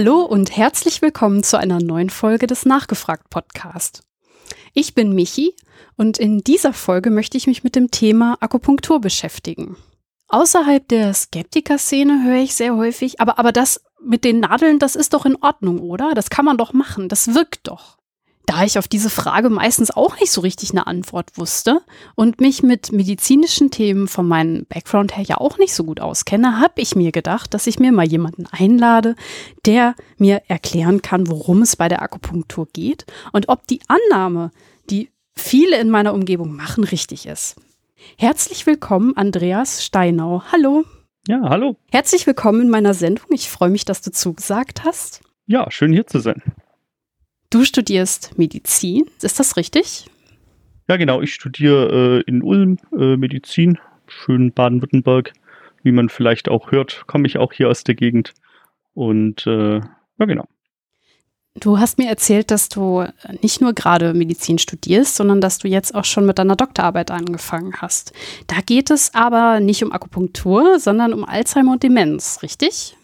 Hallo und herzlich willkommen zu einer neuen Folge des Nachgefragt Podcast. Ich bin Michi und in dieser Folge möchte ich mich mit dem Thema Akupunktur beschäftigen. Außerhalb der Skeptiker-Szene höre ich sehr häufig, aber, aber das mit den Nadeln, das ist doch in Ordnung, oder? Das kann man doch machen, das wirkt doch. Da ich auf diese Frage meistens auch nicht so richtig eine Antwort wusste und mich mit medizinischen Themen von meinem Background her ja auch nicht so gut auskenne, habe ich mir gedacht, dass ich mir mal jemanden einlade, der mir erklären kann, worum es bei der Akupunktur geht und ob die Annahme, die viele in meiner Umgebung machen, richtig ist. Herzlich willkommen, Andreas Steinau. Hallo. Ja, hallo. Herzlich willkommen in meiner Sendung. Ich freue mich, dass du zugesagt hast. Ja, schön hier zu sein. Du studierst Medizin, ist das richtig? Ja, genau. Ich studiere äh, in Ulm äh, Medizin, schön Baden-Württemberg. Wie man vielleicht auch hört, komme ich auch hier aus der Gegend. Und äh, ja, genau. Du hast mir erzählt, dass du nicht nur gerade Medizin studierst, sondern dass du jetzt auch schon mit deiner Doktorarbeit angefangen hast. Da geht es aber nicht um Akupunktur, sondern um Alzheimer und Demenz, richtig?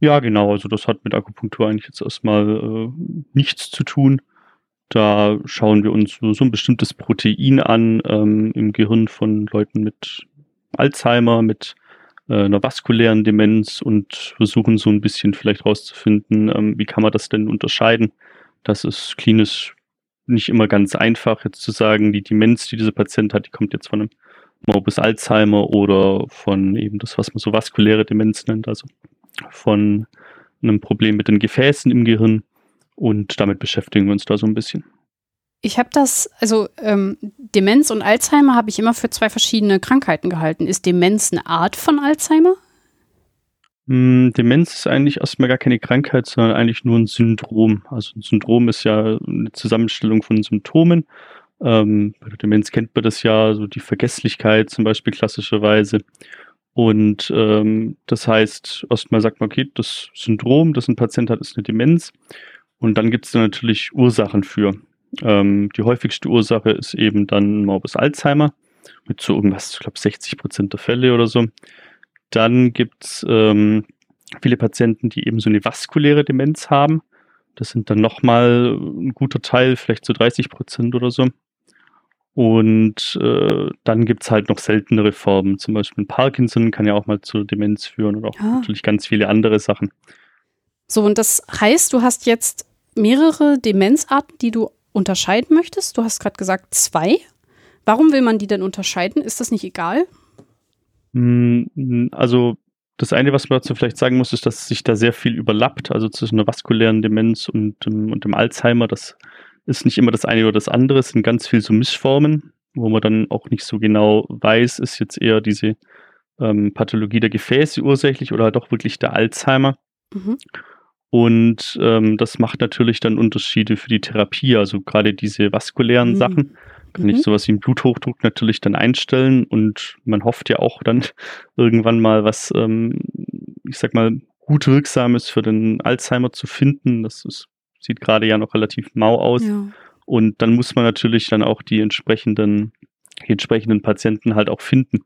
Ja, genau. Also das hat mit Akupunktur eigentlich jetzt erstmal äh, nichts zu tun. Da schauen wir uns so, ein bestimmtes Protein an ähm, im Gehirn von Leuten mit Alzheimer, mit äh, einer vaskulären Demenz und versuchen so ein bisschen vielleicht rauszufinden, ähm, wie kann man das denn unterscheiden. Das ist klinisch nicht immer ganz einfach, jetzt zu sagen, die Demenz, die dieser Patient hat, die kommt jetzt von einem Morbus Alzheimer oder von eben das, was man so vaskuläre Demenz nennt, also von einem Problem mit den Gefäßen im Gehirn und damit beschäftigen wir uns da so ein bisschen. Ich habe das, also ähm, Demenz und Alzheimer habe ich immer für zwei verschiedene Krankheiten gehalten. Ist Demenz eine Art von Alzheimer? Mm, Demenz ist eigentlich erstmal gar keine Krankheit, sondern eigentlich nur ein Syndrom. Also ein Syndrom ist ja eine Zusammenstellung von Symptomen. Ähm, bei der Demenz kennt man das ja, so die Vergesslichkeit zum Beispiel klassischerweise. Und ähm, das heißt, erstmal sagt man, okay, das Syndrom, das ein Patient hat, ist eine Demenz. Und dann gibt es da natürlich Ursachen für. Ähm, die häufigste Ursache ist eben dann Morbus Alzheimer mit so irgendwas, ich glaube 60 Prozent der Fälle oder so. Dann gibt es ähm, viele Patienten, die eben so eine vaskuläre Demenz haben. Das sind dann nochmal ein guter Teil, vielleicht so 30 Prozent oder so. Und äh, dann gibt es halt noch seltenere Formen. Zum Beispiel Parkinson kann ja auch mal zur Demenz führen und auch ah. natürlich ganz viele andere Sachen. So, und das heißt, du hast jetzt mehrere Demenzarten, die du unterscheiden möchtest. Du hast gerade gesagt zwei. Warum will man die denn unterscheiden? Ist das nicht egal? Hm, also das eine, was man dazu vielleicht sagen muss, ist, dass sich da sehr viel überlappt, also zwischen der vaskulären Demenz und, und dem Alzheimer. Das ist nicht immer das eine oder das andere, es sind ganz viel so Mischformen, wo man dann auch nicht so genau weiß, ist jetzt eher diese ähm, Pathologie der Gefäße ursächlich oder halt auch wirklich der Alzheimer. Mhm. Und ähm, das macht natürlich dann Unterschiede für die Therapie, also gerade diese vaskulären mhm. Sachen kann mhm. ich sowas wie einen Bluthochdruck natürlich dann einstellen und man hofft ja auch dann irgendwann mal was, ähm, ich sag mal, gut wirksames für den Alzheimer zu finden. Das ist sieht gerade ja noch relativ mau aus. Ja. Und dann muss man natürlich dann auch die entsprechenden, die entsprechenden Patienten halt auch finden.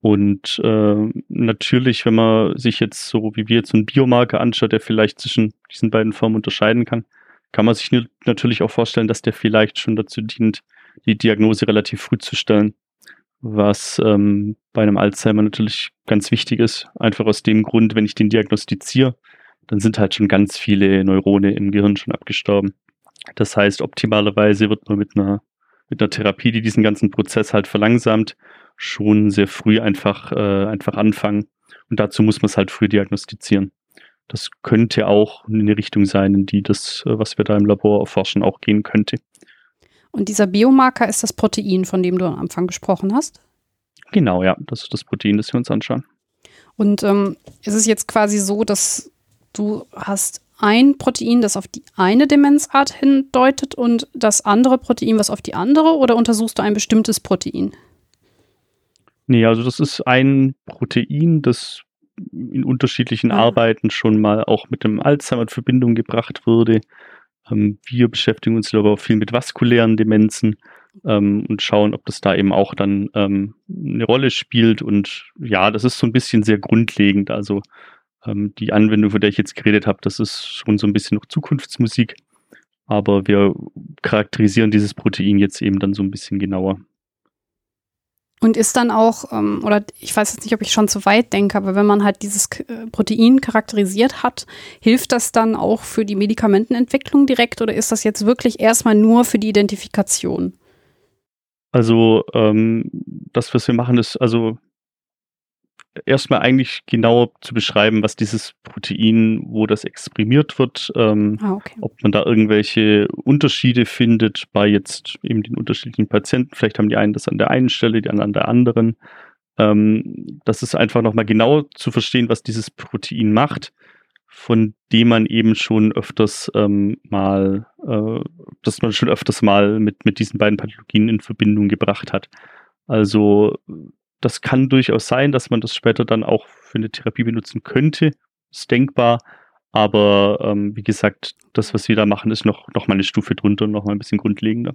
Und äh, natürlich, wenn man sich jetzt so wie wir jetzt so einen Biomarker anschaut, der vielleicht zwischen diesen beiden Formen unterscheiden kann, kann man sich natürlich auch vorstellen, dass der vielleicht schon dazu dient, die Diagnose relativ früh zu stellen. Was ähm, bei einem Alzheimer natürlich ganz wichtig ist, einfach aus dem Grund, wenn ich den diagnostiziere, dann sind halt schon ganz viele Neurone im Gehirn schon abgestorben. Das heißt, optimalerweise wird man mit einer, mit einer Therapie, die diesen ganzen Prozess halt verlangsamt, schon sehr früh einfach, äh, einfach anfangen. Und dazu muss man es halt früh diagnostizieren. Das könnte auch in eine Richtung sein, in die das, äh, was wir da im Labor erforschen, auch gehen könnte. Und dieser Biomarker ist das Protein, von dem du am Anfang gesprochen hast? Genau, ja, das ist das Protein, das wir uns anschauen. Und ähm, ist es jetzt quasi so, dass du hast ein Protein, das auf die eine Demenzart hindeutet und das andere Protein, was auf die andere, oder untersuchst du ein bestimmtes Protein? Nee, also das ist ein Protein, das in unterschiedlichen ja. Arbeiten schon mal auch mit dem Alzheimer in Verbindung gebracht wurde. Ähm, wir beschäftigen uns aber auch viel mit vaskulären Demenzen ähm, und schauen, ob das da eben auch dann ähm, eine Rolle spielt. Und ja, das ist so ein bisschen sehr grundlegend. Also Ähm, die Anwendung, von der ich jetzt geredet habe, das ist schon so ein bisschen noch Zukunftsmusik, aber wir charakterisieren dieses Protein jetzt eben dann so ein bisschen genauer. Und ist dann auch, ähm, oder ich weiß jetzt nicht, ob ich schon zu weit denke, aber wenn man halt dieses äh, Protein charakterisiert hat, hilft das dann auch für die Medikamentenentwicklung direkt oder ist das jetzt wirklich erstmal nur für die Identifikation? Also ähm, das, was wir machen, ist also erstmal eigentlich genau zu beschreiben, was dieses Protein, wo das exprimiert wird, ähm, ah, okay. ob man da irgendwelche Unterschiede findet bei jetzt eben den unterschiedlichen Patienten. Vielleicht haben die einen das an der einen Stelle, die anderen an der anderen. Ähm, das ist einfach nochmal genau zu verstehen, was dieses Protein macht, von dem man eben schon öfters ähm, mal, äh, dass man schon öfters mal mit, mit diesen beiden Pathologien in Verbindung gebracht hat. Also das kann durchaus sein, dass man das später dann auch für eine Therapie benutzen könnte. Ist denkbar. Aber ähm, wie gesagt, das, was wir da machen, ist noch, noch mal eine Stufe drunter und noch mal ein bisschen grundlegender.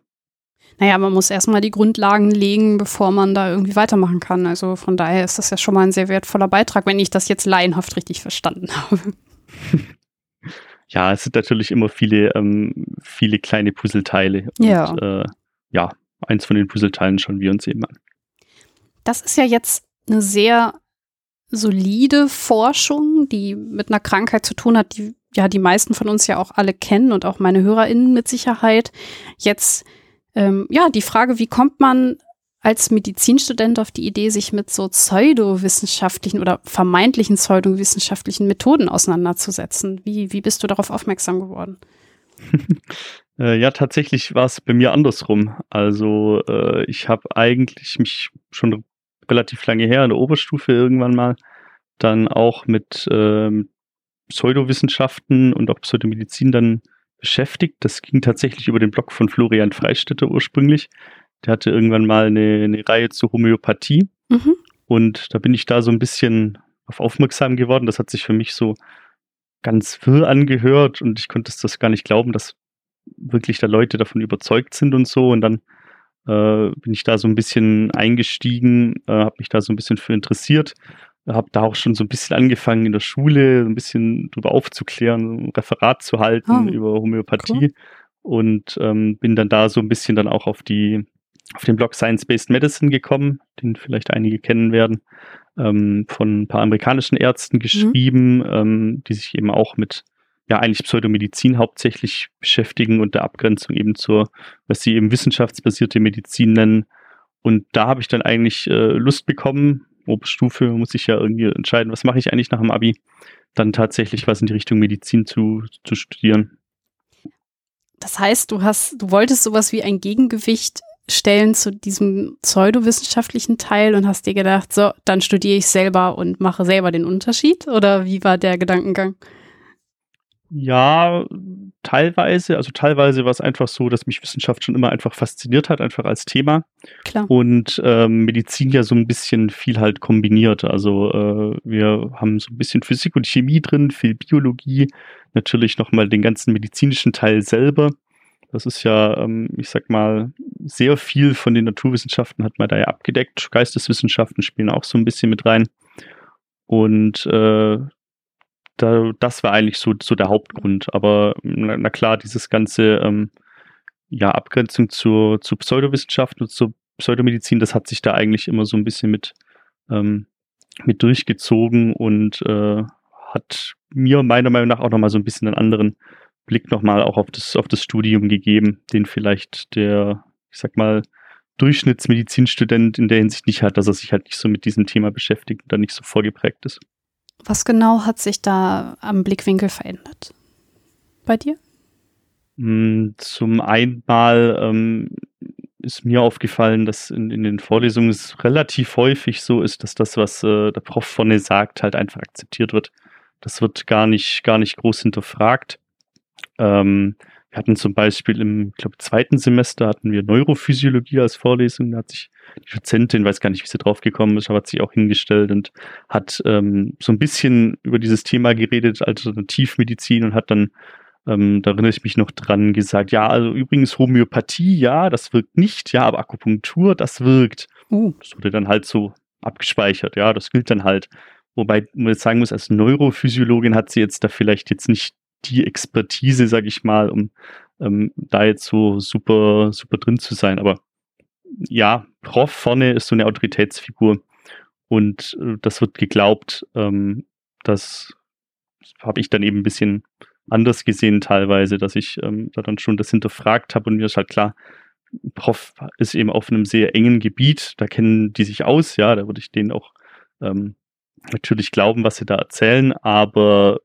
Naja, man muss erstmal die Grundlagen legen, bevor man da irgendwie weitermachen kann. Also von daher ist das ja schon mal ein sehr wertvoller Beitrag, wenn ich das jetzt laienhaft richtig verstanden habe. Ja, es sind natürlich immer viele, ähm, viele kleine Puzzleteile. Ja. Und, äh, ja, eins von den Puzzleteilen schauen wir uns eben an. Das ist ja jetzt eine sehr solide Forschung, die mit einer Krankheit zu tun hat, die ja die meisten von uns ja auch alle kennen und auch meine HörerInnen mit Sicherheit. Jetzt, ähm, ja, die Frage, wie kommt man als Medizinstudent auf die Idee, sich mit so pseudowissenschaftlichen oder vermeintlichen pseudowissenschaftlichen Methoden auseinanderzusetzen? Wie, wie bist du darauf aufmerksam geworden? Äh, ja, tatsächlich war es bei mir andersrum. Also äh, ich habe eigentlich mich schon relativ lange her, in der Oberstufe irgendwann mal, dann auch mit ähm, Pseudowissenschaften und auch Pseudomedizin dann beschäftigt. Das ging tatsächlich über den Blog von Florian Freistetter ursprünglich. Der hatte irgendwann mal eine, eine Reihe zur Homöopathie. Mhm. Und da bin ich da so ein bisschen auf aufmerksam geworden. Das hat sich für mich so ganz wirr angehört und ich konnte das gar nicht glauben, dass wirklich da Leute davon überzeugt sind und so. Und dann äh, bin ich da so ein bisschen eingestiegen, äh, habe mich da so ein bisschen für interessiert, habe da auch schon so ein bisschen angefangen in der Schule, ein bisschen drüber aufzuklären, ein Referat zu halten oh, über Homöopathie cool. und ähm, bin dann da so ein bisschen dann auch auf die auf den Blog Science-Based Medicine gekommen, den vielleicht einige kennen werden, ähm, von ein paar amerikanischen Ärzten mhm. geschrieben, mhm. ähm, die sich eben auch mit ja eigentlich Pseudomedizin hauptsächlich beschäftigen und der Abgrenzung eben zur, was sie eben wissenschaftsbasierte Medizin nennen. Und da habe ich dann eigentlich äh, Lust bekommen, Oberstufe muss ich ja irgendwie entscheiden, was mache ich eigentlich nach dem Abi, dann tatsächlich was in die Richtung Medizin zu, zu studieren. Das heißt, du hast, du wolltest sowas wie ein Gegengewicht stellen zu diesem pseudowissenschaftlichen Teil und hast dir gedacht, so, dann studiere ich selber und mache selber den Unterschied? Oder wie war der Gedankengang? Ja, teilweise. Also teilweise war es einfach so, dass mich Wissenschaft schon immer einfach fasziniert hat, einfach als Thema. Klar. Und ähm, Medizin ja so ein bisschen viel halt kombiniert. Also äh, wir haben so ein bisschen Physik und Chemie drin, viel Biologie, natürlich nochmal den ganzen medizinischen Teil selber. Das ist ja, ähm, ich sag mal, sehr viel von den Naturwissenschaften hat man da ja abgedeckt. Geisteswissenschaften spielen auch so ein bisschen mit rein. Und äh, da, das war eigentlich so, so der Hauptgrund. Aber na, na klar, dieses ganze ähm, ja, Abgrenzung zur, zu Pseudowissenschaften und zur Pseudomedizin, das hat sich da eigentlich immer so ein bisschen mit, ähm, mit durchgezogen und äh, hat mir meiner Meinung nach auch nochmal so ein bisschen einen anderen Blick nochmal auch auf das, auf das Studium gegeben, den vielleicht der, ich sag mal, Durchschnittsmedizinstudent in der Hinsicht nicht hat, dass er sich halt nicht so mit diesem Thema beschäftigt und da nicht so vorgeprägt ist. Was genau hat sich da am Blickwinkel verändert? Bei dir? Hm, zum einen mal ähm, ist mir aufgefallen, dass in, in, den Vorlesungen es relativ häufig so ist, dass das, was äh, der Prof vorne sagt, halt einfach akzeptiert wird. Das wird gar nicht, gar nicht groß hinterfragt. Ähm, wir hatten zum Beispiel im, glaube zweiten Semester hatten wir Neurophysiologie als Vorlesung. Da hat sich die Dozentin, weiß gar nicht, wie sie drauf gekommen ist, aber hat sich auch hingestellt und hat ähm, so ein bisschen über dieses Thema geredet, Alternativmedizin und hat dann, ähm, da erinnere ich mich noch dran, gesagt, ja, also übrigens Homöopathie, ja, das wirkt nicht, ja, aber Akupunktur, das wirkt. Uh. Das wurde dann halt so abgespeichert, ja, das gilt dann halt. wobei man jetzt sagen muss, als Neurophysiologin hat sie jetzt da vielleicht jetzt nicht die Expertise, sag ich mal, um ähm, da jetzt so super, super drin zu sein. Aber ja, Prof vorne ist so eine Autoritätsfigur und äh, das wird geglaubt. Ähm, das habe ich dann eben ein bisschen anders gesehen teilweise, dass ich ähm, da dann schon das hinterfragt habe und mir ist halt klar, Prof ist eben auf einem sehr engen Gebiet, da kennen die sich aus, ja, da würde ich denen auch ähm, natürlich glauben, was sie da erzählen, aber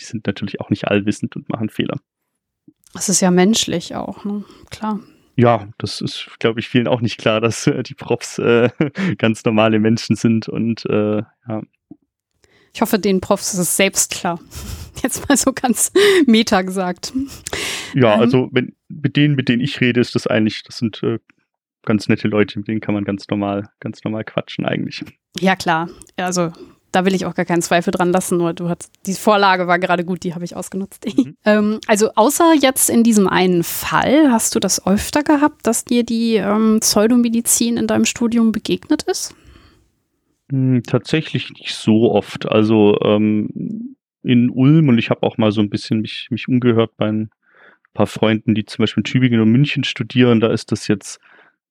die sind natürlich auch nicht allwissend und machen Fehler. Das ist ja menschlich auch, ne? klar. Ja, das ist, glaube ich, vielen auch nicht klar, dass äh, die Profs äh, ganz normale Menschen sind und äh, ja. Ich hoffe, den Profs ist es selbst klar. Jetzt mal so ganz meta gesagt. Ja, ähm, also wenn, mit denen, mit denen ich rede, ist das eigentlich, das sind äh, ganz nette Leute, mit denen kann man ganz normal, ganz normal quatschen eigentlich. Ja, klar. Also da will ich auch gar keinen Zweifel dran lassen, nur du hast, die Vorlage war gerade gut, die habe ich ausgenutzt. Mhm. ähm, also außer jetzt in diesem einen Fall, hast du das öfter gehabt, dass dir die ähm, Pseudomedizin in deinem Studium begegnet ist? Hm, tatsächlich nicht so oft. Also ähm, in Ulm und ich habe auch mal so ein bisschen mich, mich umgehört bei ein paar Freunden, die zum Beispiel in Tübingen und München studieren. Da ist das jetzt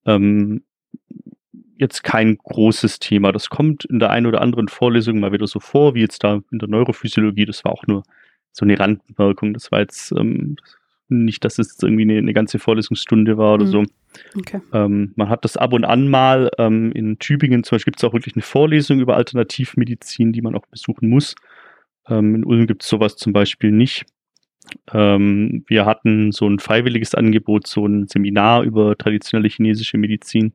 ähm, jetzt kein großes Thema. Das kommt in der einen oder anderen Vorlesung mal wieder so vor, wie jetzt da in der Neurophysiologie. Das war auch nur so eine Randbemerkung. Das war jetzt ähm, nicht, dass es irgendwie eine, eine, ganze Vorlesungsstunde war oder mhm. so. Okay. Ähm, man hat das ab und an mal. Ähm, in Tübingen zum Beispiel gibt es auch wirklich eine Vorlesung über Alternativmedizin, die man auch besuchen muss. Ähm, in Ulm gibt es sowas zum Beispiel nicht. Ähm, wir hatten so ein freiwilliges Angebot, so ein Seminar über traditionelle chinesische Medizin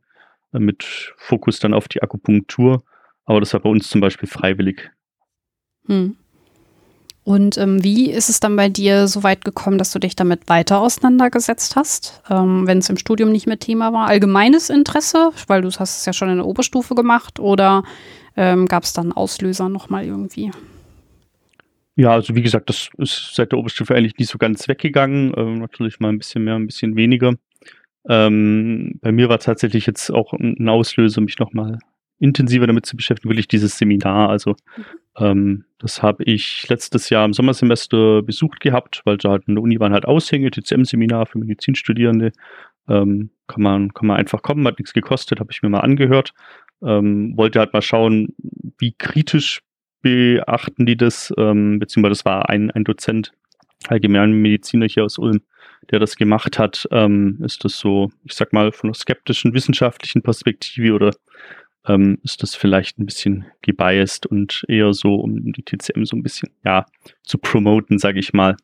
mit Fokus dann auf die Akupunktur. Aber das war bei uns zum Beispiel freiwillig. Hm. Und ähm, wie ist es dann bei dir so weit gekommen, dass du dich damit weiter auseinandergesetzt hast, ähm, wenn es im Studium nicht mehr Thema war? Allgemeines Interesse, weil du hast es ja schon in der Oberstufe gemacht, oder ähm, gab es dann Auslöser nochmal irgendwie? Ja, also wie gesagt, das ist seit der Oberstufe eigentlich nicht so ganz weggegangen. Ähm, natürlich mal ein bisschen mehr, ein bisschen weniger. Ähm, bei mir war tatsächlich jetzt auch ein Auslöser, mich nochmal intensiver damit zu beschäftigen, wirklich dieses Seminar. Also mhm. ähm, das habe ich letztes Jahr im Sommersemester besucht gehabt, weil da halt in der Uni waren halt Aushänge, TCM-Seminar für Medizinstudierende. Ähm, kann, man, kann man einfach kommen, hat nichts gekostet, habe ich mir mal angehört. Ähm, wollte halt mal schauen, wie kritisch beachten die das, ähm, beziehungsweise das war ein, ein Dozent, Allgemeinmediziner hier aus Ulm, der das gemacht hat, ähm, ist das so, ich sag mal, von einer skeptischen wissenschaftlichen Perspektive oder ähm, ist das vielleicht ein bisschen gebiased und eher so, um die TCM so ein bisschen, ja, zu promoten, sage ich mal.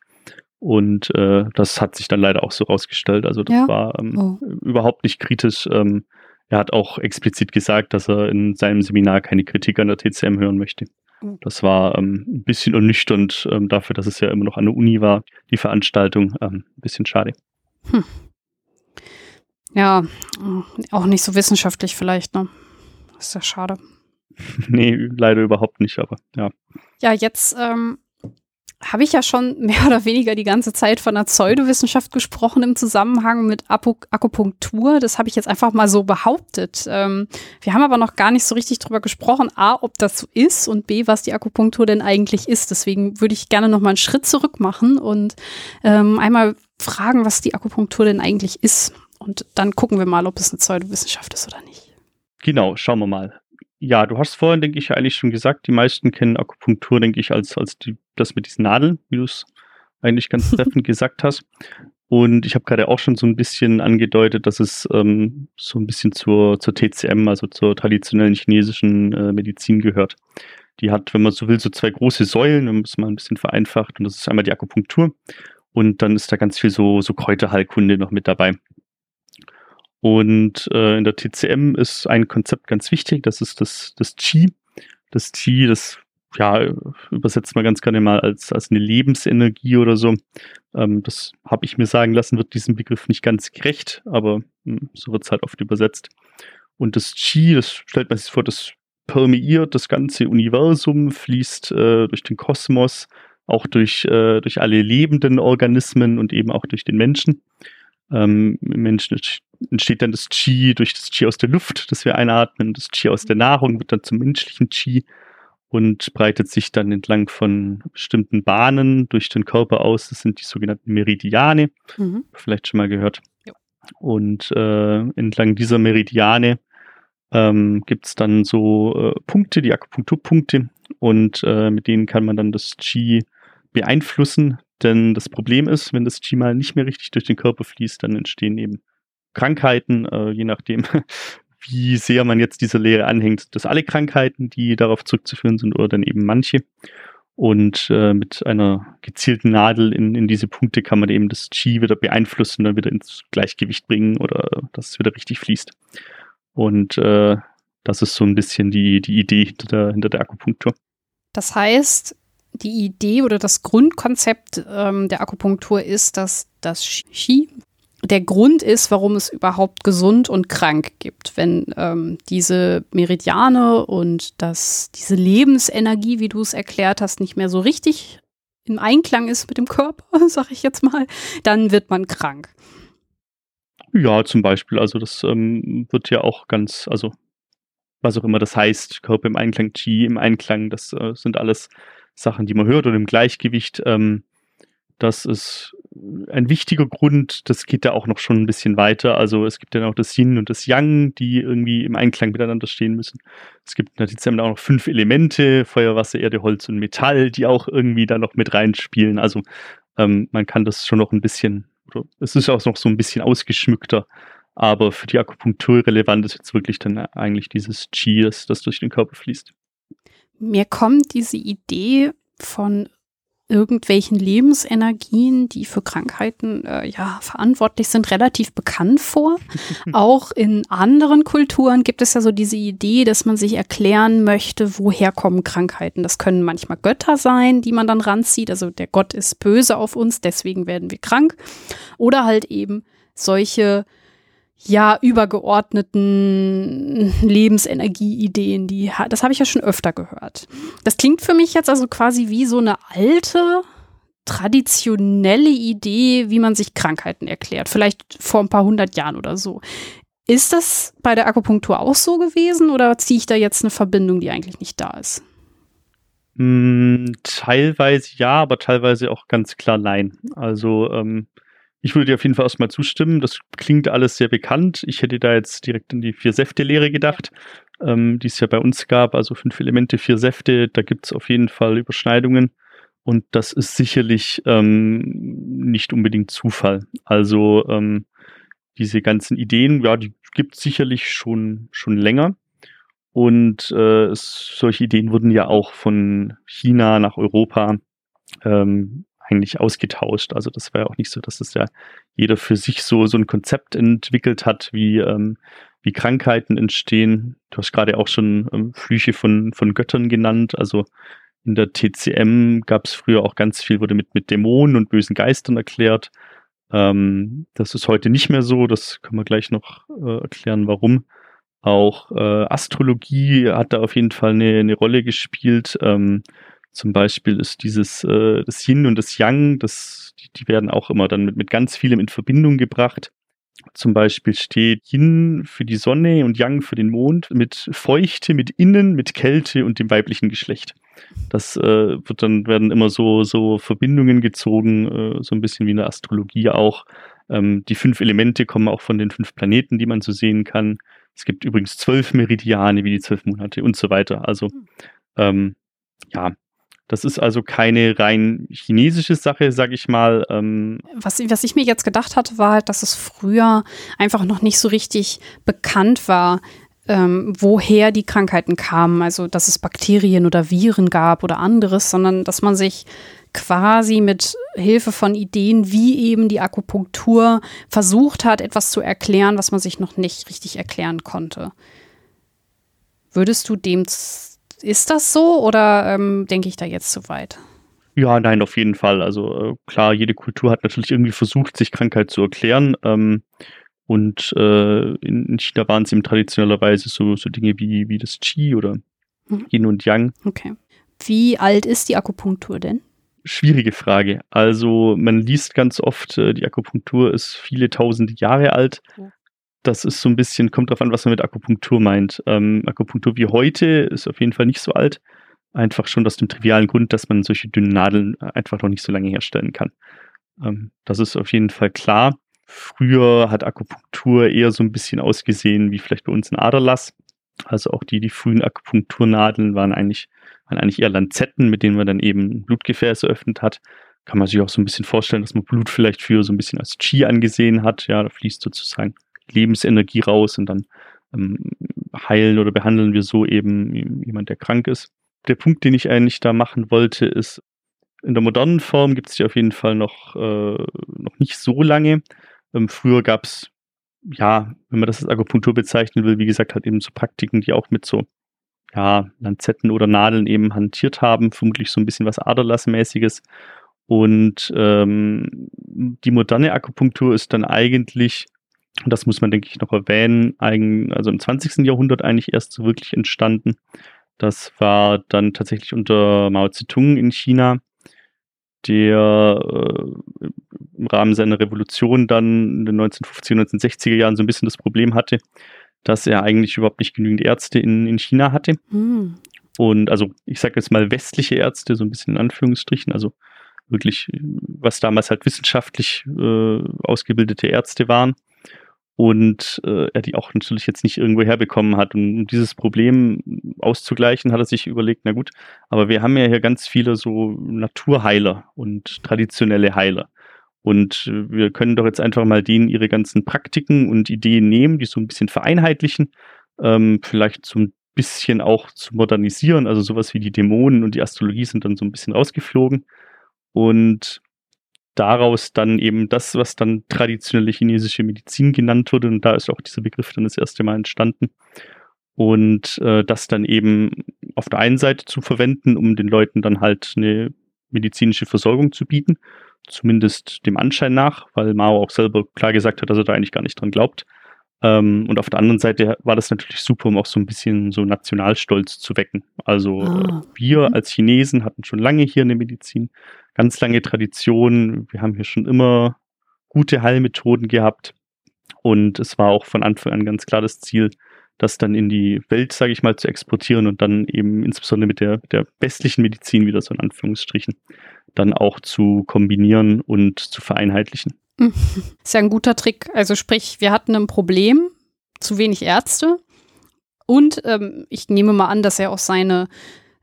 Und äh, das hat sich dann leider auch so rausgestellt. Also das ja. war ähm, oh. überhaupt nicht kritisch. Ähm, er hat auch explizit gesagt, dass er in seinem Seminar keine Kritik an der TCM hören möchte. Das war ähm, ein bisschen ernüchternd ähm, dafür, dass es ja immer noch an der Uni war, die Veranstaltung. Ähm, ein bisschen schade. Hm. Ja, auch nicht so wissenschaftlich vielleicht, ne? Ist ja schade. nee, leider überhaupt nicht, aber ja. Ja, jetzt ähm, habe ich ja schon mehr oder weniger die ganze Zeit von der Pseudowissenschaft gesprochen im Zusammenhang mit Akupunktur. Das habe ich jetzt einfach mal so behauptet. Ähm, wir haben aber noch gar nicht so richtig drüber gesprochen, a, ob das so ist und b, was die Akupunktur denn eigentlich ist. Deswegen würde ich gerne noch mal einen Schritt zurück machen und ähm, einmal fragen, was die Akupunktur denn eigentlich ist. Und dann gucken wir mal, ob es eine Pseudowissenschaft ist oder nicht. Genau, schauen wir mal. Ja, du hast vorhin, denke ich, eigentlich schon gesagt, die meisten kennen Akupunktur, denke ich, als, als die, das mit diesen Nadeln, wie du es eigentlich ganz treffend gesagt hast. Und ich habe gerade auch schon so ein bisschen angedeutet, dass es ähm, so ein bisschen zur, zur TCM, also zur traditionellen chinesischen äh, Medizin gehört. Die hat, wenn man so will, so zwei große Säulen, wenn man es mal ein bisschen vereinfacht. Und das ist einmal die Akupunktur. Und dann ist da ganz viel so, so Kräuterheilkunde noch mit dabei. Und äh, in der TCM ist ein Konzept ganz wichtig, das ist das, das Qi. Das Qi, das ja, übersetzt man ganz gerne mal als, als eine Lebensenergie oder so. Ähm, das habe ich mir sagen lassen, wird diesem Begriff nicht ganz gerecht, aber mh, hm, so wird es halt oft übersetzt. Und das Qi, das stellt man sich vor, das permeiert das ganze Universum, fließt äh, durch den Kosmos, auch durch, äh, durch alle lebenden Organismen und eben auch durch den Menschen. Ähm, Im Menschen entsteht dann das Qi durch das Qi aus der Luft, das wir einatmen. Das Qi aus der Nahrung wird dann zum menschlichen Qi. Und breitet sich dann entlang von bestimmten Bahnen durch den Körper aus. Das sind die sogenannten Meridiane. Mhm. Vielleicht schon mal gehört. Ja. Und äh, entlang dieser Meridiane ähm, gibt es dann so äh, Punkte, die Akupunkturpunkte. Und äh, mit denen kann man dann das Qi beeinflussen. Denn das Problem ist, wenn das Qi mal nicht mehr richtig durch den Körper fließt, dann entstehen eben Krankheiten, äh, je nachdem, wie sehr man jetzt dieser Lehre anhängt, dass alle Krankheiten, die darauf zurückzuführen sind, oder dann eben manche. Und äh, mit einer gezielten Nadel in, in diese Punkte kann man eben das Qi wieder beeinflussen, dann wieder ins Gleichgewicht bringen oder dass es wieder richtig fließt. Und äh, das ist so ein bisschen die, die Idee hinter der, hinter der Akupunktur. Das heißt, die Idee oder das Grundkonzept ähm, der Akupunktur ist, dass das Qi der Grund ist, warum es überhaupt gesund und krank gibt. Wenn ähm, diese Meridiane und das, diese Lebensenergie, wie du es erklärt hast, nicht mehr so richtig im Einklang ist mit dem Körper, sag ich jetzt mal, dann wird man krank. Ja, zum Beispiel. Also das ähm, wird ja auch ganz, also was auch immer das heißt, Körper im Einklang, Qi im Einklang, das äh, sind alles Sachen, die man hört und im Gleichgewicht. Ähm, das ist ein wichtiger Grund. Das geht da auch noch schon ein bisschen weiter. Also es gibt ja auch das Yin und das Yang, die irgendwie im Einklang miteinander stehen müssen. Es gibt natürlich auch noch fünf Elemente, Feuer, Wasser, Erde, Holz und Metall, die auch irgendwie da noch mit reinspielen. Also ähm, man kann das schon noch ein bisschen, oder es ist auch noch so ein bisschen ausgeschmückter. Aber für die Akupunktur relevant ist jetzt wirklich dann eigentlich dieses Qi, das durch den Körper fließt. Mir kommt diese Idee von irgendwelchen Lebensenergien, die für Krankheiten äh, ja verantwortlich sind, relativ bekannt vor. Auch in anderen Kulturen gibt es ja so diese Idee, dass man sich erklären möchte, woher kommen Krankheiten. Das können manchmal Götter sein, die man dann ranzieht. Also der Gott ist böse auf uns, deswegen werden wir krank. Oder halt eben solche ja, übergeordneten Lebensenergieideen, die, das habe ich ja schon öfter gehört. Das klingt für mich jetzt also quasi wie so eine alte, traditionelle Idee, wie man sich Krankheiten erklärt. Vielleicht vor ein paar hundert Jahren oder so. Ist das bei der Akupunktur auch so gewesen oder ziehe ich da jetzt eine Verbindung, die eigentlich nicht da ist? Mm, teilweise ja, aber teilweise auch ganz klar nein. Also ähm, ich würde dir auf jeden Fall erstmal zustimmen. Das klingt alles sehr bekannt. Ich hätte da jetzt direkt an die Vier-Säfte-Lehre gedacht, ähm, die es ja bei uns gab. Also fünf Elemente, vier Säfte. Da gibt es auf jeden Fall Überschneidungen. Und das ist sicherlich ähm, nicht unbedingt Zufall. Also ähm, diese ganzen Ideen, ja, die gibt es sicherlich schon, schon länger. Und äh, es, solche Ideen wurden ja auch von China nach Europa ähm, eigentlich ausgetauscht. Also das war ja auch nicht so, dass das ja jeder für sich so, so ein Konzept entwickelt hat, wie, ähm, wie Krankheiten entstehen. Du hast gerade auch schon ähm, Flüche von, von Göttern genannt. Also in der TCM gab es früher auch ganz viel, wurde mit, mit Dämonen und bösen Geistern erklärt. Ähm, das ist heute nicht mehr so. Das können wir gleich noch äh, erklären, warum. Auch äh, Astrologie hat da auf jeden Fall eine, eine Rolle gespielt. Ähm, zum Beispiel ist dieses äh, das Yin und das Yang, das, die, die werden auch immer dann mit, mit ganz vielem in Verbindung gebracht. Zum Beispiel steht Yin für die Sonne und Yang für den Mond, mit Feuchte, mit Innen, mit Kälte und dem weiblichen Geschlecht. Das äh, wird dann werden immer so so Verbindungen gezogen, äh, so ein bisschen wie in der Astrologie auch. Ähm, die fünf Elemente kommen auch von den fünf Planeten, die man so sehen kann. Es gibt übrigens zwölf Meridiane wie die zwölf Monate und so weiter. Also hm. ähm, ja, das ist also keine rein chinesische Sache, sag ich mal. Ähm was, was ich mir jetzt gedacht hatte, war halt, dass es früher einfach noch nicht so richtig bekannt war, ähm, woher die Krankheiten kamen. Also, dass es Bakterien oder Viren gab oder anderes, sondern dass man sich quasi mit Hilfe von Ideen wie eben die Akupunktur versucht hat, etwas zu erklären, was man sich noch nicht richtig erklären konnte. Würdest du dem ist das so oder ähm, denke ich da jetzt zu weit? Ja, nein, auf jeden Fall. Also äh, klar, jede Kultur hat natürlich irgendwie versucht, sich Krankheit zu erklären. Ähm, und äh, in China waren es eben traditionellerweise so, so Dinge wie, wie das Qi oder mhm. Yin und Yang. Okay. Wie alt ist die Akupunktur denn? Schwierige Frage. Also man liest ganz oft, äh, die Akupunktur ist viele tausende Jahre alt. Ja das ist so ein bisschen, kommt drauf an, was man mit Akupunktur meint. Ähm, Akupunktur wie heute ist auf jeden Fall nicht so alt. Einfach schon aus dem trivialen Grund, dass man solche dünnen Nadeln einfach noch nicht so lange herstellen kann. Ähm, das ist auf jeden Fall klar. Früher hat Akupunktur eher so ein bisschen ausgesehen wie vielleicht bei uns ein Aderlass. Also auch die, die frühen Akupunkturnadeln waren eigentlich, waren eigentlich eher Lanzetten, mit denen man dann eben Blutgefäße eröffnet hat. Kann man sich auch so ein bisschen vorstellen, dass man Blut vielleicht für so ein bisschen als Chi angesehen hat. Ja, da fließt sozusagen Lebensenergie raus und dann ähm, heilen oder behandeln wir so eben jemand, der krank ist. Der Punkt, den ich eigentlich da machen wollte, ist, in der modernen Form gibt es die auf jeden Fall noch, äh, noch nicht so lange. Ähm, früher gab es, ja, wenn man das als Akupunktur bezeichnen will, wie gesagt, halt eben so Praktiken, die auch mit so, ja, Lanzetten oder Nadeln eben hantiert haben, vermutlich so ein bisschen was Aderlassmäßiges. Und ähm, die moderne Akupunktur ist dann eigentlich das muss man, denke ich, noch erwähnen, also im 20. Jahrhundert eigentlich erst so wirklich entstanden. Das war dann tatsächlich unter Mao Zedong in China, der äh, im Rahmen seiner Revolution dann in den 1950er, 1960er Jahren so ein bisschen das Problem hatte, dass er eigentlich überhaupt nicht genügend Ärzte in, in China hatte. Mhm. Und also ich sage jetzt mal westliche Ärzte, so ein bisschen in Anführungsstrichen, also wirklich, was damals halt wissenschaftlich äh, ausgebildete Ärzte waren und äh, er die auch natürlich jetzt nicht irgendwo herbekommen hat. Und um dieses Problem auszugleichen, hat er sich überlegt, na gut, aber wir haben ja hier ganz viele so Naturheiler und traditionelle Heiler. Und äh, wir können doch jetzt einfach mal denen ihre ganzen Praktiken und Ideen nehmen, die so ein bisschen vereinheitlichen, ähm, vielleicht so ein bisschen auch zu modernisieren. Also sowas wie die Dämonen und die Astrologie sind dann so ein bisschen rausgeflogen. Und daraus dann eben das, was dann traditionelle chinesische Medizin genannt wurde. Und da ist auch dieser Begriff dann das erste Mal entstanden. Und äh, das dann eben auf der einen Seite zu verwenden, um den Leuten dann halt eine medizinische Versorgung zu bieten. Zumindest dem Anschein nach, weil Mao auch selber klar gesagt hat, dass er da eigentlich gar nicht dran glaubt. Ähm, und auf der anderen Seite war das natürlich super, um auch so ein bisschen so Nationalstolz zu wecken. Also ah. wir mhm. als Chinesen hatten schon lange hier eine Medizin, ganz lange Tradition. Wir haben hier schon immer gute Heilmethoden gehabt. Und es war auch von Anfang an ganz klar das Ziel, das dann in die Welt, sage ich mal, zu exportieren und dann eben insbesondere mit der, der westlichen Medizin, wieder so in Anführungsstrichen, dann auch zu kombinieren und zu vereinheitlichen. Ist ja ein guter Trick. Also sprich, wir hatten ein Problem, zu wenig Ärzte. Und ähm, ich nehme mal an, dass er auch seine,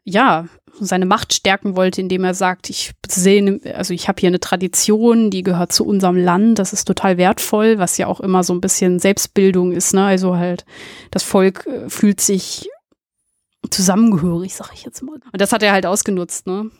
ja, seine Macht stärken wollte, indem er sagt, ich sehe, also ich habe hier eine Tradition, die gehört zu unserem Land, das ist total wertvoll, was ja auch immer so ein bisschen Selbstbildung ist, ne? Also halt, das Volk äh, fühlt sich zusammengehörig, sag ich jetzt mal. Und das hat er halt ausgenutzt, ne?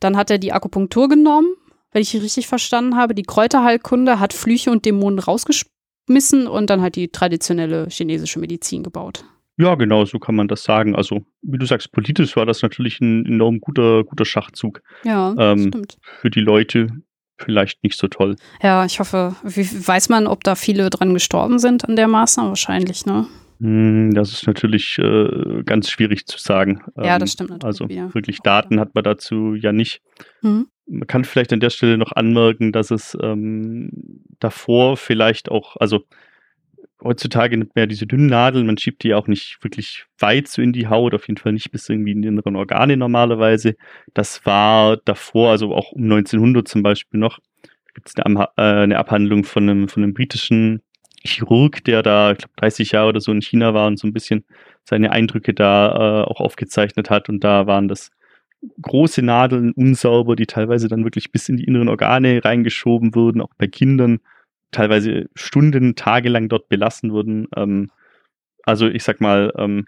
Dann hat er die Akupunktur genommen wenn ich richtig verstanden habe. Die Kräuterheilkunde hat Flüche und Dämonen rausgeschmissen und dann halt die traditionelle chinesische Medizin gebaut. Ja, genau, so kann man das sagen. Also, wie du sagst, politisch war das natürlich ein enorm guter, guter Schachzug. Ja, ähm, stimmt. Für die Leute vielleicht nicht so toll. Ja, ich hoffe, wie, weiß man, ob da viele dran gestorben sind an der Maßnahme? Wahrscheinlich, ne? Hm, das ist natürlich äh, ganz schwierig zu sagen. Ja, das ähm, stimmt natürlich. Also ja. wirklich Daten hat man dazu ja nicht. Mhm. Man kann vielleicht an der Stelle noch anmerken, dass es ähm, davor vielleicht auch, also heutzutage nimmt man ja diese dünnen Nadeln, man schiebt die auch nicht wirklich weit so in die Haut, auf jeden Fall nicht bis irgendwie in die inneren Organe normalerweise. Das war davor, also auch um 1900 zum Beispiel noch, gibt es eine, äh, eine, Abhandlung von einem, von einem britischen Chirurg, der da, ich glaube, 30 Jahre oder so in China war und so ein bisschen seine Eindrücke da äh, auch aufgezeichnet hat. Und da waren das große Nadeln, unsauber, die teilweise dann wirklich bis in die inneren Organe reingeschoben wurden, auch bei Kindern, teilweise Stunden, tagelang dort belassen wurden. Ähm, also ich sag mal, ähm,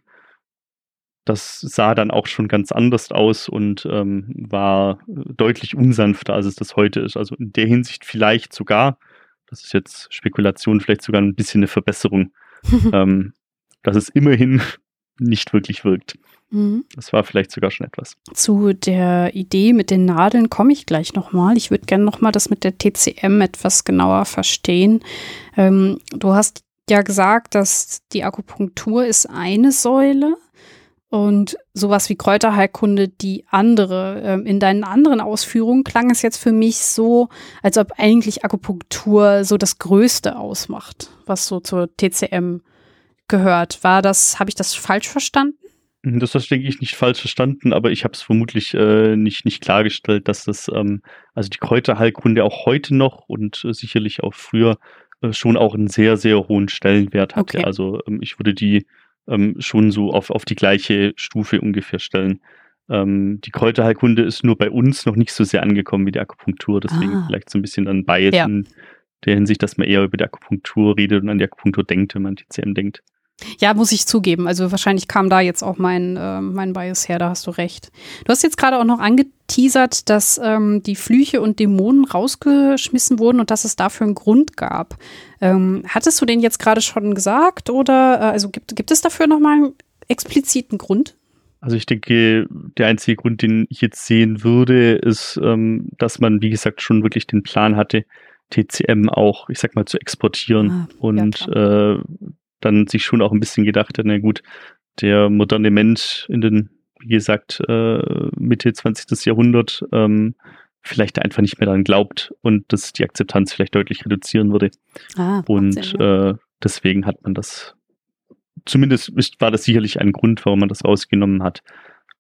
das sah dann auch schon ganz anders aus und ähm, war deutlich unsanfter, als es das heute ist. Also in der Hinsicht vielleicht sogar das ist jetzt Spekulation, vielleicht sogar ein bisschen eine Verbesserung, ähm, dass es immerhin nicht wirklich wirkt. Mhm. Das war vielleicht sogar schon etwas. Zu der Idee mit den Nadeln komme ich gleich nochmal. Ich würde gerne nochmal das mit der TCM etwas genauer verstehen. Ähm, du hast ja gesagt, dass die Akupunktur ist eine Säule und sowas wie Kräuterheilkunde die andere. Ähm, in deinen anderen Ausführungen klang es jetzt für mich so, als ob eigentlich Akupunktur so das Größte ausmacht, was so zur TCM gehört. War das, habe ich das falsch verstanden? Das hast, denke ich, nicht falsch verstanden, aber ich habe es vermutlich äh, nicht, nicht klargestellt, dass das, ähm, also die Kräuterheilkunde auch heute noch und äh, sicherlich auch früher äh, schon auch einen sehr, sehr hohen Stellenwert hatte. Okay. Also ähm, ich würde die ähm, schon so auf, auf die gleiche Stufe ungefähr stellen. Ähm, die Kräuterheilkunde ist nur bei uns noch nicht so sehr angekommen wie die Akupunktur, deswegen ah. vielleicht so ein bisschen dann Bias ja. in der Hinsicht, dass man eher über die Akupunktur redet und an die Akupunktur denkt, wenn man TCM denkt. Ja, muss ich zugeben. Also wahrscheinlich kam da jetzt auch mein, äh, mein Bias her, da hast du recht. Du hast jetzt gerade auch noch angeteasert, dass ähm, die Flüche und Dämonen rausgeschmissen wurden und dass es dafür einen Grund gab. Ähm, hattest du den jetzt gerade schon gesagt oder äh, also gibt, gibt es dafür nochmal einen expliziten Grund? Also ich denke, der einzige Grund, den ich jetzt sehen würde, ist, ähm, dass man, wie gesagt, schon wirklich den Plan hatte, TCM auch, ich sag mal, zu exportieren ah, und ja, äh, dann sich schon auch ein bisschen gedacht hat, na gut, der moderne Mensch in den, wie gesagt, äh, Mitte 20. Jahrhundert ähm, vielleicht einfach nicht mehr daran glaubt und das die Akzeptanz vielleicht deutlich reduzieren würde. Ah, und ja. äh, deswegen hat man das, zumindest war das sicherlich ein Grund, warum man das rausgenommen hat.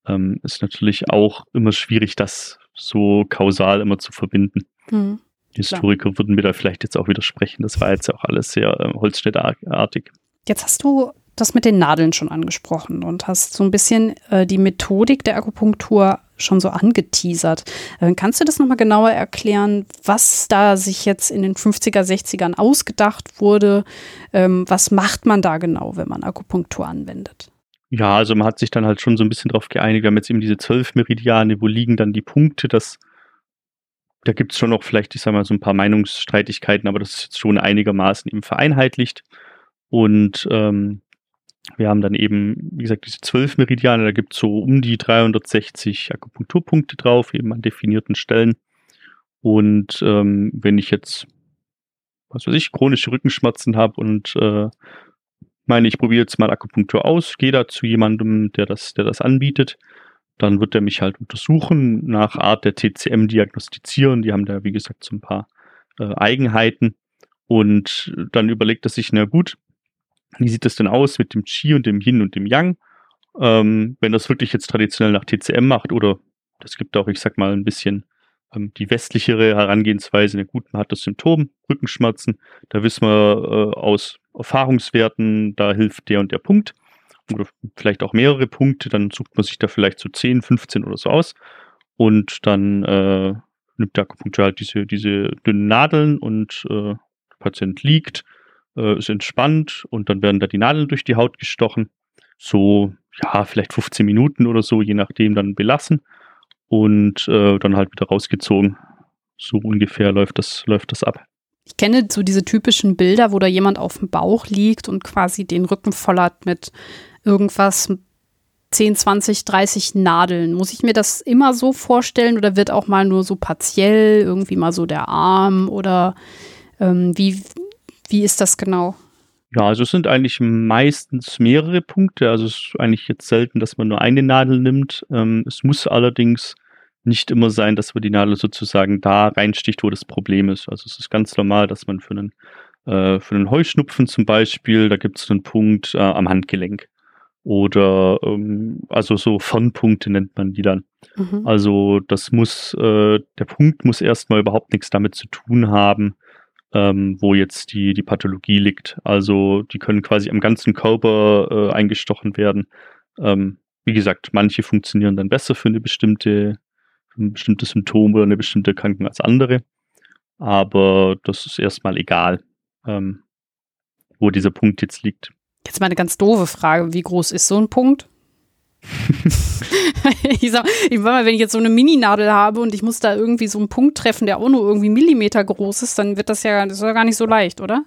Ähm, ist natürlich auch immer schwierig, das so kausal immer zu verbinden. Hm. Historiker würden mir da vielleicht jetzt auch widersprechen. Das war jetzt auch alles sehr äh, Holzstädterartig. Jetzt hast du das mit den Nadeln schon angesprochen und hast so ein bisschen äh, die Methodik der Akupunktur schon so angeteasert. Äh, kannst du das nochmal genauer erklären, was da sich jetzt in den 50er, 60ern ausgedacht wurde? Ähm, was macht man da genau, wenn man Akupunktur anwendet? Ja, also man hat sich dann halt schon so ein bisschen darauf geeinigt. Wir haben jetzt eben diese zwölf Meridiane, wo liegen dann die Punkte, das da gibt es schon noch vielleicht, ich sag mal, so ein paar Meinungsstreitigkeiten, aber das ist jetzt schon einigermaßen eben vereinheitlicht. Und ähm, wir haben dann eben, wie gesagt, diese zwölf Meridiane, da gibt es so um die 360 Akupunkturpunkte drauf, eben an definierten Stellen. Und ähm, wenn ich jetzt, was weiß ich, chronische Rückenschmerzen habe und äh, meine, ich probiere jetzt mal Akupunktur aus, gehe da zu jemandem, der das, der das anbietet, dann wird er mich halt untersuchen, nach Art der TCM diagnostizieren. Die haben da, wie gesagt, so ein paar äh, Eigenheiten. Und dann überlegt er sich, na gut, wie sieht das denn aus mit dem Qi und dem Yin und dem Yang? Ähm, wenn das wirklich jetzt traditionell nach TCM macht oder das gibt auch, ich sag mal, ein bisschen ähm, die westlichere Herangehensweise. Gut, man hat das Symptom, Rückenschmerzen, da wissen wir äh, aus Erfahrungswerten, da hilft der und der Punkt oder vielleicht auch mehrere Punkte, dann sucht man sich da vielleicht so 10, 15 oder so aus und dann äh, nimmt der Akupunktur halt diese, diese dünnen Nadeln und äh, der Patient liegt, äh, ist entspannt und dann werden da die Nadeln durch die Haut gestochen. So, ja, vielleicht 15 Minuten oder so, je nachdem dann belassen und äh, dann halt wieder rausgezogen. So ungefähr läuft das, läuft das ab. Ich kenne so diese typischen Bilder, wo da jemand auf dem Bauch liegt und quasi den Rücken voll hat mit irgendwas 10, 20, 30 Nadeln. Muss ich mir das immer so vorstellen oder wird auch mal nur so partiell irgendwie mal so der Arm oder ähm, wie, wie ist das genau? Ja, also es sind eigentlich meistens mehrere Punkte. Also es ist eigentlich jetzt selten, dass man nur eine Nadel nimmt. Ähm, es muss allerdings nicht immer sein, dass man die Nadel sozusagen da reinsticht, wo das Problem ist. Also es ist ganz normal, dass man für einen, äh, für einen Heuschnupfen zum Beispiel, da gibt es einen Punkt äh, am Handgelenk. Oder ähm, also so Fernpunkte nennt man die dann. Mhm. Also das muss, äh, der Punkt muss erstmal überhaupt nichts damit zu tun haben, ähm, wo jetzt die, die Pathologie liegt. Also die können quasi am ganzen Körper äh, eingestochen werden. Ähm, wie gesagt, manche funktionieren dann besser für eine bestimmte, für ein bestimmtes Symptom oder eine bestimmte Erkrankung als andere. Aber das ist erstmal egal, ähm, wo dieser Punkt jetzt liegt. Jetzt mal eine ganz doofe Frage. Wie groß ist so ein Punkt? ich sag, ich mal, wenn ich jetzt so eine Mini-Nadel habe und ich muss da irgendwie so einen Punkt treffen, der auch nur irgendwie Millimeter groß ist, dann wird das ja, das ist ja gar nicht so leicht, oder?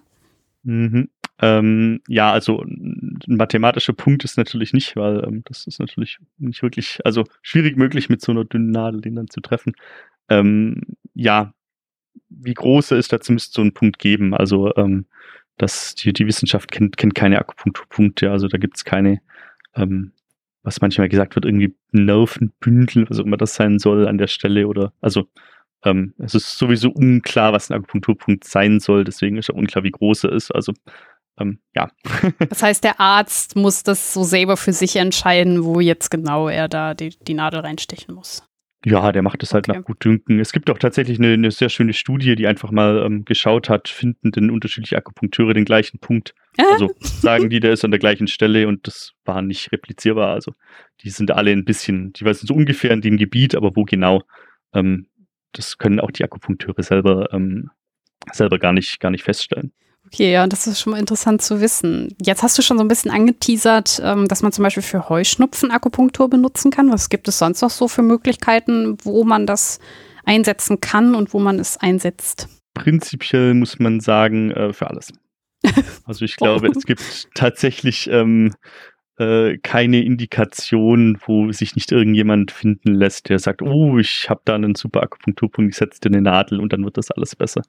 Mhm. Ähm, ja, also ein mathematischer Punkt ist natürlich nicht, weil ähm, das ist natürlich nicht wirklich, also schwierig möglich mit so einer dünnen Nadel den dann zu treffen. Ähm, ja, wie groß ist, dazu müsste so ein Punkt geben. Also ähm, dass die, die Wissenschaft kennt, kennt keine Akupunkturpunkte, also da gibt es keine, ähm, was manchmal gesagt wird, irgendwie Nervenbündel, was auch immer das sein soll an der Stelle oder, also ähm, es ist sowieso unklar, was ein Akupunkturpunkt sein soll, deswegen ist auch unklar, wie groß er ist. Also ähm, ja. das heißt, der Arzt muss das so selber für sich entscheiden, wo jetzt genau er da die, die Nadel reinstechen muss. Ja, der macht es halt okay. nach Gutdünken. Es gibt auch tatsächlich eine, eine sehr schöne Studie, die einfach mal ähm, geschaut hat, finden denn unterschiedliche Akupunkteure den gleichen Punkt. Also sagen die, der ist an der gleichen Stelle und das war nicht replizierbar. Also die sind alle ein bisschen, die wissen so ungefähr in dem Gebiet, aber wo genau, ähm, das können auch die Akupunkteure selber, ähm, selber gar nicht, gar nicht feststellen. Okay, ja, das ist schon mal interessant zu wissen. Jetzt hast du schon so ein bisschen angeteasert, ähm, dass man zum Beispiel für Heuschnupfen Akupunktur benutzen kann. Was gibt es sonst noch so für Möglichkeiten, wo man das einsetzen kann und wo man es einsetzt? Prinzipiell muss man sagen, äh, für alles. Also ich glaube, oh. es gibt tatsächlich ähm, äh, keine Indikation, wo sich nicht irgendjemand finden lässt, der sagt, oh, ich habe da einen super Akupunkturpunkt, ich setze dir eine Nadel und dann wird das alles besser.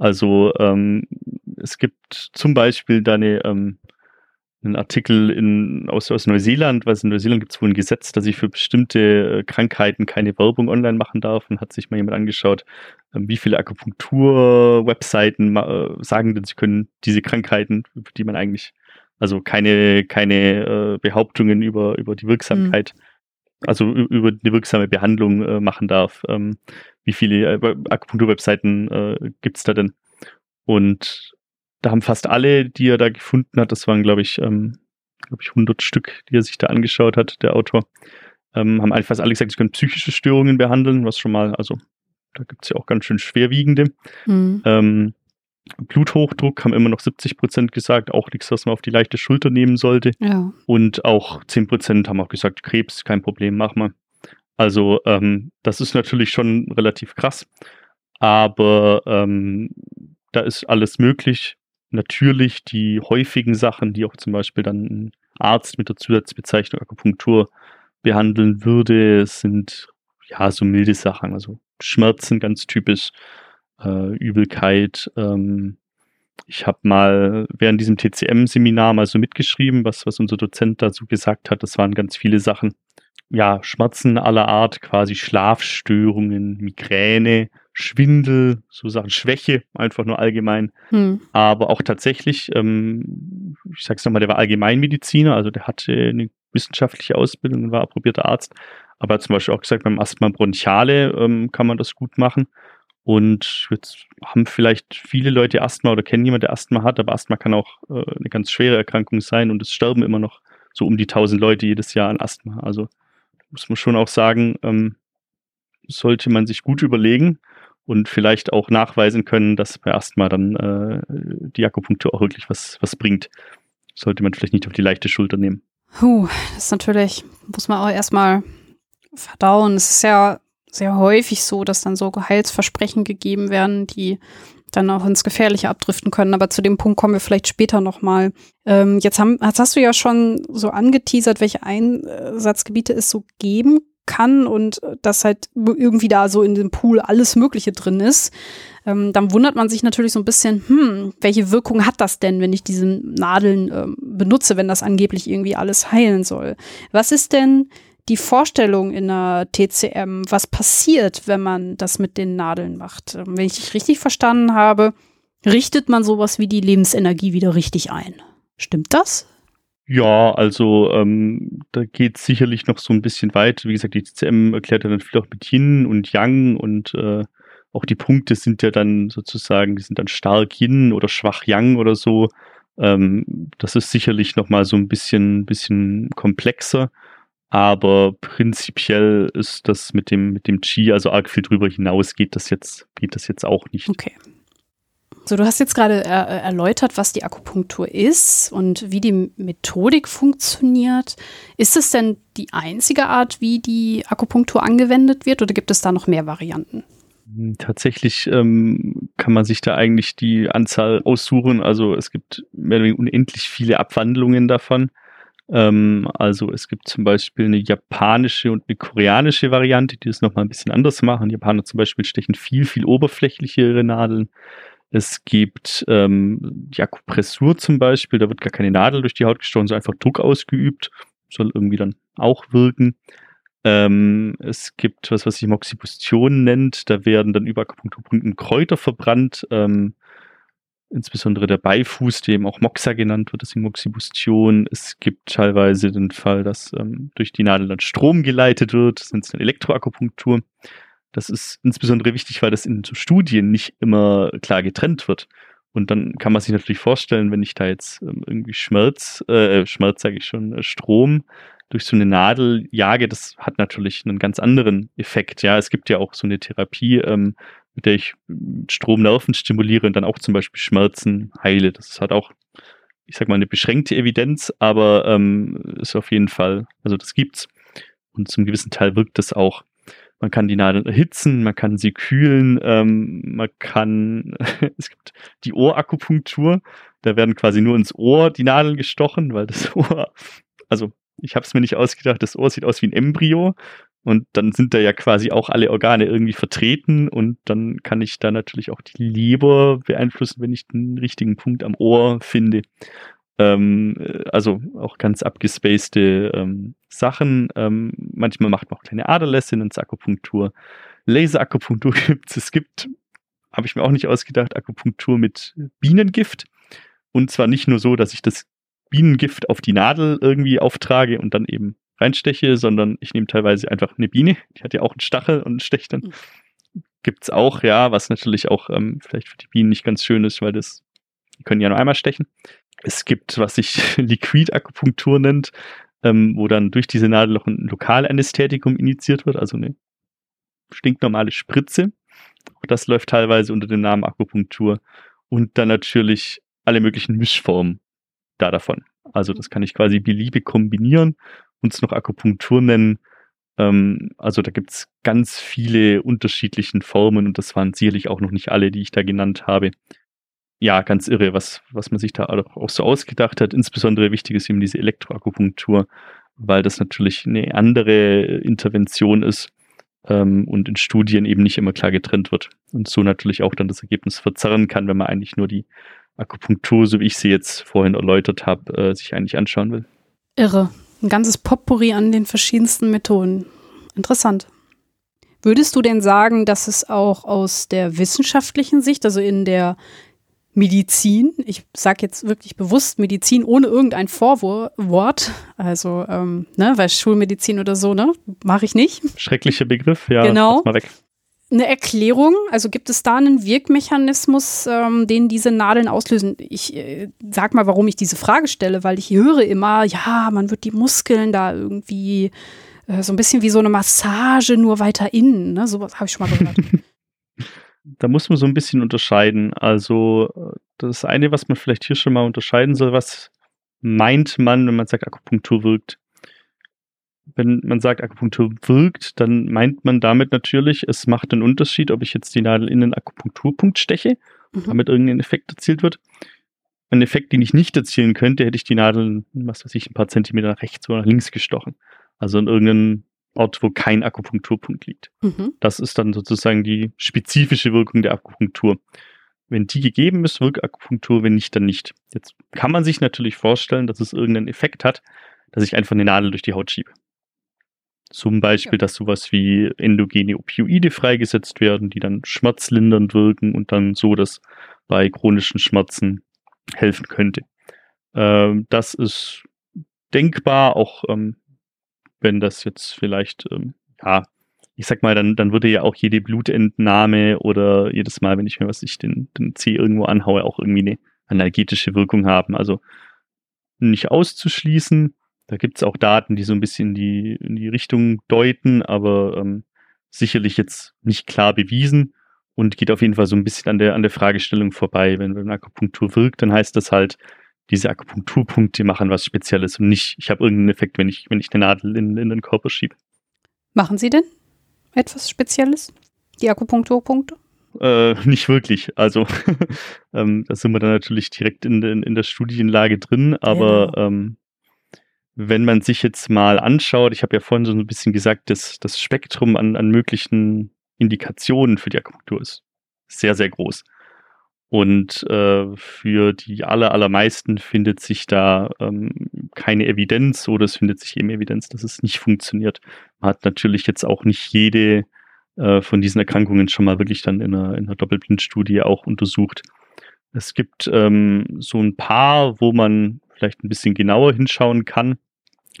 Also ähm, es gibt zum Beispiel da eine, ähm, einen Artikel in, aus, aus Neuseeland, weil in Neuseeland gibt es wohl ein Gesetz, dass ich für bestimmte äh, Krankheiten keine Werbung online machen darf und hat sich mal jemand angeschaut, ähm, wie viele Akupunktur-Webseiten äh, sagen denn, sie können diese Krankheiten, über die man eigentlich, also keine, keine äh, Behauptungen über, über die Wirksamkeit mhm also über eine wirksame Behandlung äh, machen darf. Ähm, wie viele äh, Akupunktur-Webseiten äh, gibt es da denn? Und da haben fast alle, die er da gefunden hat, das waren, glaube ich, ähm, glaube ich, 100 Stück, die er sich da angeschaut hat, der Autor, ähm, haben eigentlich fast alle gesagt, sie können psychische Störungen behandeln, was schon mal, also da gibt es ja auch ganz schön schwerwiegende. Mhm. Ähm, Bluthochdruck haben immer noch 70 Prozent gesagt, auch nichts, was man auf die leichte Schulter nehmen sollte. Ja. Und auch 10 Prozent haben auch gesagt, Krebs, kein Problem, mach mal. Also ähm, das ist natürlich schon relativ krass, aber ähm, da ist alles möglich. Natürlich die häufigen Sachen, die auch zum Beispiel dann ein Arzt mit der Zusatzbezeichnung Akupunktur behandeln würde, sind ja so milde Sachen, also Schmerzen ganz typisch, äh, Übelkeit. Ähm, ich habe mal während diesem TCM-Seminar mal so mitgeschrieben, was, was unser Dozent dazu gesagt hat. Das waren ganz viele Sachen. Ja, Schmerzen aller Art, quasi Schlafstörungen, Migräne, Schwindel, so Sachen, Schwäche, einfach nur allgemein. Hm. Aber auch tatsächlich, ähm, ich sag's nochmal, der war Allgemeinmediziner, also der hatte eine wissenschaftliche Ausbildung und war approbierter Arzt. Aber er hat zum Beispiel auch gesagt, beim Asthma bronchiale ähm, kann man das gut machen. Und jetzt haben vielleicht viele Leute Asthma oder kennen jemanden, der Asthma hat, aber Asthma kann auch äh, eine ganz schwere Erkrankung sein und es sterben immer noch so um die 1000 Leute jedes Jahr an Asthma. Also muss man schon auch sagen, ähm, sollte man sich gut überlegen und vielleicht auch nachweisen können, dass bei Asthma dann äh, die Akupunktur auch wirklich was, was bringt. Sollte man vielleicht nicht auf die leichte Schulter nehmen. Puh, das ist natürlich, muss man auch erstmal verdauen. Es ist ja sehr häufig so, dass dann so Geheilsversprechen gegeben werden, die dann auch ins Gefährliche abdriften können. Aber zu dem Punkt kommen wir vielleicht später nochmal. Ähm, jetzt, haben, jetzt hast du ja schon so angeteasert, welche Einsatzgebiete es so geben kann und dass halt irgendwie da so in dem Pool alles Mögliche drin ist. Ähm, dann wundert man sich natürlich so ein bisschen, hm, welche Wirkung hat das denn, wenn ich diese Nadeln ähm, benutze, wenn das angeblich irgendwie alles heilen soll? Was ist denn die Vorstellung in der TCM, was passiert, wenn man das mit den Nadeln macht. Ähm, wenn ich dich richtig verstanden habe, richtet man sowas wie die Lebensenergie wieder richtig ein. Stimmt das? Ja, also ähm, da geht es sicherlich noch so ein bisschen weit. Wie gesagt, die TCM erklärt ja dann viel auch mit Yin und Yang und äh, auch die Punkte sind ja dann sozusagen, die sind dann stark Yin oder schwach Yang oder so. Ähm, das ist sicherlich noch mal so ein bisschen, bisschen komplexer. Aber prinzipiell ist das mit dem, mit dem Qi, also arg viel drüber hinaus, geht das jetzt, geht das jetzt auch nicht. Okay. So, du hast jetzt gerade er erläutert, was die Akupunktur ist und wie die Methodik funktioniert. Ist es denn die einzige Art, wie die Akupunktur angewendet wird oder gibt es da noch mehr Varianten? Hm, tatsächlich ähm, kann man sich da eigentlich die Anzahl aussuchen. Also es gibt mehr oder weniger unendlich viele Abwandlungen davon. Ähm, also es gibt zum Beispiel eine japanische und eine koreanische Variante, die das nochmal ein bisschen anders machen. Die Japaner zum Beispiel stechen viel, viel oberflächlichere Nadeln. Es gibt ähm, die Akupressur zum Beispiel, da wird gar keine Nadel durch die Haut gestochen, sondern einfach Druck ausgeübt. Soll irgendwie dann auch wirken. Ähm, es gibt was, was sich Moxibustion nennt. Da werden dann über Akupunkturpunkten Kräuter verbrannt. Ähm, insbesondere der Beifuß, dem auch Moxa genannt wird, das ist Moxibustion. Es gibt teilweise den Fall, dass ähm, durch die Nadel dann Strom geleitet wird, das nennt sich dann Elektroakupunktur. Das ist insbesondere wichtig, weil das in so Studien nicht immer klar getrennt wird. Und dann kann man sich natürlich vorstellen, wenn ich da jetzt ähm, irgendwie Schmerz, äh, Schmerz sage ich schon, äh, Strom durch so eine Nadel jage, das hat natürlich einen ganz anderen Effekt. Ja, es gibt ja auch so eine Therapie, ähm, mit der ich Stromnerven stimuliere und dann auch zum Beispiel Schmerzen heile. Das hat auch, ich sag mal, eine beschränkte Evidenz, aber ähm, ist auf jeden Fall, also das gibt's. Und zum gewissen Teil wirkt das auch. Man kann die Nadeln erhitzen, man kann sie kühlen, ähm, man kann, es gibt die Ohrakupunktur, da werden quasi nur ins Ohr die Nadeln gestochen, weil das Ohr, also ich habe es mir nicht ausgedacht, das Ohr sieht aus wie ein Embryo und dann sind da ja quasi auch alle Organe irgendwie vertreten und dann kann ich da natürlich auch die Leber beeinflussen, wenn ich den richtigen Punkt am Ohr finde. Ähm, äh, also auch ganz abgespacede ähm, Sachen. Ähm, manchmal macht man auch kleine Aderlässe in Akupunktur. Laserakupunktur gibt es. Es gibt, habe ich mir auch nicht ausgedacht, Akupunktur mit Bienengift. Und zwar nicht nur so, dass ich das Bienengift auf die Nadel irgendwie auftrage und dann eben reinsteche, sondern ich nehme teilweise einfach eine Biene, die hat ja auch einen Stachel und stecht dann. Mhm. Gibt's auch, ja, was natürlich auch ähm, vielleicht für die Bienen nicht ganz schön ist, weil das, die können ja nur einmal stechen. Es gibt, was sich Liquidakupunktur nennt, ähm, wo dann durch diese Nadel noch ein Lokalanästhetikum initiiert wird, also eine stinknormale Spritze. Auch das läuft teilweise unter dem Namen Akupunktur. Und dann natürlich alle möglichen Mischformen da davon. Also das kann ich quasi beliebig kombinieren, und es noch Akupunktur nennen. Ähm, also da gibt's ganz viele unterschiedlichen Formen und das waren sicherlich auch noch nicht alle, die ich da genannt habe ja, ganz irre, was, was man sich da auch so ausgedacht hat. Insbesondere wichtig ist eben diese Elektroakupunktur, weil das natürlich eine andere Intervention ist ähm, und in Studien eben nicht immer klar getrennt wird. Und so natürlich auch dann das Ergebnis verzerren kann, wenn man eigentlich nur die Akupunktur, so wie ich sie jetzt vorhin erläutert habe, äh, sich eigentlich anschauen will. Irre. Ein ganzes Potpourri an den verschiedensten Methoden. Interessant. Würdest du denn sagen, dass es auch aus der wissenschaftlichen Sicht, also in der Medizin, ich sage jetzt wirklich bewusst Medizin ohne irgendein Vorwort, also ähm, ne, weil Schulmedizin oder so, ne, mache ich nicht. Schrecklicher Begriff, ja. Genau. Mal weg. Eine Erklärung, also gibt es da einen Wirkmechanismus, ähm, den diese Nadeln auslösen? Ich äh, sag mal, warum ich diese Frage stelle, weil ich höre immer, ja, man wird die Muskeln da irgendwie äh, so ein bisschen wie so eine Massage nur weiter innen, ne? Sowas habe ich schon mal gehört. da muss man so ein bisschen unterscheiden. Also das eine, was man vielleicht hier schon mal unterscheiden soll, was meint man, wenn man sagt, Akupunktur wirkt? Wenn man sagt, Akupunktur wirkt, dann meint man damit natürlich, es macht einen Unterschied, ob ich jetzt die Nadel in den Akupunkturpunkt steche, mhm. damit irgendein Effekt erzielt wird. Ein Effekt, den ich nicht erzielen könnte, hätte ich die Nadel, was weiß ich, ein paar Zentimeter nach rechts oder nach links gestochen. Also in irgendeinen Ort, wo kein Akupunkturpunkt liegt. Mhm. Das ist dann sozusagen die spezifische Wirkung der Akupunktur. Wenn die gegeben ist, wirkt Akupunktur, wenn nicht, dann nicht. Jetzt kann man sich natürlich vorstellen, dass es irgendeinen Effekt hat, dass ich einfach eine Nadel durch die Haut schiebe. Zum Beispiel, ja. dass sowas wie endogene Opioide freigesetzt werden, die dann schmerzlindernd wirken und dann so, dass bei chronischen Schmerzen helfen könnte. Ähm, das ist denkbar, auch ähm, wenn das jetzt vielleicht, ähm, ja, ich sag mal, dann, dann würde ja auch jede Blutentnahme oder jedes Mal, wenn ich mir was ich den, den Zeh irgendwo anhaue, auch irgendwie eine analgetische Wirkung haben. Also nicht auszuschließen. Da gibt es auch Daten, die so ein bisschen die, in die Richtung deuten, aber ähm, sicherlich jetzt nicht klar bewiesen und geht auf jeden Fall so ein bisschen an der, an der Fragestellung vorbei. Wenn, wenn Akupunktur wirkt, dann heißt das halt, diese Akupunkturpunkte machen was Spezielles und nicht, ich habe irgendeinen Effekt, wenn ich, wenn ich eine Nadel in, in den Körper schiebe. Machen Sie denn etwas Spezielles? Die Akupunkturpunkte? Äh, nicht wirklich. Also ähm, da sind wir dann natürlich direkt in, in, in der Studienlage drin, aber genau. ähm, wenn man sich jetzt mal anschaut, ich habe ja vorhin so ein bisschen gesagt, dass das Spektrum an, an möglichen Indikationen für die Akupunktur ist sehr, sehr groß. Und äh, für die aller, allermeisten findet sich da ähm, keine Evidenz oder es findet sich eben Evidenz, dass es nicht funktioniert. Man hat natürlich jetzt auch nicht jede äh, von diesen Erkrankungen schon mal wirklich dann in einer, in einer Doppelblindstudie auch untersucht. Es gibt ähm, so ein paar, wo man vielleicht ein bisschen genauer hinschauen kann.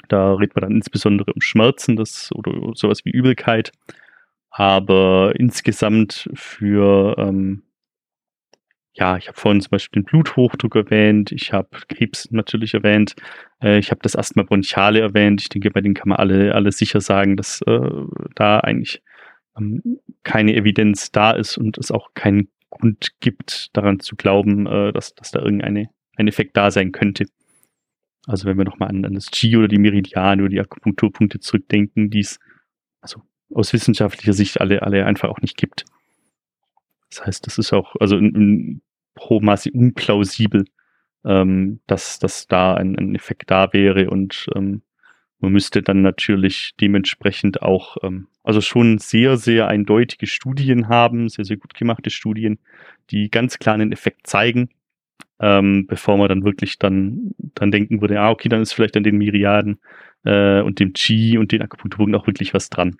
Da redet man dann insbesondere um Schmerzen das, oder sowas wie Übelkeit. Aber insgesamt für, ähm, ja, ich habe vorhin zum Beispiel den Bluthochdruck erwähnt, ich habe Krebs natürlich erwähnt, äh, ich habe das Asthma bronchiale erwähnt. Ich denke, bei denen kann man alle, alle sicher sagen, dass äh, da eigentlich ähm, keine Evidenz da ist und es auch keinen Grund gibt, daran zu glauben, äh, dass, dass da irgendein ein Effekt da sein könnte. Also wenn wir nochmal an, an das G oder die Meridiane oder die Akupunkturpunkte zurückdenken, die es also aus wissenschaftlicher Sicht alle, alle einfach auch nicht gibt. Das heißt, das ist auch also in, in pro Masse unplausibel, ähm, dass, dass da ein, ein Effekt da wäre und ähm, man müsste dann natürlich dementsprechend auch, ähm, also schon sehr, sehr eindeutige Studien haben, sehr, sehr gut gemachte Studien, die ganz klar einen Effekt zeigen, ähm, bevor man dann wirklich dann, dann denken würde, ah, okay, dann ist vielleicht an den Myriaden äh, und dem Qi und den Akupunkturpunkten auch wirklich was dran.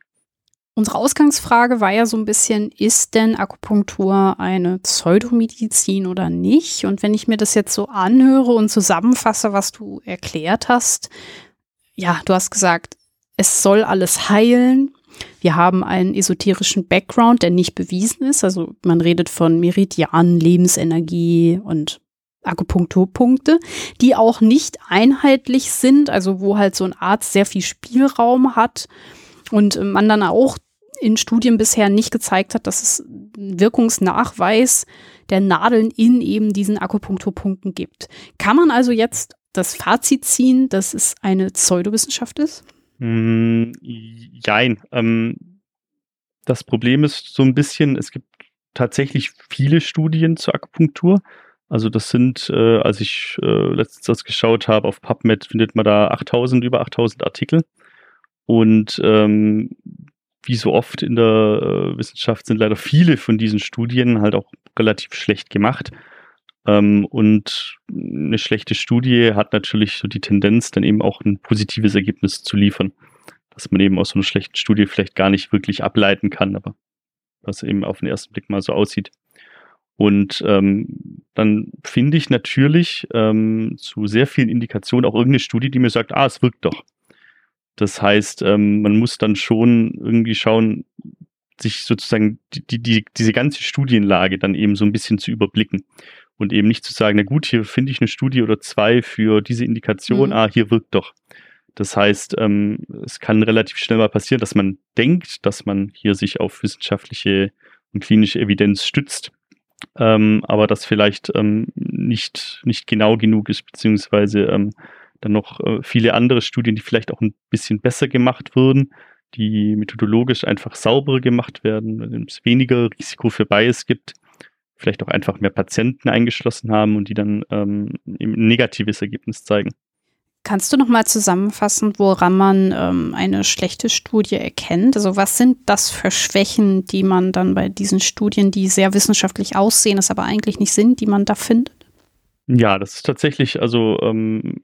Unsere Ausgangsfrage war ja so ein bisschen, ist denn Akupunktur eine Pseudomedizin oder nicht? Und wenn ich mir das jetzt so anhöre und zusammenfasse, was du erklärt hast, ja, du hast gesagt, es soll alles heilen. Wir haben einen esoterischen Background, der nicht bewiesen ist. Also man redet von Meridianen, Lebensenergie und Akupunkturpunkte, die auch nicht einheitlich sind, also wo halt so ein Arzt sehr viel Spielraum hat und man dann auch in Studien bisher nicht gezeigt hat, dass es einen Wirkungsnachweis der Nadeln in eben diesen Akupunkturpunkten gibt. Kann man also jetzt das Fazit ziehen, dass es eine Pseudowissenschaft ist? Mm, jein. Ähm, das Problem ist so ein bisschen, es gibt tatsächlich viele Studien zur Akupunktur. Also das sind, äh, als ich äh, letztens das geschaut habe, auf PubMed findet man da 8000, über 8000 Artikel. Und ähm, wie so oft in der äh, Wissenschaft sind leider viele von diesen Studien halt auch relativ schlecht gemacht. Ähm, und eine schlechte Studie hat natürlich so die Tendenz, dann eben auch ein positives Ergebnis zu liefern. Dass man eben aus so einer schlechten Studie vielleicht gar nicht wirklich ableiten kann, aber was eben auf den ersten Blick mal so aussieht. Und ähm, dann finde ich natürlich ähm, zu sehr vielen Indikationen auch irgendeine Studie, die mir sagt, ah, es wirkt doch. Das heißt, ähm, man muss dann schon irgendwie schauen, sich sozusagen die, die, diese ganze Studienlage dann eben so ein bisschen zu überblicken und eben nicht zu sagen, na gut, hier finde ich eine Studie oder zwei für diese Indikation, mhm. ah, hier wirkt doch. Das heißt, ähm, es kann relativ schnell mal passieren, dass man denkt, dass man hier sich auf wissenschaftliche und klinische Evidenz stützt, ähm, aber das vielleicht ähm, nicht, nicht genau genug ist, beziehungsweise ähm, dann noch äh, viele andere Studien, die vielleicht auch ein bisschen besser gemacht wurden, die methodologisch einfach sauberer gemacht werden, wenn es weniger Risiko für Bias gibt, vielleicht auch einfach mehr Patienten eingeschlossen haben und die dann ähm, ein negatives Ergebnis zeigen. Kannst du noch mal zusammenfassen, woran man ähm, eine schlechte Studie erkennt? Also was sind das für Schwächen, die man dann bei diesen Studien, die sehr wissenschaftlich aussehen, es aber eigentlich nicht sind, die man da findet? Ja, das ist tatsächlich also ähm,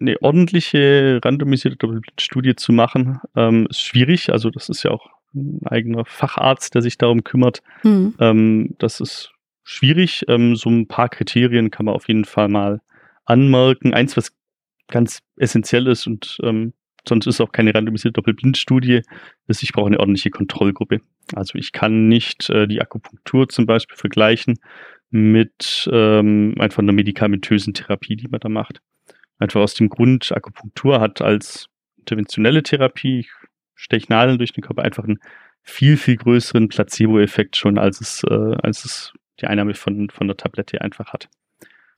eine ordentliche randomisierte Studie zu machen, ähm, ist schwierig. Also das ist ja auch ein eigener Facharzt, der sich darum kümmert. Mhm. Das ist schwierig. Ähm, so ein paar Kriterien kann man auf jeden Fall mal anmerken. Eins, was ganz essentiell ist und ähm, sonst ist auch keine randomisierte Doppelblindstudie, ist, ich brauche eine ordentliche Kontrollgruppe. Also ich kann nicht äh, die Akupunktur zum Beispiel vergleichen mit ähm, einfach einer medikamentösen Therapie, die man da macht. Einfach aus dem Grund, Akupunktur hat als interventionelle Therapie, ich steche Nadeln durch den Körper, einfach einen viel, viel größeren Placebo-Effekt schon, als es, äh, als es die Einnahme von, von der Tablette einfach hat.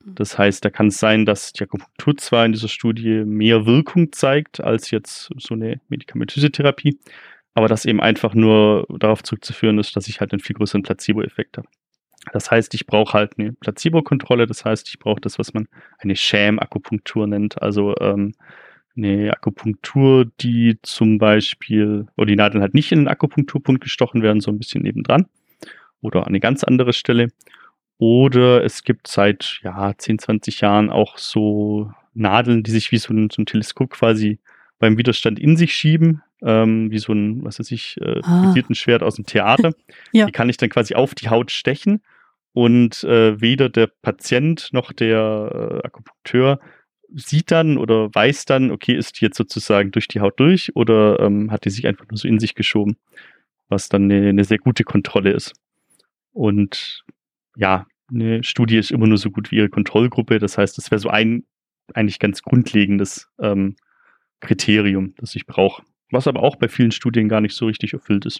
Mhm. Das heißt, da kann es sein, dass die Akupunktur zwar in dieser Studie mehr Wirkung zeigt als jetzt so eine medikamentöse Therapie, aber das eben einfach nur darauf zurückzuführen ist, dass ich halt einen viel größeren Placebo-Effekt habe. Das heißt, ich brauche halt eine Placebo-Kontrolle, das heißt, ich brauche das, was man eine Sham-Akupunktur nennt, also ähm, eine Akupunktur, die zum Beispiel, wo die Nadeln halt nicht in den Akupunkturpunkt gestochen werden, so ein bisschen nebendran oder an eine ganz andere Stelle. Oder es gibt seit ja, 10, 20 Jahren auch so Nadeln, die sich wie so ein, so ein Teleskop quasi beim Widerstand in sich schieben, ähm, wie so ein, was weiß ich, äh, ah. Schwert aus dem Theater. ja. Die kann ich dann quasi auf die Haut stechen und äh, weder der Patient noch der äh, Akupunkteur sieht dann oder weiß dann, okay, ist die jetzt sozusagen durch die Haut durch oder ähm, hat die sich einfach nur so in sich geschoben, was dann eine, eine sehr gute Kontrolle ist. Und ja, eine Studie ist immer nur so gut wie ihre Kontrollgruppe. Das heißt, das wäre so ein eigentlich ganz grundlegendes ähm, Kriterium, das ich brauche. Was aber auch bei vielen Studien gar nicht so richtig erfüllt ist.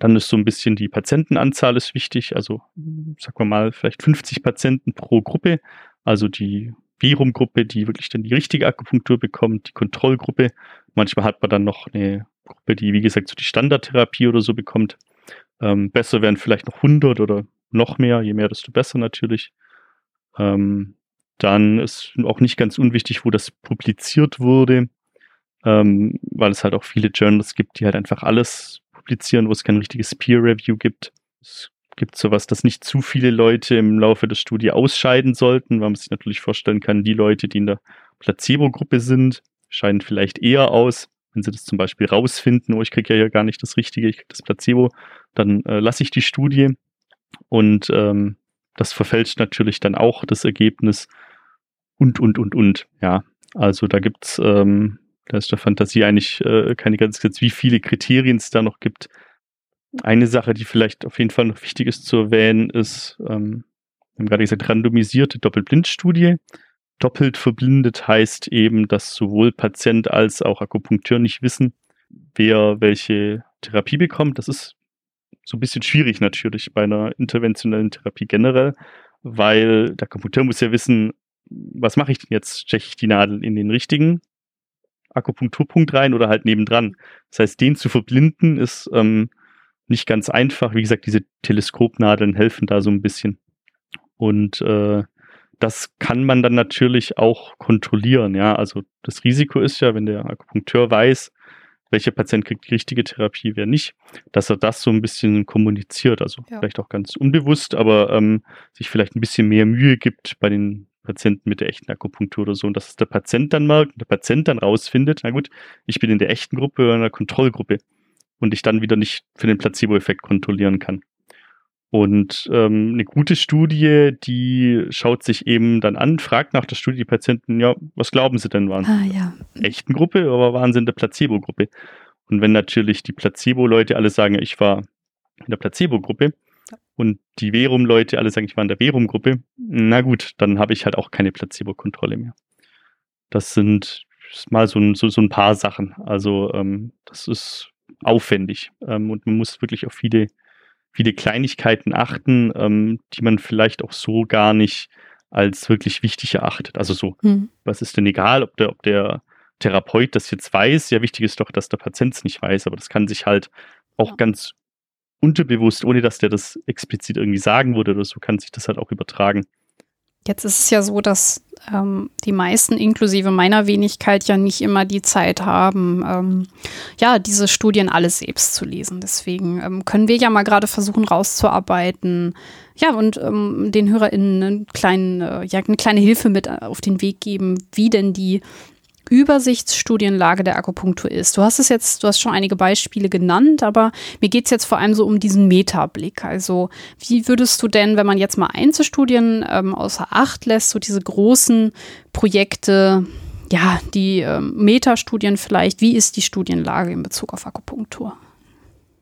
Dann ist so ein bisschen die Patientenanzahl ist wichtig. Also, sagen wir mal, vielleicht 50 Patienten pro Gruppe. Also die Virum-Gruppe, die wirklich dann die richtige Akupunktur bekommt, die Kontrollgruppe. Manchmal hat man dann noch eine Gruppe, die, wie gesagt, so die Standardtherapie oder so bekommt. Ähm, besser wären vielleicht noch 100 oder noch mehr. Je mehr, desto besser natürlich. Ähm, dann ist auch nicht ganz unwichtig, wo das publiziert wurde, ähm, weil es halt auch viele Journals gibt, die halt einfach alles publizieren, wo es kein richtiges Peer Review gibt. Es gibt sowas, dass nicht zu viele Leute im Laufe der Studie ausscheiden sollten, weil man sich natürlich vorstellen kann, die Leute, die in der Placebo-Gruppe sind, scheiden vielleicht eher aus. Wenn sie das zum Beispiel rausfinden, oh, ich kriege ja hier gar nicht das Richtige, ich kriege das Placebo, dann äh, lasse ich die Studie. Und ähm, das verfälscht natürlich dann auch das Ergebnis. Und, und, und, und. Ja, also da gibt's ähm, da ist der Fantasie eigentlich äh, keine ganz jetzt, wie viele Kriterien es da noch gibt. Eine Sache, die vielleicht auf jeden Fall noch wichtig ist zu erwähnen, ist, ähm, wir haben gerade gesagt, randomisierte Doppelblindstudie. Doppelt verblindet heißt eben, dass sowohl Patient als auch Akupunkteur nicht wissen, wer welche Therapie bekommt. Das ist so ein bisschen schwierig natürlich bei einer interventionellen Therapie generell, weil der Akupunkteur muss ja wissen, was mache ich denn jetzt? Steche ich die Nadel in den richtigen Akupunkturpunkt rein oder halt nebendran. Das heißt, den zu verblinden ist ähm, nicht ganz einfach. Wie gesagt, diese Teleskopnadeln helfen da so ein bisschen. Und äh, das kann man dann natürlich auch kontrollieren. Ja, also das Risiko ist ja, wenn der Akupunkteur weiß, welcher Patient kriegt die richtige Therapie, wer nicht, dass er das so ein bisschen kommuniziert. Also ja. vielleicht auch ganz unbewusst, aber ähm, sich vielleicht ein bisschen mehr Mühe gibt bei den Patienten mit der echten Akupunktur oder so. Und dass es der Patient dann merkt und der Patient dann rausfindet, na gut, ich bin in der echten Gruppe oder in der Kontrollgruppe und ich dann wieder nicht für den Placebo-Effekt kontrollieren kann. Und ähm, eine gute Studie, die schaut sich eben dann an, fragt nach der Studie die Patienten, ja, was glauben sie denn, waren sie ah, in ja. der echten Gruppe oder waren sie in der Placebo-Gruppe? Und wenn natürlich die Placebo-Leute alle sagen, ich war in der Placebo-Gruppe, und die Verum-Leute alle sagen, ich war in der Verum-Gruppe, na gut, dann habe ich halt auch keine Placebo-Kontrolle mehr. Das sind mal so ein, so, so ein paar Sachen. Also ähm, das ist aufwendig ähm, und man muss wirklich auf viele, viele Kleinigkeiten achten, ähm, die man vielleicht auch so gar nicht als wirklich wichtig erachtet. Also so, hm. was ist denn egal, ob der, ob der Therapeut das jetzt weiß? Ja, wichtig ist doch, dass der Patient es nicht weiß, aber das kann sich halt auch ja. ganz unterbewusst, ohne dass der das explizit irgendwie sagen würde oder so, kann sich das halt auch übertragen. Jetzt ist es ja so, dass ähm, die meisten, inklusive meiner Wenigkeit, ja nicht immer die Zeit haben, ähm, ja, diese Studien alle selbst zu lesen. Deswegen ähm, können wir ja mal gerade versuchen rauszuarbeiten, ja, und ähm, den HörerInnen einen kleinen, äh, ja, eine kleine Hilfe mit auf den Weg geben, wie denn die Übersichtsstudienlage der Akupunktur ist. Du hast es jetzt, du hast schon einige Beispiele genannt, aber mir geht es jetzt vor allem so um diesen Metablick. Also wie würdest du denn, wenn man jetzt mal Einzelstudien ähm, außer Acht lässt, so diese großen Projekte, ja, die ähm, Metastudien vielleicht, wie ist die Studienlage in Bezug auf Akupunktur?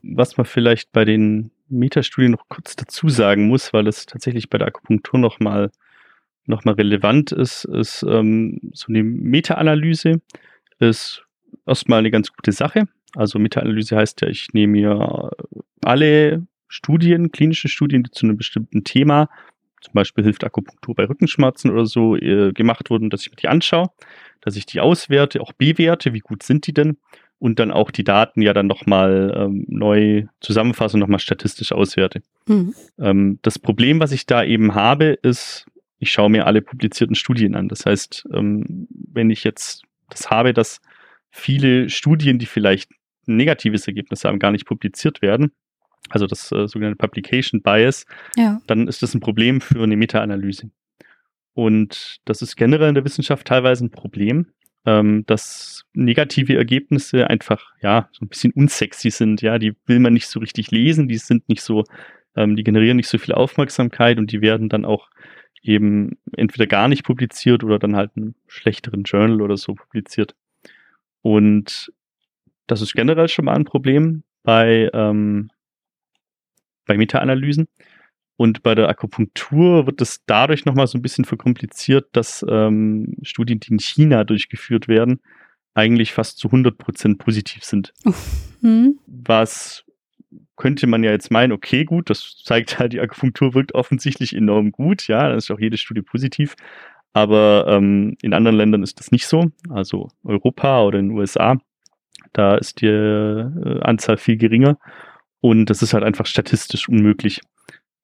Was man vielleicht bei den Metastudien noch kurz dazu sagen muss, weil es tatsächlich bei der Akupunktur nochmal nochmal relevant ist, ist ähm, so eine Meta-Analyse ist erstmal eine ganz gute Sache. Also Meta-Analyse heißt ja, ich nehme mir alle Studien, klinische Studien, die zu einem bestimmten Thema, zum Beispiel hilft Akupunktur bei Rückenschmerzen oder so, äh, gemacht wurden, dass ich mir die anschaue, dass ich die auswerte, auch bewerte, wie gut sind die denn und dann auch die Daten ja dann nochmal ähm, neu zusammenfasse und nochmal statistisch auswerte. Mhm. Ähm, das Problem, was ich da eben habe, ist, ich schaue mir alle publizierten Studien an. Das heißt, ähm, wenn ich jetzt das habe, dass viele Studien, die vielleicht ein negatives Ergebnis haben, gar nicht publiziert werden, also das äh, sogenannte Publication Bias, ja. dann ist das ein Problem für eine Meta-Analyse. Und das ist generell in der Wissenschaft teilweise ein Problem, ähm, dass negative Ergebnisse einfach, ja, so ein bisschen unsexy sind, ja, die will man nicht so richtig lesen, die sind nicht so Ähm, die generieren nicht so viel Aufmerksamkeit und die werden dann auch eben entweder gar nicht publiziert oder dann halt einen schlechteren Journal oder so publiziert. Und das ist generell schon mal ein Problem bei, ähm, bei Meta-Analysen. Und bei der Akupunktur wird es dadurch nochmal so ein bisschen verkompliziert, dass ähm, Studien, die in China durchgeführt werden, eigentlich fast zu 100% positiv sind. Mhm. Was könnte man ja jetzt meinen, okay, gut, das zeigt halt, die Akupunktur wirkt offensichtlich enorm gut, ja, dann ist auch jede Studie positiv. Aber ähm, in anderen Ländern ist das nicht so, also Europa oder in den USA, da ist die äh, Anzahl viel geringer und das ist halt einfach statistisch unmöglich.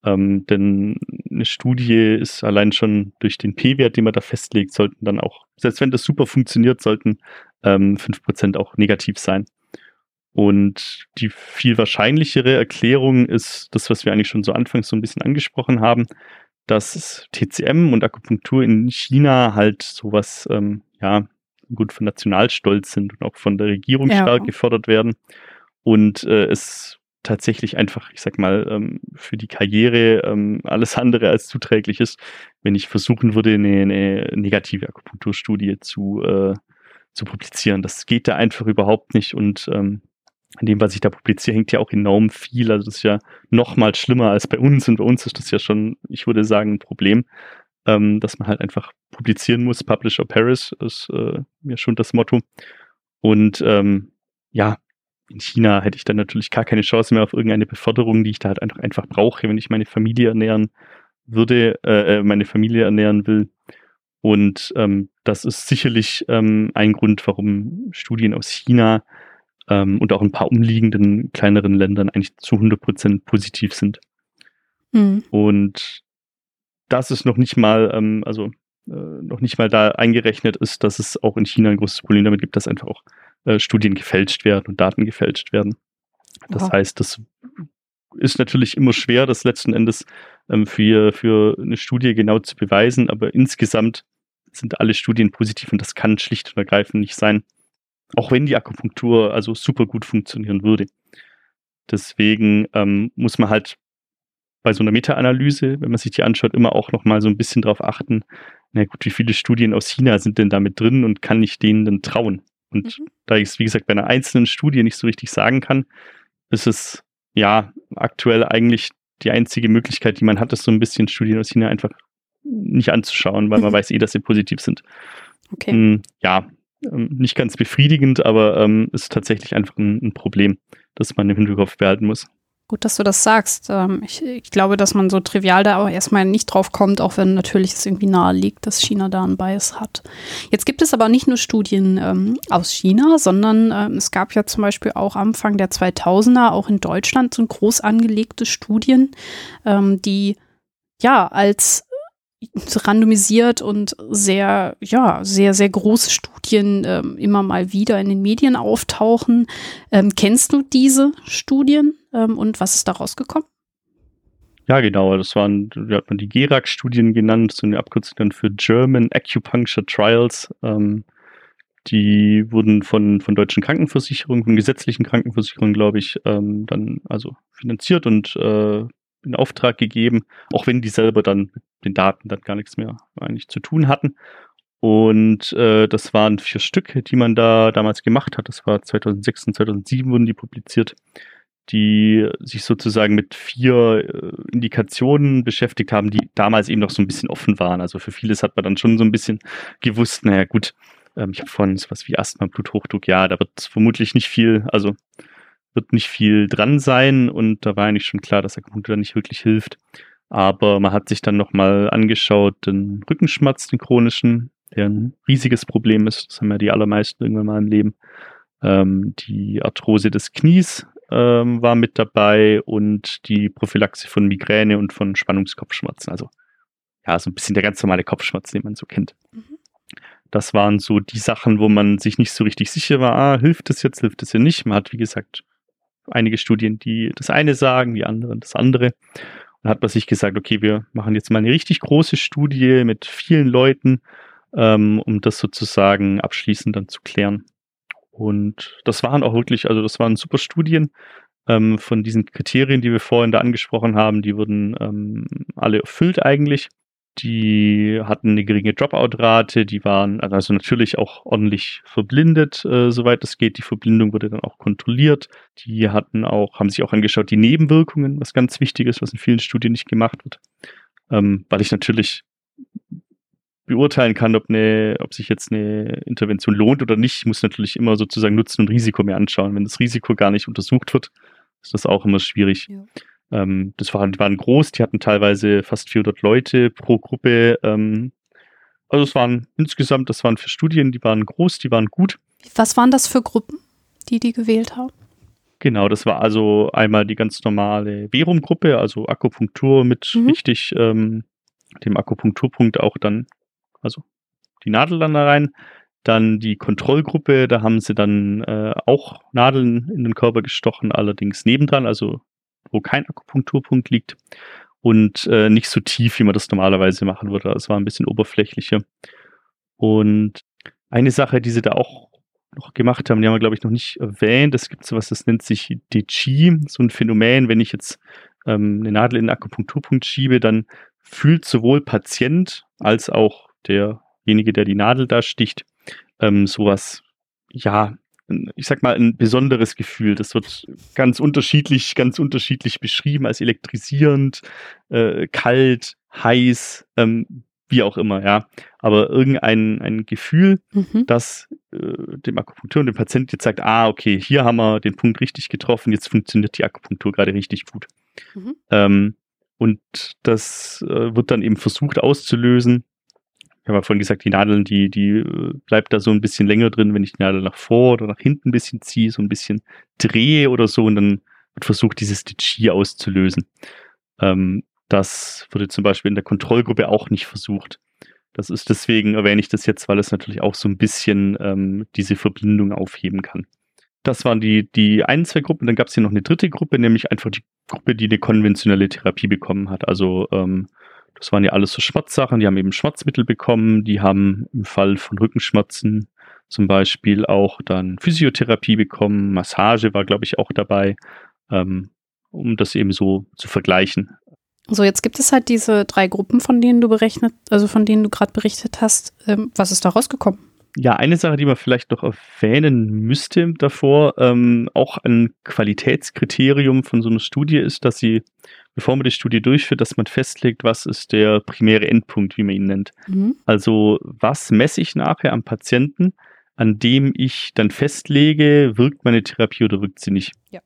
Ähm, denn eine Studie ist allein schon durch den P-Wert, den man da festlegt, sollten dann auch, selbst wenn das super funktioniert, sollten ähm, 5% auch negativ sein. Und die viel wahrscheinlichere Erklärung ist das, was wir eigentlich schon so anfangs so ein bisschen angesprochen haben, dass TCM und Akupunktur in China halt sowas, ähm, ja, gut von Nationalstolz sind und auch von der Regierung ja. stark gefördert werden. Und äh, es tatsächlich einfach, ich sag mal, ähm, für die Karriere ähm, alles andere als zuträglich ist, wenn ich versuchen würde, eine, eine negative Akupunkturstudie zu, äh, zu publizieren. Das geht da einfach überhaupt nicht und ähm, an dem, was ich da publiziere, hängt ja auch enorm viel. Also das ist ja noch mal schlimmer als bei uns und bei uns ist das ja schon, ich würde sagen, ein Problem, ähm, dass man halt einfach publizieren muss. Publish or Paris ist äh, schon das Motto. Und ähm, ja, in China hätte ich dann natürlich gar keine Chance mehr auf irgendeine Beförderung, die ich da halt einfach, einfach brauche, wenn ich meine Familie ernähren würde, äh, äh, meine Familie ernähren will. Und ähm, das ist sicherlich ähm, ein Grund, warum Studien aus China ähm, und auch ein paar umliegenden kleineren Ländern eigentlich zu 100 Prozent positiv sind. Mhm. Und das ist noch nicht mal, ähm, also äh, noch nicht mal da eingerechnet ist, dass es auch in China ein großes Problem damit gibt, dass einfach auch äh, Studien gefälscht werden und Daten gefälscht werden. Das wow. heißt, das ist natürlich immer schwer, das letzten Endes ähm, für, für eine Studie genau zu beweisen, aber insgesamt sind alle Studien positiv und das kann schlicht und ergreifend nicht sein. Auch wenn die Akupunktur also super gut funktionieren würde. Deswegen ähm, muss man halt bei so einer Meta-Analyse, wenn man sich die anschaut, immer auch nochmal so ein bisschen drauf achten, na gut, wie viele Studien aus China sind denn damit drin und kann ich denen denn trauen? Und mhm. da ich es, wie gesagt, bei einer einzelnen Studie nicht so richtig sagen kann, ist es ja aktuell eigentlich die einzige Möglichkeit, die man hat, ist so ein bisschen Studien aus China einfach nicht anzuschauen, weil mhm. man weiß eh, dass sie positiv sind. Okay. Hm, ja, nicht ganz befriedigend, aber ähm, ist tatsächlich einfach ein, ein Problem, das man im Hinterkopf behalten muss. Gut, dass du das sagst. Ähm, ich, ich, glaube, dass man so trivial da auch erstmal nicht drauf kommt, auch wenn natürlich es irgendwie nahe liegt, dass China da einen Bias hat. Jetzt gibt es aber nicht nur Studien ähm, aus China, sondern ähm, es gab ja zum Beispiel auch Anfang der 2000er auch in Deutschland so groß angelegte Studien, ähm, die ja als randomisiert und sehr, ja, sehr, sehr große Studien ähm, immer mal wieder in den Medien auftauchen. Ähm, kennst du diese Studien ähm, und was ist daraus gekommen? Ja, genau. Das waren, wie hat man die GERAC-Studien genannt, so eine Abkürzung dann für German Acupuncture Trials. Ähm, die wurden von, von deutschen Krankenversicherungen, von gesetzlichen Krankenversicherungen, glaube ich, ähm, dann also finanziert und äh, in Auftrag gegeben, auch wenn die selber dann mit den Daten dann gar nichts mehr eigentlich zu tun hatten. Und äh, das waren vier Stück, die man da damals gemacht hat. Das war 2006 und 2007 wurden die publiziert, die sich sozusagen mit vier äh, Indikationen beschäftigt haben, die damals eben noch so ein bisschen offen waren. Also für vieles hat man dann schon so ein bisschen gewusst, naja gut, ähm, ich habe vorhin sowas wie Asthma, Bluthochdruck, ja, da wird vermutlich nicht viel, also wird nicht viel dran sein und da war eigentlich schon klar, dass Akupunktur nicht wirklich hilft. Aber man hat sich dann nochmal angeschaut, den Rückenschmerz, den chronischen, der ein riesiges Problem ist. Das haben ja die allermeisten irgendwann mal im Leben. Ähm, die Arthrose des Knies ähm, war mit dabei und die Prophylaxe von Migräne und von Spannungskopfschmerzen. Also ja, so ein bisschen der ganz normale Kopfschmerz, den man so kennt. Mhm. Das waren so die Sachen, wo man sich nicht so richtig sicher war, ah, hilft das jetzt, hilft das ja nicht. Man hat, wie gesagt, einige Studien, die das eine sagen, die anderen das andere. Und hat man sich gesagt, okay, wir machen jetzt mal eine richtig große Studie mit vielen Leuten, ähm, um das sozusagen abschließend dann zu klären. Und das waren auch wirklich, also das waren super Studien. ähm, von diesen Kriterien, die wir vorhin da angesprochen haben, die wurden ähm, alle erfüllt eigentlich. Die hatten eine geringe Dropout-Rate, die waren also natürlich auch ordentlich verblindet, äh, soweit es geht. Die Verblindung wurde dann auch kontrolliert. Die hatten auch, haben sich auch angeschaut, die Nebenwirkungen, was ganz wichtig ist, was in vielen Studien nicht gemacht wird. Ähm, weil ich natürlich beurteilen kann, ob, eine, ob sich jetzt eine Intervention lohnt oder nicht, muss natürlich immer sozusagen Nutzen und Risiko mehr anschauen. Wenn das Risiko gar nicht untersucht wird, ist das auch immer schwierig. Ja. Ähm, das waren, die waren groß, die hatten teilweise fast 400 Leute pro Gruppe. Ähm, also es waren insgesamt, das waren für Studien, die waren groß, die waren gut. Was waren das für Gruppen, die die gewählt haben? Genau, das war also einmal die ganz normale Verum-Gruppe, also Akupunktur mit mhm. richtig ähm, dem Akupunkturpunkt auch dann also die Nadel dann da rein. Dann die Kontrollgruppe, da haben sie dann äh, auch Nadeln in den Körper gestochen, allerdings nebendran, also wo kein Akupunkturpunkt liegt und äh, nicht so tief, wie man das normalerweise machen würde. Es war ein bisschen oberflächlicher. Und eine Sache, die sie da auch noch gemacht haben, die haben wir, glaube ich, noch nicht erwähnt. Es gibt so was, das nennt sich DG, so ein Phänomen, wenn ich jetzt ähm, eine Nadel in den Akupunkturpunkt schiebe, dann fühlt sowohl Patient als auch derjenige, der die Nadel da sticht, ähm, sowas, ja, ich sag mal, ein besonderes Gefühl. Das wird ganz unterschiedlich, ganz unterschiedlich beschrieben als elektrisierend, äh, kalt, heiß, ähm, wie auch immer, ja. Aber irgendein ein Gefühl, mhm. das äh, dem Akupunktur und dem Patienten jetzt sagt, ah, okay, hier haben wir den Punkt richtig getroffen, jetzt funktioniert die Akupunktur gerade richtig gut. Mhm. Ähm, und das äh, wird dann eben versucht auszulösen habe ja vorhin gesagt, die Nadeln, die, die äh, bleibt da so ein bisschen länger drin, wenn ich die Nadel nach vor oder nach hinten ein bisschen ziehe, so ein bisschen drehe oder so und dann wird versucht, dieses Stitchie auszulösen. Ähm, das wurde zum Beispiel in der Kontrollgruppe auch nicht versucht. Das ist deswegen erwähne ich das jetzt, weil es natürlich auch so ein bisschen ähm, diese Verbindung aufheben kann. Das waren die, die ein, zwei Gruppen. Dann gab es hier noch eine dritte Gruppe, nämlich einfach die Gruppe, die eine konventionelle Therapie bekommen hat. Also ähm, das waren ja alles so Schmerzsachen, die haben eben Schmerzmittel bekommen, die haben im Fall von Rückenschmerzen zum Beispiel auch dann Physiotherapie bekommen, Massage war, glaube ich, auch dabei, ähm, um das eben so zu vergleichen. So, jetzt gibt es halt diese drei Gruppen, von denen du berechnet, also von denen du gerade berichtet hast. Ähm, was ist da rausgekommen? Ja, eine Sache, die man vielleicht noch erwähnen müsste davor, ähm, auch ein Qualitätskriterium von so einer Studie ist, dass sie bevor man die Studie durchführt, dass man festlegt, was ist der primäre Endpunkt, wie man ihn nennt. Mhm. Also was messe ich nachher am Patienten, an dem ich dann festlege, wirkt meine Therapie oder wirkt sie nicht. Ja.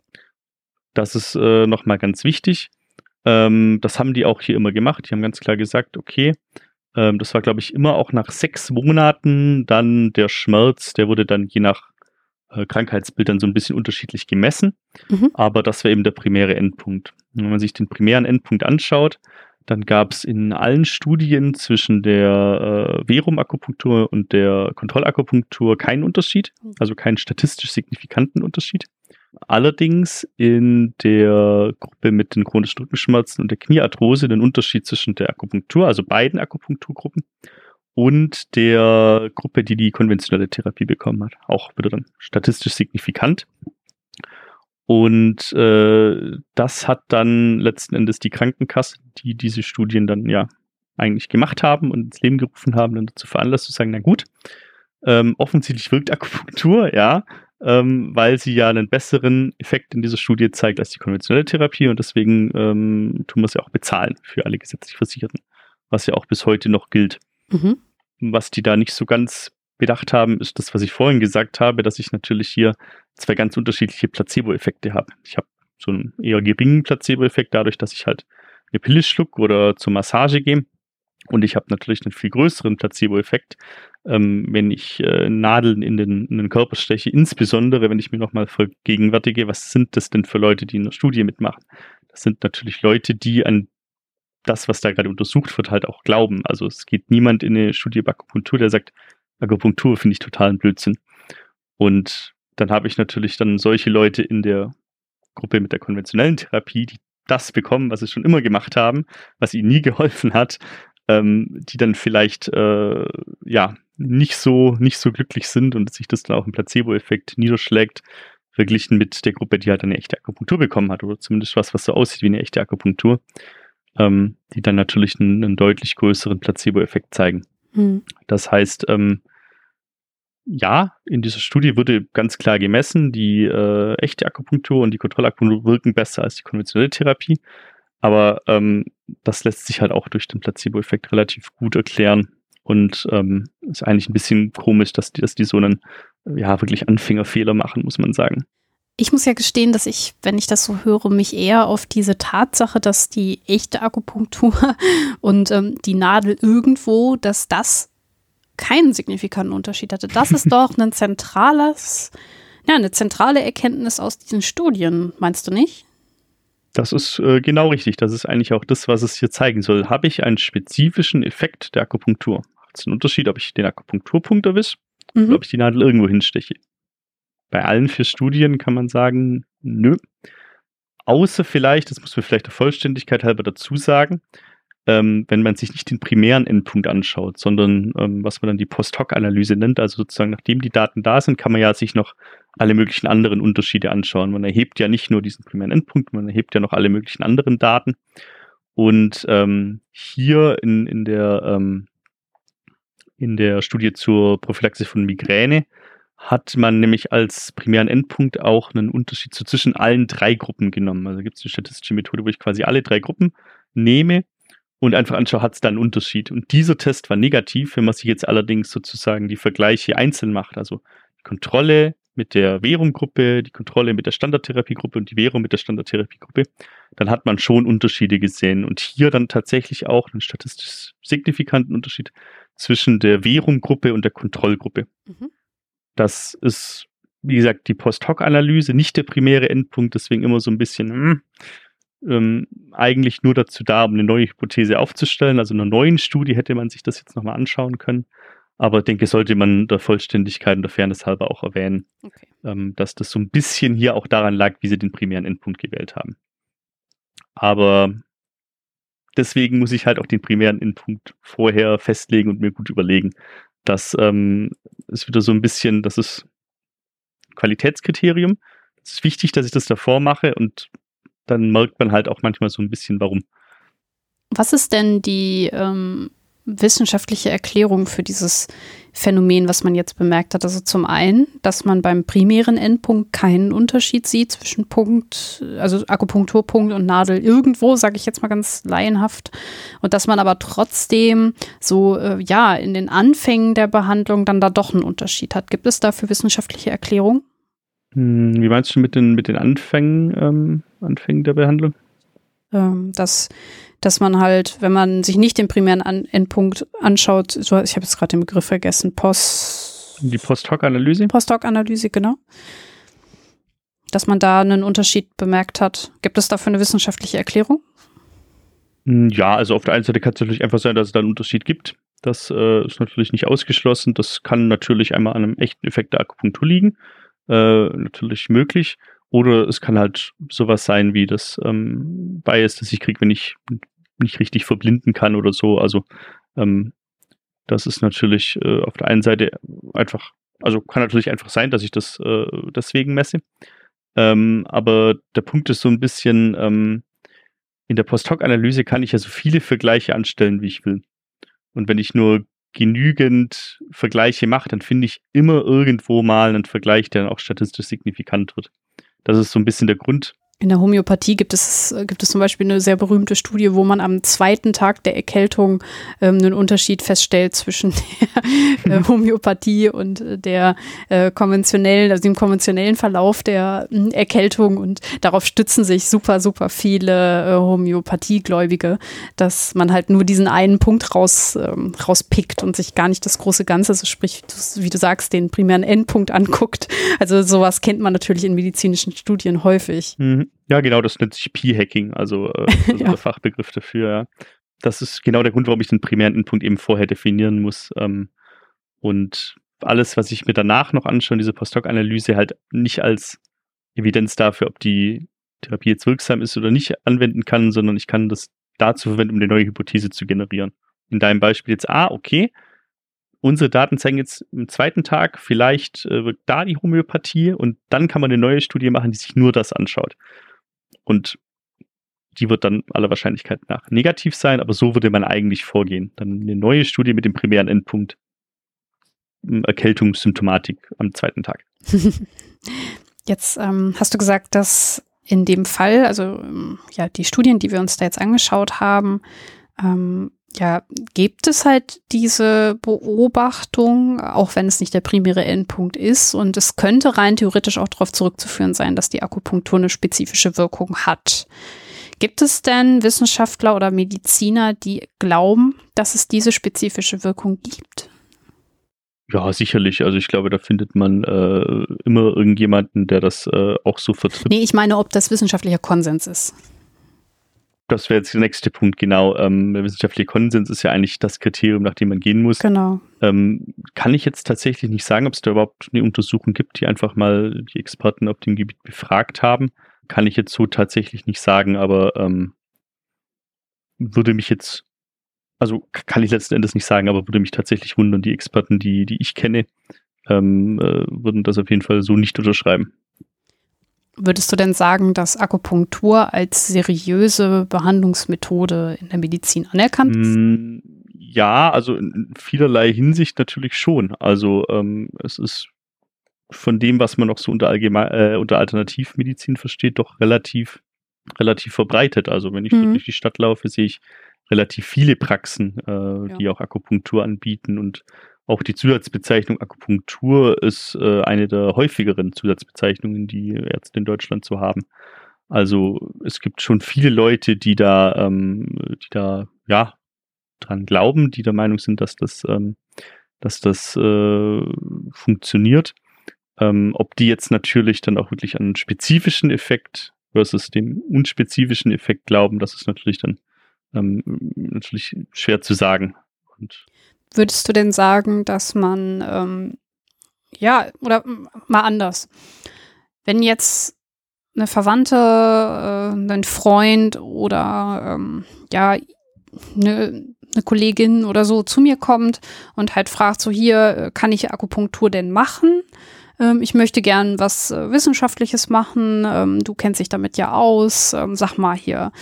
Das ist äh, nochmal ganz wichtig. Ähm, das haben die auch hier immer gemacht. Die haben ganz klar gesagt, okay, ähm, das war, glaube ich, immer auch nach sechs Monaten dann der Schmerz, der wurde dann je nach äh, Krankheitsbildern so ein bisschen unterschiedlich gemessen. Mhm. Aber das war eben der primäre Endpunkt. Wenn man sich den primären Endpunkt anschaut, dann gab es in allen Studien zwischen der äh, Verum-Akupunktur und der Kontrollakupunktur keinen Unterschied, also keinen statistisch signifikanten Unterschied. Allerdings in der Gruppe mit den chronischen Rückenschmerzen und der Kniearthrose den Unterschied zwischen der Akupunktur, also beiden Akupunkturgruppen, und der Gruppe, die die konventionelle Therapie bekommen hat. Auch wieder dann statistisch signifikant. Und äh, das hat dann letzten Endes die Krankenkasse, die diese Studien dann ja eigentlich gemacht haben und ins Leben gerufen haben, dann dazu veranlasst zu sagen, na gut, ähm, offensichtlich wirkt Akupunktur, ja, ähm, weil sie ja einen besseren Effekt in dieser Studie zeigt als die konventionelle Therapie und deswegen ähm, tun wir es ja auch bezahlen für alle gesetzlich Versicherten, was ja auch bis heute noch gilt. Mhm. Was die da nicht so ganz bedacht haben, ist das, was ich vorhin gesagt habe, dass ich natürlich hier zwei ganz unterschiedliche Placebo-Effekte habe. Ich habe so einen eher geringen Placebo-Effekt dadurch, dass ich halt eine Pille schluck oder zur Massage gehe. Und ich habe natürlich einen viel größeren Placebo-Effekt, ähm, wenn ich äh, Nadeln in den, in den Körper steche, insbesondere wenn ich mir nochmal vergegenwärtige, was sind das denn für Leute, die in der Studie mitmachen? Das sind natürlich Leute, die an das, was da gerade untersucht wird, halt auch glauben. Also es geht niemand in eine Studie Akupunktur, der sagt, Akupunktur finde ich totalen Blödsinn. Und dann habe ich natürlich dann solche Leute in der Gruppe mit der konventionellen Therapie, die das bekommen, was sie schon immer gemacht haben, was ihnen nie geholfen hat, ähm, die dann vielleicht äh, ja nicht so nicht so glücklich sind und sich das dann auch im Placebo-Effekt niederschlägt, verglichen mit der Gruppe, die halt eine echte Akupunktur bekommen hat oder zumindest was, was so aussieht wie eine echte Akupunktur, ähm, die dann natürlich einen, einen deutlich größeren Placebo-Effekt zeigen. Mhm. Das heißt, ähm, ja, in dieser Studie wurde ganz klar gemessen, die äh, echte Akupunktur und die Kontrollakupunktur wirken besser als die konventionelle Therapie. Aber ähm, das lässt sich halt auch durch den Placebo-Effekt relativ gut erklären. Und ähm, ist eigentlich ein bisschen komisch, dass die, dass die so einen ja, wirklich Anfängerfehler machen, muss man sagen. Ich muss ja gestehen, dass ich, wenn ich das so höre, mich eher auf diese Tatsache, dass die echte Akupunktur und ähm, die Nadel irgendwo, dass das keinen signifikanten Unterschied hatte. Das ist doch ein zentrales, ja, eine zentrale Erkenntnis aus diesen Studien, meinst du nicht? Das ist äh, genau richtig. Das ist eigentlich auch das, was es hier zeigen soll. Habe ich einen spezifischen Effekt der Akupunktur? Macht es einen Unterschied, ob ich den Akupunkturpunkt erwische mhm. oder ob ich die Nadel irgendwo hinsteche? Bei allen vier Studien kann man sagen, nö. Außer vielleicht, das muss man vielleicht der Vollständigkeit halber dazu sagen, ähm, wenn man sich nicht den primären Endpunkt anschaut, sondern ähm, was man dann die Post-Hoc-Analyse nennt, also sozusagen nachdem die Daten da sind, kann man ja sich noch alle möglichen anderen Unterschiede anschauen. Man erhebt ja nicht nur diesen primären Endpunkt, man erhebt ja noch alle möglichen anderen Daten. Und ähm, hier in, in, der, ähm, in der Studie zur Prophylaxe von Migräne hat man nämlich als primären Endpunkt auch einen Unterschied zu zwischen allen drei Gruppen genommen. Also gibt es eine statistische Methode, wo ich quasi alle drei Gruppen nehme und einfach anschaue, hat es da einen Unterschied. Und dieser Test war negativ, wenn man sich jetzt allerdings sozusagen die Vergleiche einzeln macht. Also die Kontrolle mit der Währunggruppe, die Kontrolle mit der Standardtherapiegruppe und die Währung mit der Standardtherapiegruppe, dann hat man schon Unterschiede gesehen. Und hier dann tatsächlich auch einen statistisch signifikanten Unterschied zwischen der Währunggruppe und der Kontrollgruppe. Mhm. Das ist, wie gesagt, die Post-Hoc-Analyse, nicht der primäre Endpunkt, deswegen immer so ein bisschen, hm, ähm, eigentlich nur dazu da, um eine neue Hypothese aufzustellen. Also in einer neuen Studie hätte man sich das jetzt nochmal anschauen können. Aber ich denke, sollte man der Vollständigkeit und der Fairness halber auch erwähnen, okay. ähm, dass das so ein bisschen hier auch daran lag, wie sie den primären Endpunkt gewählt haben. Aber deswegen muss ich halt auch den primären Endpunkt vorher festlegen und mir gut überlegen. Das ähm, ist wieder so ein bisschen, das ist Qualitätskriterium. Es ist wichtig, dass ich das davor mache und dann merkt man halt auch manchmal so ein bisschen, warum. Was ist denn die ähm, wissenschaftliche Erklärung für dieses Phänomen, was man jetzt bemerkt hat? Also zum einen, dass man beim primären Endpunkt keinen Unterschied sieht zwischen Punkt, also Akupunkturpunkt und Nadel irgendwo, sage ich jetzt mal ganz laienhaft, und dass man aber trotzdem so äh, ja in den Anfängen der Behandlung dann da doch einen Unterschied hat. Gibt es dafür wissenschaftliche Erklärungen? Hm, wie meinst du mit den, mit den Anfängen, ähm, Anfängen der Behandlung? Ähm, dass, dass man halt, wenn man sich nicht den primären An Endpunkt anschaut, so, ich habe jetzt gerade den Begriff vergessen, Post. Die Post-Hoc-Analyse? Post-Hoc-Analyse, genau. Dass man da einen Unterschied bemerkt hat. Gibt es dafür eine wissenschaftliche Erklärung? Hm, ja, also auf der einen Seite kann es natürlich einfach sein, dass es da einen Unterschied gibt. Das äh, ist natürlich nicht ausgeschlossen. Das kann natürlich einmal an einem echten Effekt der Akupunktur liegen äh, natürlich möglich. Oder es kann halt sowas sein wie das ähm, Bias, das ich kriege, wenn ich nicht richtig verblinden kann oder so. Also ähm, das ist natürlich äh, auf der einen Seite einfach, also kann natürlich einfach sein, dass ich das äh, deswegen messe. Ähm, aber der Punkt ist so ein bisschen, ähm, in der Post-Hoc-Analyse kann ich ja so viele Vergleiche anstellen, wie ich will. Und wenn ich nur genügend Vergleiche macht, dann finde ich immer irgendwo mal einen Vergleich, der dann auch statistisch signifikant wird. Das ist so ein bisschen der Grund, in der Homöopathie gibt es, gibt es zum Beispiel eine sehr berühmte Studie, wo man am zweiten Tag der Erkältung ähm, einen Unterschied feststellt zwischen der äh, Homöopathie und äh, der äh, konventionellen, also dem konventionellen Verlauf der äh, Erkältung. Und darauf stützen sich super, super viele äh, Homöopathiegläubige, dass man halt nur diesen einen Punkt raus, ähm, rauspickt und sich gar nicht das große Ganze, also sprich, wie du sagst, den primären Endpunkt anguckt. Also sowas kennt man natürlich in medizinischen Studien häufig. Mhm. Ja, genau, das nennt sich P-Hacking, also, äh, also ja. der Fachbegriff dafür, ja. Das ist genau der Grund, warum ich den primären Endpunkt eben vorher definieren muss. Ähm, und alles, was ich mir danach noch anschaue, diese Post-Hoc-Analyse halt nicht als Evidenz dafür, ob die Therapie jetzt wirksam ist oder nicht, anwenden kann, sondern ich kann das dazu verwenden, um eine neue Hypothese zu generieren. In deinem Beispiel jetzt, ah, okay, unsere Daten zeigen jetzt im zweiten Tag, vielleicht äh, wirkt da die Homöopathie und dann kann man eine neue Studie machen, die sich nur das anschaut. Und die wird dann aller Wahrscheinlichkeit nach negativ sein, aber so würde man eigentlich vorgehen. Dann eine neue Studie mit dem primären Endpunkt hm, Erkältungssymptomatik am zweiten Tag. Jetzt ähm, hast du gesagt, dass in dem Fall, also ähm, ja, die Studien, die wir uns da jetzt angeschaut haben, ähm, ja, gibt es halt diese Beobachtung, auch wenn es nicht der primäre Endpunkt ist. Und es könnte rein theoretisch auch darauf zurückzuführen sein, dass die Akupunktur eine spezifische Wirkung hat. Gibt es denn Wissenschaftler oder Mediziner, die glauben, dass es diese spezifische Wirkung gibt? Ja, sicherlich. Also ich glaube, da findet man äh, immer irgendjemanden, der das äh, auch so vertritt. Nee, ich meine, ob das wissenschaftlicher Konsens ist. Das wäre jetzt der nächste Punkt, genau. Ähm, der wissenschaftliche Konsens ist ja eigentlich das Kriterium, nach dem man gehen muss. Genau. Ähm, kann ich jetzt tatsächlich nicht sagen, ob es da überhaupt eine Untersuchung gibt, die einfach mal die Experten auf dem Gebiet befragt haben. Kann ich jetzt so tatsächlich nicht sagen, aber ähm, würde mich jetzt, also kann ich letzten Endes nicht sagen, aber würde mich tatsächlich wundern, die Experten, die, die ich kenne, ähm, äh, würden das auf jeden Fall so nicht unterschreiben. Würdest du denn sagen, dass Akupunktur als seriöse Behandlungsmethode in der Medizin anerkannt ist? Mm, ja, also in vielerlei Hinsicht natürlich schon. Also ähm, es ist von dem, was man noch so unter, Allgeme äh, unter Alternativmedizin versteht, doch relativ, relativ verbreitet. Also wenn ich mhm. durch die Stadt laufe, sehe ich relativ viele Praxen, äh, ja. die auch Akupunktur anbieten und auch die Zusatzbezeichnung Akupunktur ist äh, eine der häufigeren Zusatzbezeichnungen, die Ärzte in Deutschland zu haben. Also es gibt schon viele Leute, die da, ähm, die da ja dran glauben, die der Meinung sind, dass das, ähm, dass das äh, funktioniert. Ähm, ob die jetzt natürlich dann auch wirklich an einen spezifischen Effekt versus dem unspezifischen Effekt glauben, das ist natürlich dann ähm, natürlich schwer zu sagen. Und würdest du denn sagen, dass man, ähm, ja, oder mal anders, wenn jetzt eine Verwandte, äh, ein Freund oder ähm, ja, eine, eine Kollegin oder so zu mir kommt und halt fragt, so hier, äh, kann ich Akupunktur denn machen? Ähm, ich möchte gern was äh, Wissenschaftliches machen, ähm, du kennst dich damit ja aus, ähm, sag mal hier,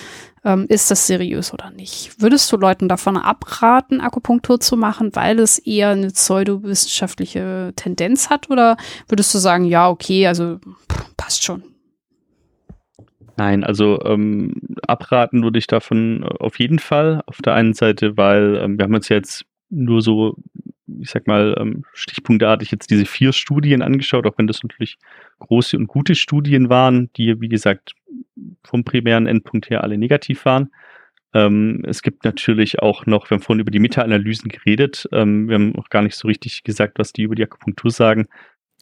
ähm, ist das seriös oder nicht? Würdest du Leuten davon abraten, Akupunktur zu machen, weil es eher eine pseudowissenschaftliche Tendenz hat? Oder würdest du sagen, ja, okay, also pff, passt schon? Nein, also ähm, abraten würde ich davon auf jeden Fall. Auf der einen Seite, weil ähm, wir haben uns jetzt nur so, ich sag mal, ähm, stichpunktartig jetzt diese vier Studien angeschaut, auch wenn das natürlich große und gute Studien waren, die, wie gesagt, vom primären Endpunkt her alle negativ waren. Ähm, es gibt natürlich auch noch, wir haben vorhin über die Meta-Analysen geredet, ähm, wir haben auch gar nicht so richtig gesagt, was die über die Akupunktur sagen.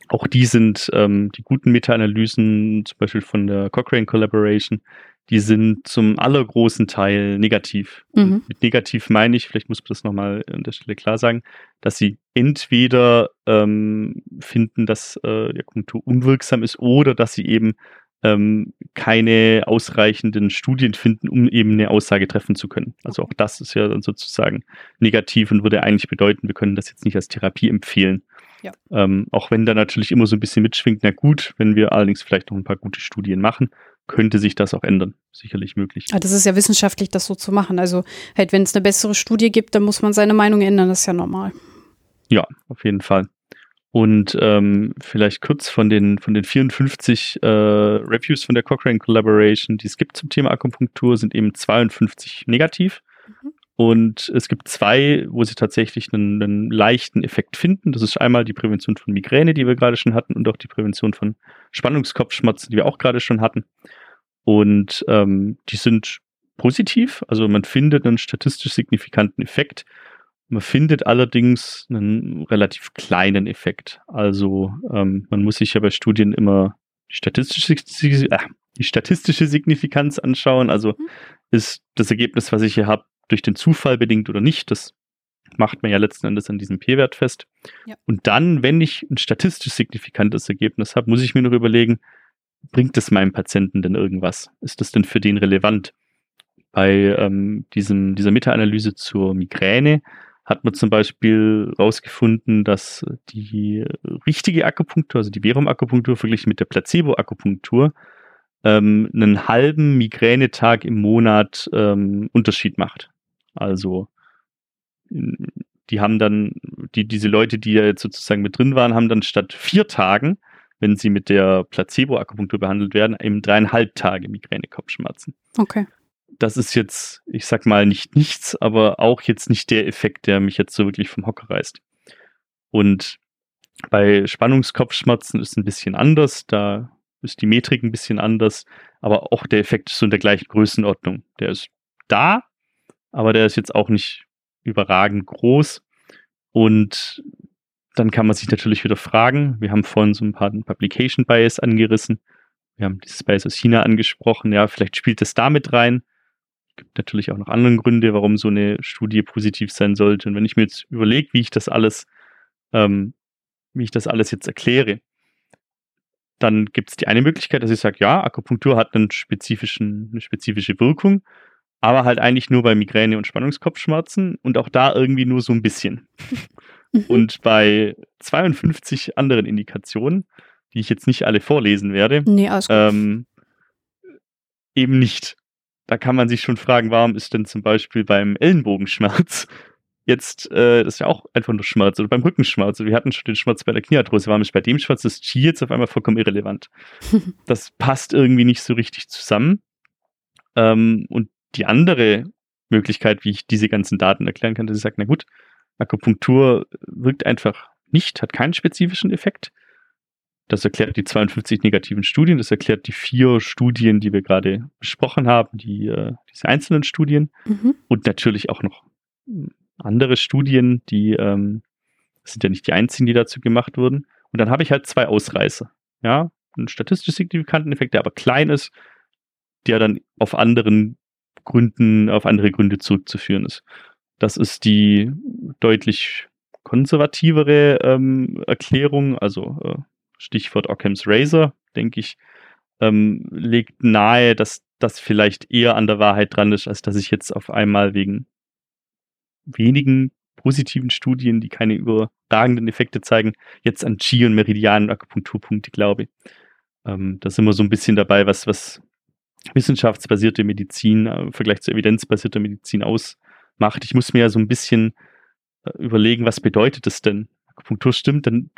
Auch die sind ähm, die guten Meta-Analysen, zum Beispiel von der Cochrane Collaboration, die sind zum allergroßen Teil negativ. Mhm. Mit negativ meine ich, vielleicht muss man das nochmal an der Stelle klar sagen, dass sie entweder ähm, finden, dass äh, Akupunktur unwirksam ist oder dass sie eben ähm, keine ausreichenden Studien finden, um eben eine Aussage treffen zu können. Also auch das ist ja dann sozusagen negativ und würde eigentlich bedeuten, wir können das jetzt nicht als Therapie empfehlen. Ja. Ähm, auch wenn da natürlich immer so ein bisschen mitschwingt, na gut, wenn wir allerdings vielleicht noch ein paar gute Studien machen, könnte sich das auch ändern. Sicherlich möglich. Ja, das ist ja wissenschaftlich, das so zu machen. Also halt, wenn es eine bessere Studie gibt, dann muss man seine Meinung ändern, das ist ja normal. Ja, auf jeden Fall. Und ähm, vielleicht kurz von den, von den 54 äh, Reviews von der Cochrane Collaboration, die es gibt zum Thema Akupunktur, sind eben 52 negativ. Mhm. Und es gibt zwei, wo sie tatsächlich einen, einen, leichten Effekt finden. Das ist einmal die Prävention von Migräne, die wir gerade schon hatten, und auch die Prävention von Spannungskopfschmerzen, die wir auch gerade schon hatten. Und ähm, die sind positiv. Also man findet einen statistisch signifikanten Effekt. Man findet allerdings einen relativ kleinen Effekt. Also ähm, man muss sich ja bei Studien immer die statistische, äh, die statistische Signifikanz anschauen. Also mhm. ist das Ergebnis, was ich hier habe, durch den Zufall bedingt oder nicht. Das macht man ja letzten Endes an diesem P-Wert fest. Ja. Und dann, wenn ich ein statistisch signifikantes Ergebnis habe, muss ich mir noch überlegen, bringt es meinem Patienten denn irgendwas? Ist das denn für den relevant? Bei ähm, diesem, dieser Meta-Analyse zur Migräne hat man zum Beispiel herausgefunden, dass die richtige Akupunktur, also die Verum-Akupunktur verglichen mit der Placebo-Akupunktur, ähm, einen halben Migränetag im Monat ähm, Unterschied macht. Also die haben dann, die, diese Leute, die ja jetzt sozusagen mit drin waren, haben dann statt vier Tagen, wenn sie mit der Placebo-Akupunktur behandelt werden, eben dreieinhalb Tage Migräne-Kopfschmerzen. Okay. Das ist jetzt, ich sag mal, nicht nichts, aber auch jetzt nicht der Effekt, der mich jetzt so wirklich vom Hocker reißt. Und bei Spannungskopfschmerzen ist es ein bisschen anders. Da ist die Metrik ein bisschen anders, aber auch der Effekt ist so in der gleichen Größenordnung. Der ist da, aber der ist jetzt auch nicht überragend groß. Und dann kann man sich natürlich wieder fragen. Wir haben vorhin so ein paar Publication Bias angerissen. Wir haben dieses Bias aus China angesprochen. Ja, vielleicht spielt das damit rein. Es gibt natürlich auch noch andere Gründe, warum so eine Studie positiv sein sollte. Und wenn ich mir jetzt überlege, wie ich das alles, ähm, wie ich das alles jetzt erkläre, dann gibt es die eine Möglichkeit, dass ich sage, ja, Akupunktur hat einen spezifischen, eine spezifische Wirkung aber halt eigentlich nur bei Migräne und Spannungskopfschmerzen und auch da irgendwie nur so ein bisschen. Mhm. und bei 52 anderen Indikationen, die ich jetzt nicht alle vorlesen werde, nee. Ähm, eben nicht. Da kann man sich schon fragen, warum ist denn zum Beispiel beim Ellenbogenschmerz jetzt, äh, das ist ja auch einfach nur Schmerz, oder beim Rückenschmerz, wir hatten schon den Schmerz bei der Kniearthrose, warum ist bei dem Schmerz das Chi jetzt auf einmal vollkommen irrelevant? das passt irgendwie nicht so richtig zusammen. Ähm, und die andere Möglichkeit, wie ich diese ganzen Daten erklären kann, dass ich sage, na gut, Akupunktur wirkt einfach nicht, hat keinen spezifischen Effekt. Das erklärt die 52 negativen Studien, das erklärt die vier Studien, die wir gerade besprochen haben, die, äh, diese einzelnen Studien mhm. und natürlich auch noch andere Studien, die ähm, sind ja nicht die einzigen, die dazu gemacht wurden. Und dann habe ich halt zwei Ausreißer. Ja, einen statistisch signifikanten Effekt, der aber klein ist, der dann auf anderen Gründen, auf andere Gründe zurückzuführen ist. Das ist die deutlich konservativere ähm, Erklärung, also äh, Stichwort Occam's Razor, denke ich, ähm, legt nahe, dass das vielleicht eher an der Wahrheit dran ist, als dass ich jetzt auf einmal wegen wenigen positiven Studien, die keine überragenden Effekte zeigen, jetzt an Chi und Meridian und Akupunkturpunkte glaube. Ähm, da sind wir so ein bisschen dabei, was, was wissenschaftsbasierte Medizin äh, im Vergleich zu evidenzbasierter Medizin ausmacht. Ich muss mir ja so ein bisschen äh, überlegen, was bedeutet das denn? Akupunktur stimmt, dann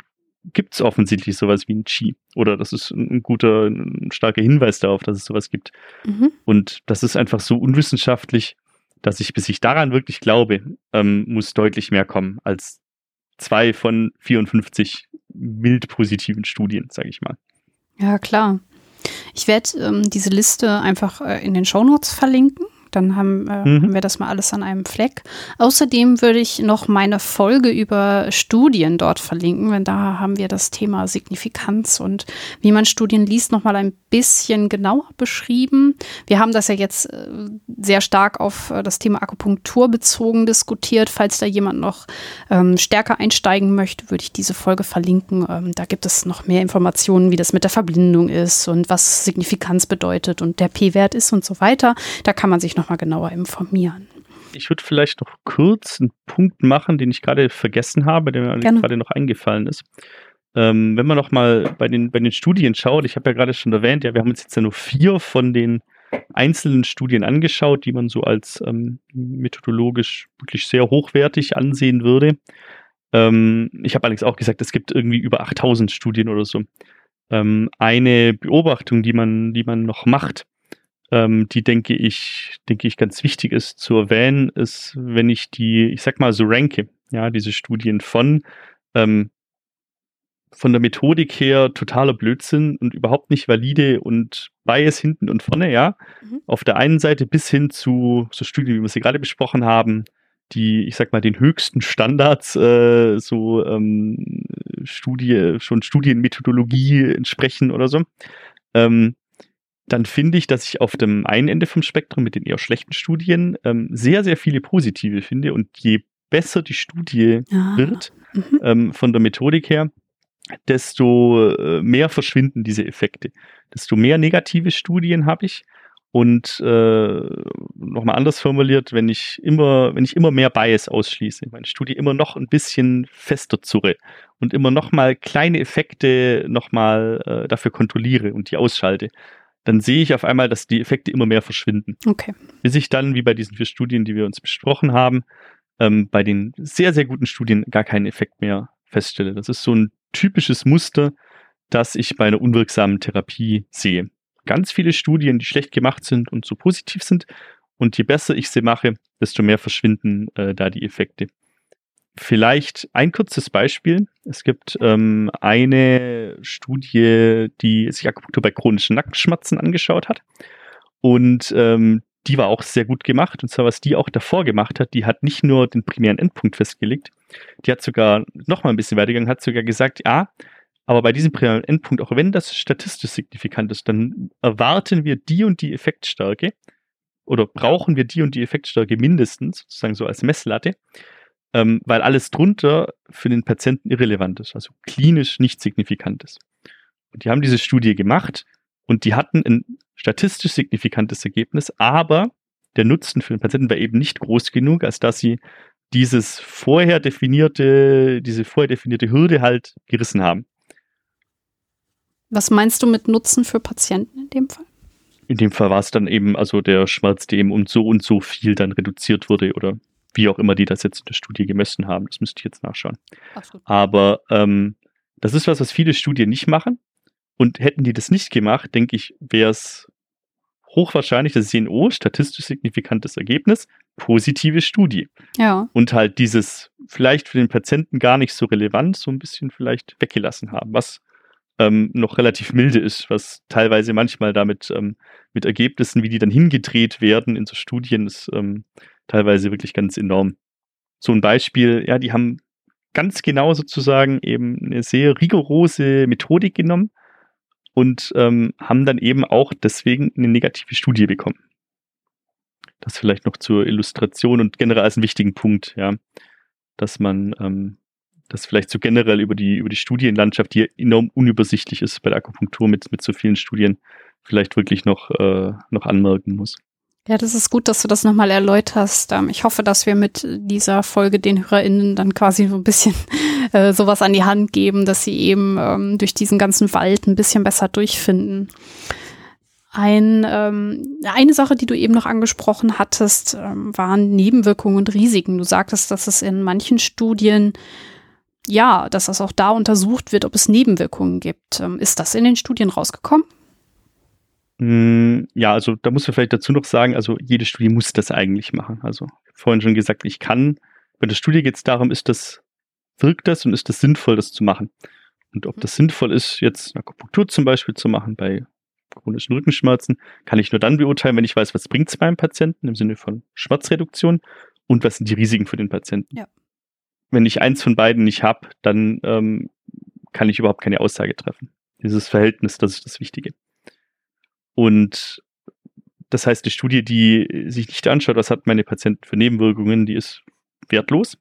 gibt es offensichtlich sowas wie ein Qi. Oder das ist ein guter, ein starker Hinweis darauf, dass es sowas gibt. Mhm. Und das ist einfach so unwissenschaftlich, dass ich, bis ich daran wirklich glaube, ähm, muss deutlich mehr kommen als zwei von 54 mild positiven Studien, sage ich mal. Ja, klar. Ich werde ähm, diese Liste einfach äh, in den Shownotes verlinken. Dann haben, äh, mhm. haben wir das mal alles an einem Fleck. Außerdem würde ich noch meine Folge über Studien dort verlinken, denn da haben wir das Thema Signifikanz und wie man Studien liest, noch mal ein bisschen genauer beschrieben. Wir haben das ja jetzt äh, sehr stark auf äh, das Thema Akupunktur bezogen diskutiert. Falls da jemand noch ähm, stärker einsteigen möchte, würde ich diese Folge verlinken. Ähm, da gibt es noch mehr Informationen, wie das mit der Verblindung ist und was Signifikanz bedeutet und der P-Wert ist und so weiter. Da kann man sich noch nochmal genauer informieren. Ich würde vielleicht noch kurz einen Punkt machen, den ich gerade vergessen habe, der mir Gerne. gerade noch eingefallen ist. Ähm, wenn man noch mal bei den, bei den Studien schaut, ich habe ja gerade schon erwähnt, ja, wir haben uns jetzt ja nur vier von den einzelnen Studien angeschaut, die man so als ähm, methodologisch wirklich sehr hochwertig ansehen würde. Ähm, ich habe allerdings auch gesagt, es gibt irgendwie über 8000 Studien oder so. Ähm, eine Beobachtung, die man, die man noch macht, ähm, die denke ich, denke ich ganz wichtig ist zu erwähnen, ist, wenn ich die, ich sag mal so ranke, ja, diese Studien von ähm, von der Methodik her totaler Blödsinn und überhaupt nicht valide und Bias hinten und vorne, ja. Mhm. Auf der einen Seite bis hin zu so Studien, wie wir sie gerade besprochen haben, die, ich sag mal, den höchsten Standards, äh, so ähm, Studie, schon Studienmethodologie entsprechen oder so. Ähm, dann finde ich, dass ich auf dem einen Ende vom Spektrum mit den eher schlechten Studien ähm, sehr, sehr viele positive finde. Und je besser die Studie ah. wird, mhm. ähm, von der Methodik her, desto äh, mehr verschwinden diese Effekte. Desto mehr negative Studien habe ich Und äh, nochmal anders formuliert, wenn ich immer, wenn ich immer mehr Bias ausschließe, meine Studie immer noch ein bisschen fester zurre und immer nochmal kleine Effekte nochmal äh, dafür kontrolliere und die ausschalte, dann sehe ich auf einmal, dass die Effekte immer mehr verschwinden. Okay. Bis ich dann, wie bei diesen vier Studien, die wir uns besprochen haben, ähm, bei den sehr, sehr guten Studien gar keinen Effekt mehr feststelle. Das ist so ein typisches Muster, das ich bei einer unwirksamen Therapie sehe ganz viele Studien, die schlecht gemacht sind und so positiv sind. Und je besser ich sie mache, desto mehr verschwinden äh, da die Effekte. Vielleicht ein kurzes Beispiel. Es gibt ähm, eine Studie, die sich Akupunktur bei chronischen Nackenschmerzen angeschaut hat. Und ähm, die war auch sehr gut gemacht. Und zwar, was die auch davor gemacht hat, die hat nicht nur den primären Endpunkt festgelegt, die hat sogar noch mal ein bisschen weitergegangen, hat sogar gesagt, ja, aber bei diesem primären Endpunkt, auch wenn das statistisch signifikant ist, dann erwarten wir die und die Effektstärke oder brauchen wir die und die Effektstärke mindestens, sozusagen so als Messlatte, ähm, weil alles drunter für den Patienten irrelevant ist, also klinisch nicht signifikant ist. Und die haben diese Studie gemacht und die hatten ein statistisch signifikantes Ergebnis, aber der Nutzen für den Patienten war eben nicht groß genug, als dass sie dieses vorher definierte, diese vorher definierte Hürde halt gerissen haben. Was meinst du mit Nutzen für Patienten in dem Fall? In dem Fall war es dann eben also der Schmerz, der eben um so und so viel dann reduziert wurde oder wie auch immer die das jetzt in der Studie gemessen haben. Das müsste ich jetzt nachschauen. Aber ähm, das ist was, was viele Studien nicht machen. Und hätten die das nicht gemacht, denke ich, wäre es hochwahrscheinlich, dass sie sehen, oh, statistisch signifikantes Ergebnis, positive Studie. Ja. Und halt dieses vielleicht für den Patienten gar nicht so relevant, so ein bisschen vielleicht weggelassen haben, was ähm, noch relativ milde ist, was teilweise manchmal damit ähm, mit Ergebnissen, wie die dann hingedreht werden in so Studien, ist ähm, teilweise wirklich ganz enorm. So ein Beispiel, ja, die haben ganz genau sozusagen eben eine sehr rigorose Methodik genommen und ähm, haben dann eben auch deswegen eine negative Studie bekommen. Das vielleicht noch zur Illustration und generell als einen wichtigen Punkt, ja, dass man ähm, das vielleicht so generell über die, über die Studienlandschaft, die enorm unübersichtlich ist bei der Akupunktur mit, mit so vielen Studien, vielleicht wirklich noch, äh, noch anmerken muss. Ja, das ist gut, dass du das nochmal erläuterst. Ähm, ich hoffe, dass wir mit dieser Folge den HörerInnen dann quasi so ein bisschen äh, sowas an die Hand geben, dass sie eben ähm, durch diesen ganzen Wald ein bisschen besser durchfinden. Ein, ähm, eine Sache, die du eben noch angesprochen hattest, ähm, waren Nebenwirkungen und Risiken. Du sagtest, dass es in manchen Studien ja, dass das auch da untersucht wird, ob es Nebenwirkungen gibt. Ähm, ist das in den Studien rausgekommen? Mm, ja, also da muss man vielleicht dazu noch sagen, also jede Studie muss das eigentlich machen. Also vorhin schon gesagt, ich kann, bei der Studie geht es darum, ist das, wirkt das und ist das sinnvoll, das zu machen? Und ob mhm. das sinnvoll ist, jetzt Akupunktur zum Beispiel zu machen bei chronischen Rückenschmerzen, kann ich nur dann beurteilen, wenn ich weiß, was bringt es beim Patienten im Sinne von Schmerzreduktion und was sind die Risiken für den Patienten. Ja wenn ich eins von beiden nicht habe, dann ähm, kann ich überhaupt keine Aussage treffen. Dieses Verhältnis, das ist das Wichtige. Und das heißt, die Studie, die sich nicht anschaut, was hat meine Patienten für Nebenwirkungen, die ist wertlos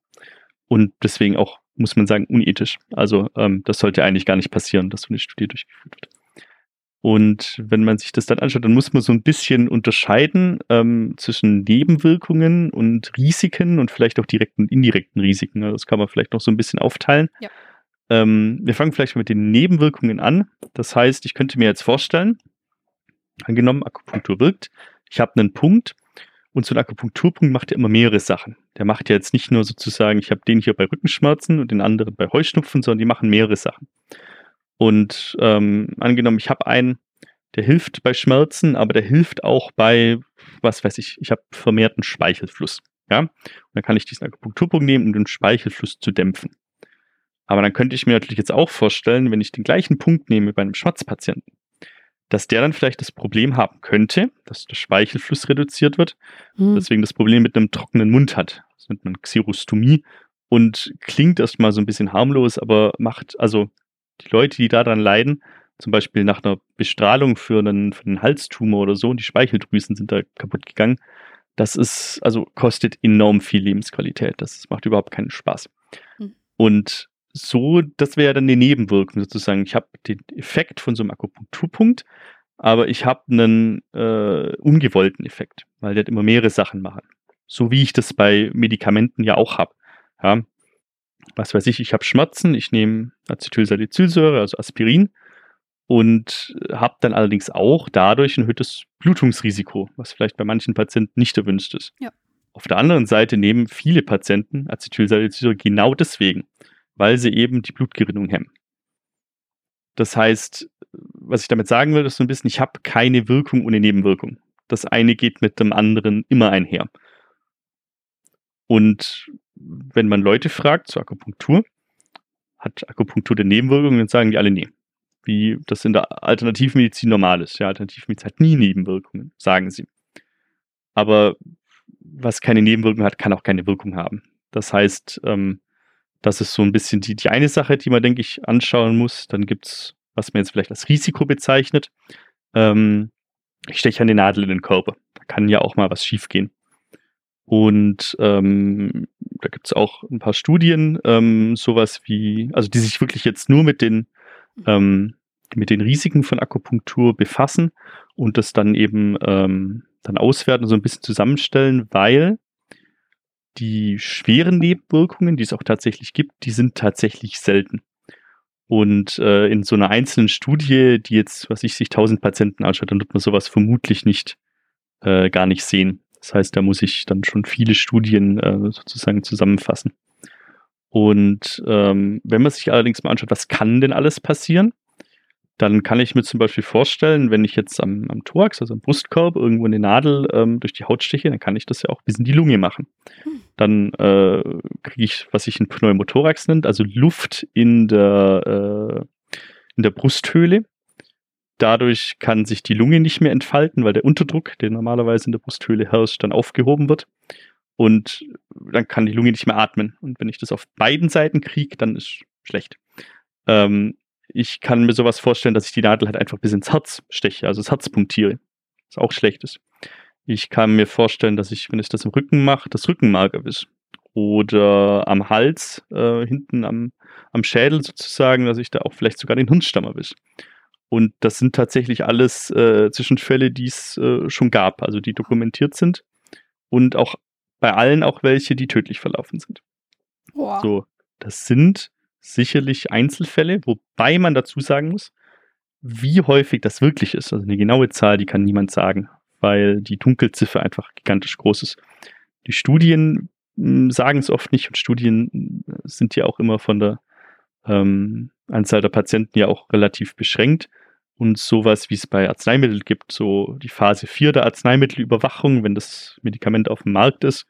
und deswegen auch, muss man sagen, unethisch. Also ähm, das sollte eigentlich gar nicht passieren, dass so eine Studie durchgeführt wird. Und wenn man sich das dann anschaut, dann muss man so ein bisschen unterscheiden ähm, zwischen Nebenwirkungen und Risiken und vielleicht auch direkten und indirekten Risiken. Also das kann man vielleicht noch so ein bisschen aufteilen. Ja. Ähm, wir fangen vielleicht mit den Nebenwirkungen an. Das heißt, ich könnte mir jetzt vorstellen, angenommen, Akupunktur wirkt, ich habe einen Punkt und so ein Akupunkturpunkt macht ja immer mehrere Sachen. Der macht ja jetzt nicht nur sozusagen, ich habe den hier bei Rückenschmerzen und den anderen bei Heuschnupfen, sondern die machen mehrere Sachen. Und ähm, angenommen, ich habe einen, der hilft bei Schmerzen, aber der hilft auch bei, was weiß ich, ich habe vermehrten Speichelfluss. Ja? Und dann kann ich diesen Akupunkturpunkt nehmen, um den Speichelfluss zu dämpfen. Aber dann könnte ich mir natürlich jetzt auch vorstellen, wenn ich den gleichen Punkt nehme bei einem Schmerzpatienten, dass der dann vielleicht das Problem haben könnte, dass der Speichelfluss reduziert wird, mhm. deswegen das Problem mit einem trockenen Mund hat. Das nennt man Xerostomie und klingt erstmal so ein bisschen harmlos, aber macht, also die Leute, die daran leiden, zum Beispiel nach einer Bestrahlung für einen, für einen Halstumor oder so, und die Speicheldrüsen sind da kaputt gegangen, das ist, also kostet enorm viel Lebensqualität. Das macht überhaupt keinen Spaß. Mhm. Und so, das wäre dann die Nebenwirkung sozusagen. Ich habe den Effekt von so einem Akupunkturpunkt, aber ich habe einen äh, ungewollten Effekt, weil der immer mehrere Sachen machen. So wie ich das bei Medikamenten ja auch habe. Ja. Was weiß ich, ich habe Schmerzen, ich nehme Acetylsalicylsäure, also Aspirin, und habe dann allerdings auch dadurch ein erhöhtes Blutungsrisiko, was vielleicht bei manchen Patienten nicht erwünscht ist. Ja. Auf der anderen Seite nehmen viele Patienten Acetylsalicylsäure genau deswegen, weil sie eben die Blutgerinnung hemmen. Das heißt, was ich damit sagen will, ist so ein bisschen, ich habe keine Wirkung ohne Nebenwirkung. Das eine geht mit dem anderen immer einher. Und wenn man Leute fragt zur Akupunktur, hat Akupunktur eine Nebenwirkungen, dann sagen die alle nee. Wie das in der Alternativmedizin normal ist. Ja, Alternativmedizin hat nie Nebenwirkungen, sagen sie. Aber was keine Nebenwirkungen hat, kann auch keine Wirkung haben. Das heißt, ähm, das ist so ein bisschen die, die eine Sache, die man, denke ich, anschauen muss. Dann gibt es, was man jetzt vielleicht als Risiko bezeichnet. Ähm, ich steche eine Nadel in den Körper. Da kann ja auch mal was schiefgehen. Und ähm, da gibt es auch ein paar Studien, ähm, sowas wie, also die sich wirklich jetzt nur mit den, ähm, mit den Risiken von Akupunktur befassen und das dann eben ähm, dann auswerten, so ein bisschen zusammenstellen, weil die schweren Nebenwirkungen, die es auch tatsächlich gibt, die sind tatsächlich selten. Und äh, in so einer einzelnen Studie, die jetzt, was ich, sich 1000 Patienten anschaut, dann wird man sowas vermutlich nicht, äh, gar nicht sehen. Das heißt, da muss ich dann schon viele Studien äh, sozusagen zusammenfassen. Und ähm, wenn man sich allerdings mal anschaut, was kann denn alles passieren, dann kann ich mir zum Beispiel vorstellen, wenn ich jetzt am, am Thorax, also am Brustkorb, irgendwo eine Nadel ähm, durch die Haut steche, dann kann ich das ja auch bis in die Lunge machen. Hm. Dann äh, kriege ich, was sich ein Pneumothorax nennt, also Luft in der, äh, in der Brusthöhle. Dadurch kann sich die Lunge nicht mehr entfalten, weil der Unterdruck, der normalerweise in der Brusthöhle herrscht, dann aufgehoben wird. Und dann kann die Lunge nicht mehr atmen. Und wenn ich das auf beiden Seiten kriege, dann ist schlecht. Ähm, ich kann mir sowas vorstellen, dass ich die Nadel halt einfach bis ins Herz steche, also das Herz punktiere. Was auch schlecht ist. Ich kann mir vorstellen, dass ich, wenn ich das im Rücken mache, das Rückenmark erwische. Oder am Hals, äh, hinten am, am Schädel sozusagen, dass ich da auch vielleicht sogar den Hirnstamm erwische. Und das sind tatsächlich alles äh, Zwischenfälle, die es äh, schon gab, also die dokumentiert sind. Und auch bei allen auch welche, die tödlich verlaufen sind. Wow. So, das sind sicherlich Einzelfälle, wobei man dazu sagen muss, wie häufig das wirklich ist. Also eine genaue Zahl, die kann niemand sagen, weil die Dunkelziffer einfach gigantisch groß ist. Die Studien hm, sagen es oft nicht und Studien sind ja auch immer von der ähm, Anzahl der Patienten ja auch relativ beschränkt. Und sowas, wie es bei Arzneimitteln gibt, so die Phase 4 der Arzneimittelüberwachung, wenn das Medikament auf dem Markt ist,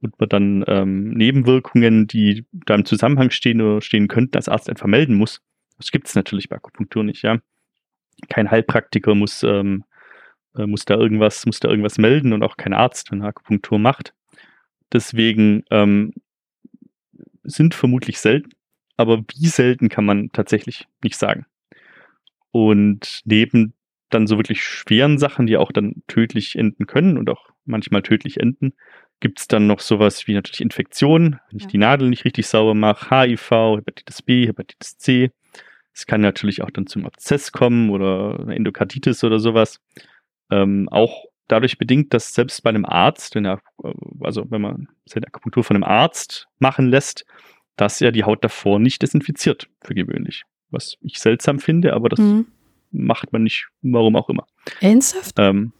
und man dann ähm, Nebenwirkungen, die da im Zusammenhang stehen oder stehen könnten, als Arzt einfach melden muss. Das gibt es natürlich bei Akupunktur nicht, ja. Kein Heilpraktiker muss, ähm, äh, muss da irgendwas, muss da irgendwas melden und auch kein Arzt, wenn er Akupunktur macht. Deswegen ähm, sind vermutlich selten, aber wie selten kann man tatsächlich nicht sagen. Und neben dann so wirklich schweren Sachen, die auch dann tödlich enden können und auch manchmal tödlich enden, gibt es dann noch sowas wie natürlich Infektionen, wenn ich ja. die Nadel nicht richtig sauber mache, HIV, Hepatitis B, Hepatitis C. Es kann natürlich auch dann zum Abszess kommen oder eine Endokarditis oder sowas. Ähm, auch dadurch bedingt, dass selbst bei einem Arzt, wenn er, also wenn man seine Akupunktur von einem Arzt machen lässt, dass er die Haut davor nicht desinfiziert, für gewöhnlich. Was ich seltsam finde, aber das mhm. macht man nicht, warum auch immer. Ernsthaft? Ähm,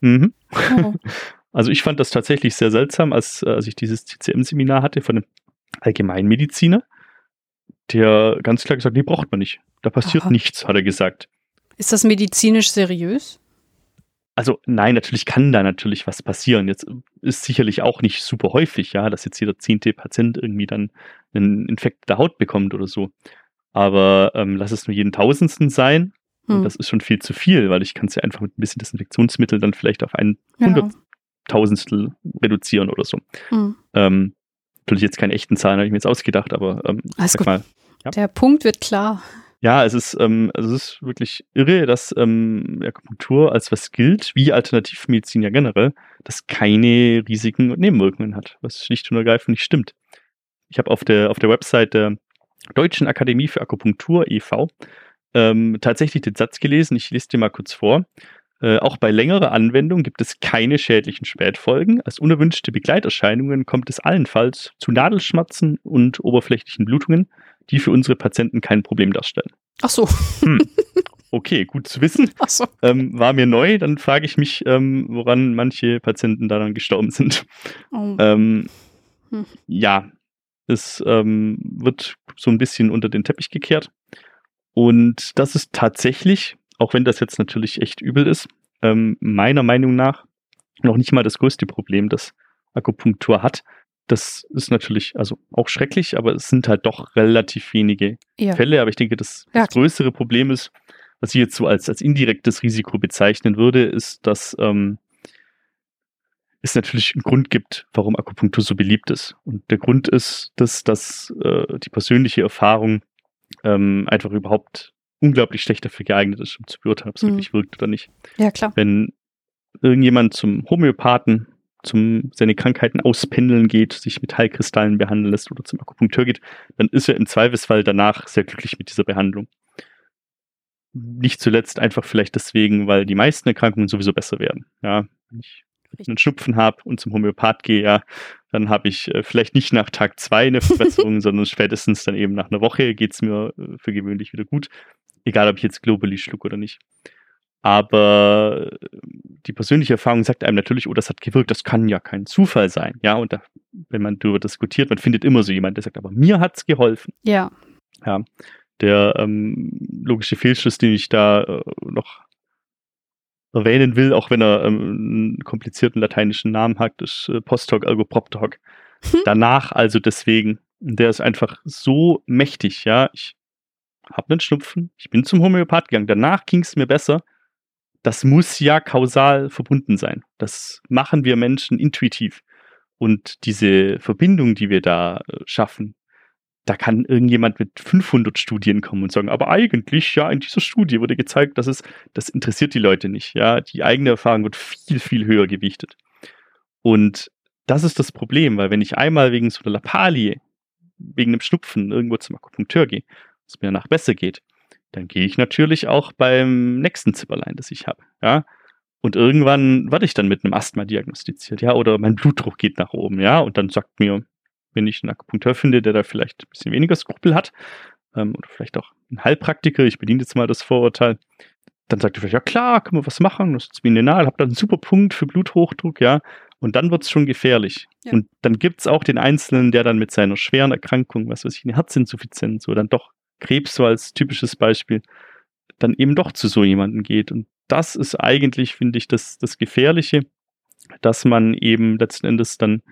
mhm. Oh. Also ich fand das tatsächlich sehr seltsam, als, äh, als ich dieses CCM-Seminar hatte von einem Allgemeinmediziner, der ganz klar gesagt, nee, braucht man nicht. Da passiert Aha. nichts, hat er gesagt. Ist das medizinisch seriös? Also nein, natürlich kann da natürlich was passieren. Jetzt ist sicherlich auch nicht super häufig, ja, dass jetzt jeder zehnte Patient irgendwie dann einen Infekt der Haut bekommt oder so. Aber ähm, lass es nur jeden Tausendsten sein. Hm. Und das ist schon viel zu viel, weil ich kann es ja einfach mit ein bisschen Desinfektionsmittel dann vielleicht auf einen ja. Tausendstel reduzieren oder so. Mhm. Ähm, natürlich jetzt keine echten Zahlen, habe ich mir jetzt ausgedacht, aber ähm, Alles gut. Mal, ja. Der Punkt wird klar. Ja, es ist, ähm, also es ist wirklich irre, dass ähm, Akupunktur als was gilt, wie Alternativmedizin ja generell, das keine Risiken und Nebenwirkungen hat, was schlicht und ergreifend nicht stimmt. Ich habe auf der, auf der Website der Deutschen Akademie für Akupunktur e.V. ähm, tatsächlich den Satz gelesen, ich lese dir mal kurz vor. Äh, auch bei längerer Anwendung gibt es keine schädlichen Spätfolgen. Als unerwünschte Begleiterscheinungen kommt es allenfalls zu Nadelschmerzen und oberflächlichen Blutungen, die für unsere Patienten kein Problem darstellen. Ach so. Hm. Okay, gut zu wissen. Ach so. Ähm, war mir neu, dann frage ich mich, ähm, woran manche Patienten daran gestorben sind. Oh. Ähm, Hm. Ja, es ähm, wird so ein bisschen unter den Teppich gekehrt. Und das ist tatsächlich, auch wenn das jetzt natürlich echt übel ist, ähm, meiner Meinung nach noch nicht mal das größte Problem, das Akupunktur hat. Das ist natürlich also auch schrecklich, aber es sind halt doch relativ wenige ja. Fälle. Aber ich denke, das, das größere Problem ist, was ich jetzt so als, als indirektes Risiko bezeichnen würde, ist, dass ähm, es natürlich einen Grund gibt, warum Akupunktur so beliebt ist. Und der Grund ist, dass, dass äh, die persönliche Erfahrung ähm, einfach überhaupt unglaublich schlecht dafür geeignet ist, um zu beurteilen, ob es Mhm. wirklich wirkt oder nicht. ja, klar. Wenn irgendjemand zum Homöopathen, zum seine Krankheiten auspendeln geht, sich mit Heilkristallen behandeln lässt oder zum Akupunkteur geht, dann ist er im Zweifelsfall danach sehr glücklich mit dieser Behandlung. Nicht zuletzt einfach vielleicht deswegen, weil die meisten Erkrankungen sowieso besser werden. Ja, wenn ich einen Schnupfen habe und zum Homöopath gehe, ja, dann habe ich äh, vielleicht nicht nach Tag zwei eine Verbesserung, sondern spätestens dann eben nach einer Woche geht's mir äh, für gewöhnlich wieder gut. Egal, ob ich jetzt Globally schluck oder nicht. Aber äh, die persönliche Erfahrung sagt einem natürlich, oh, das hat gewirkt, das kann ja kein Zufall sein. Ja, und da, wenn man darüber diskutiert, man findet immer so jemand, der sagt, aber mir hat's geholfen. Ja. Ja, der ähm, logische Fehlschluss, den ich da äh, noch erwähnen will, auch wenn er ähm, einen komplizierten lateinischen Namen hat, ist äh, Post hoc ergo propter hoc. Hm. Danach also deswegen. Der ist einfach so mächtig, ja. Ich habe einen Schnupfen, ich bin zum Homöopath gegangen, danach ging es mir besser. Das muss ja kausal verbunden sein. Das machen wir Menschen intuitiv. Und diese Verbindung, die wir da äh, schaffen, da kann irgendjemand mit 500 Studien kommen und sagen, aber eigentlich, ja, in dieser Studie wurde gezeigt, dass es, das interessiert die Leute nicht, ja. Die eigene Erfahrung wird viel, viel höher gewichtet. Und das ist das Problem, weil wenn ich einmal wegen so einer Lappalie, wegen einem Schnupfen irgendwo zum Akupunkteur gehe, es mir danach besser geht, dann gehe ich natürlich auch beim nächsten Zipperlein, das ich habe, ja. Und irgendwann werde ich dann mit einem Asthma diagnostiziert, ja, oder mein Blutdruck geht nach oben, ja, und dann sagt mir, wenn ich einen Akupunkteur finde, der da vielleicht ein bisschen weniger Skrupel hat, ähm, oder vielleicht auch ein Heilpraktiker, ich bediene jetzt mal das Vorurteil, dann sagt er vielleicht, ja klar, können wir was machen, das ist mineral, hab dann einen super Punkt für Bluthochdruck, ja, und dann wird's schon gefährlich. Ja. Und dann gibt's auch den Einzelnen, der dann mit seiner schweren Erkrankung, was weiß ich, eine Herzinsuffizienz oder dann doch Krebs so als typisches Beispiel, dann eben doch zu so jemandem geht. Und das ist eigentlich, finde ich, das, das Gefährliche, dass man eben letzten Endes dann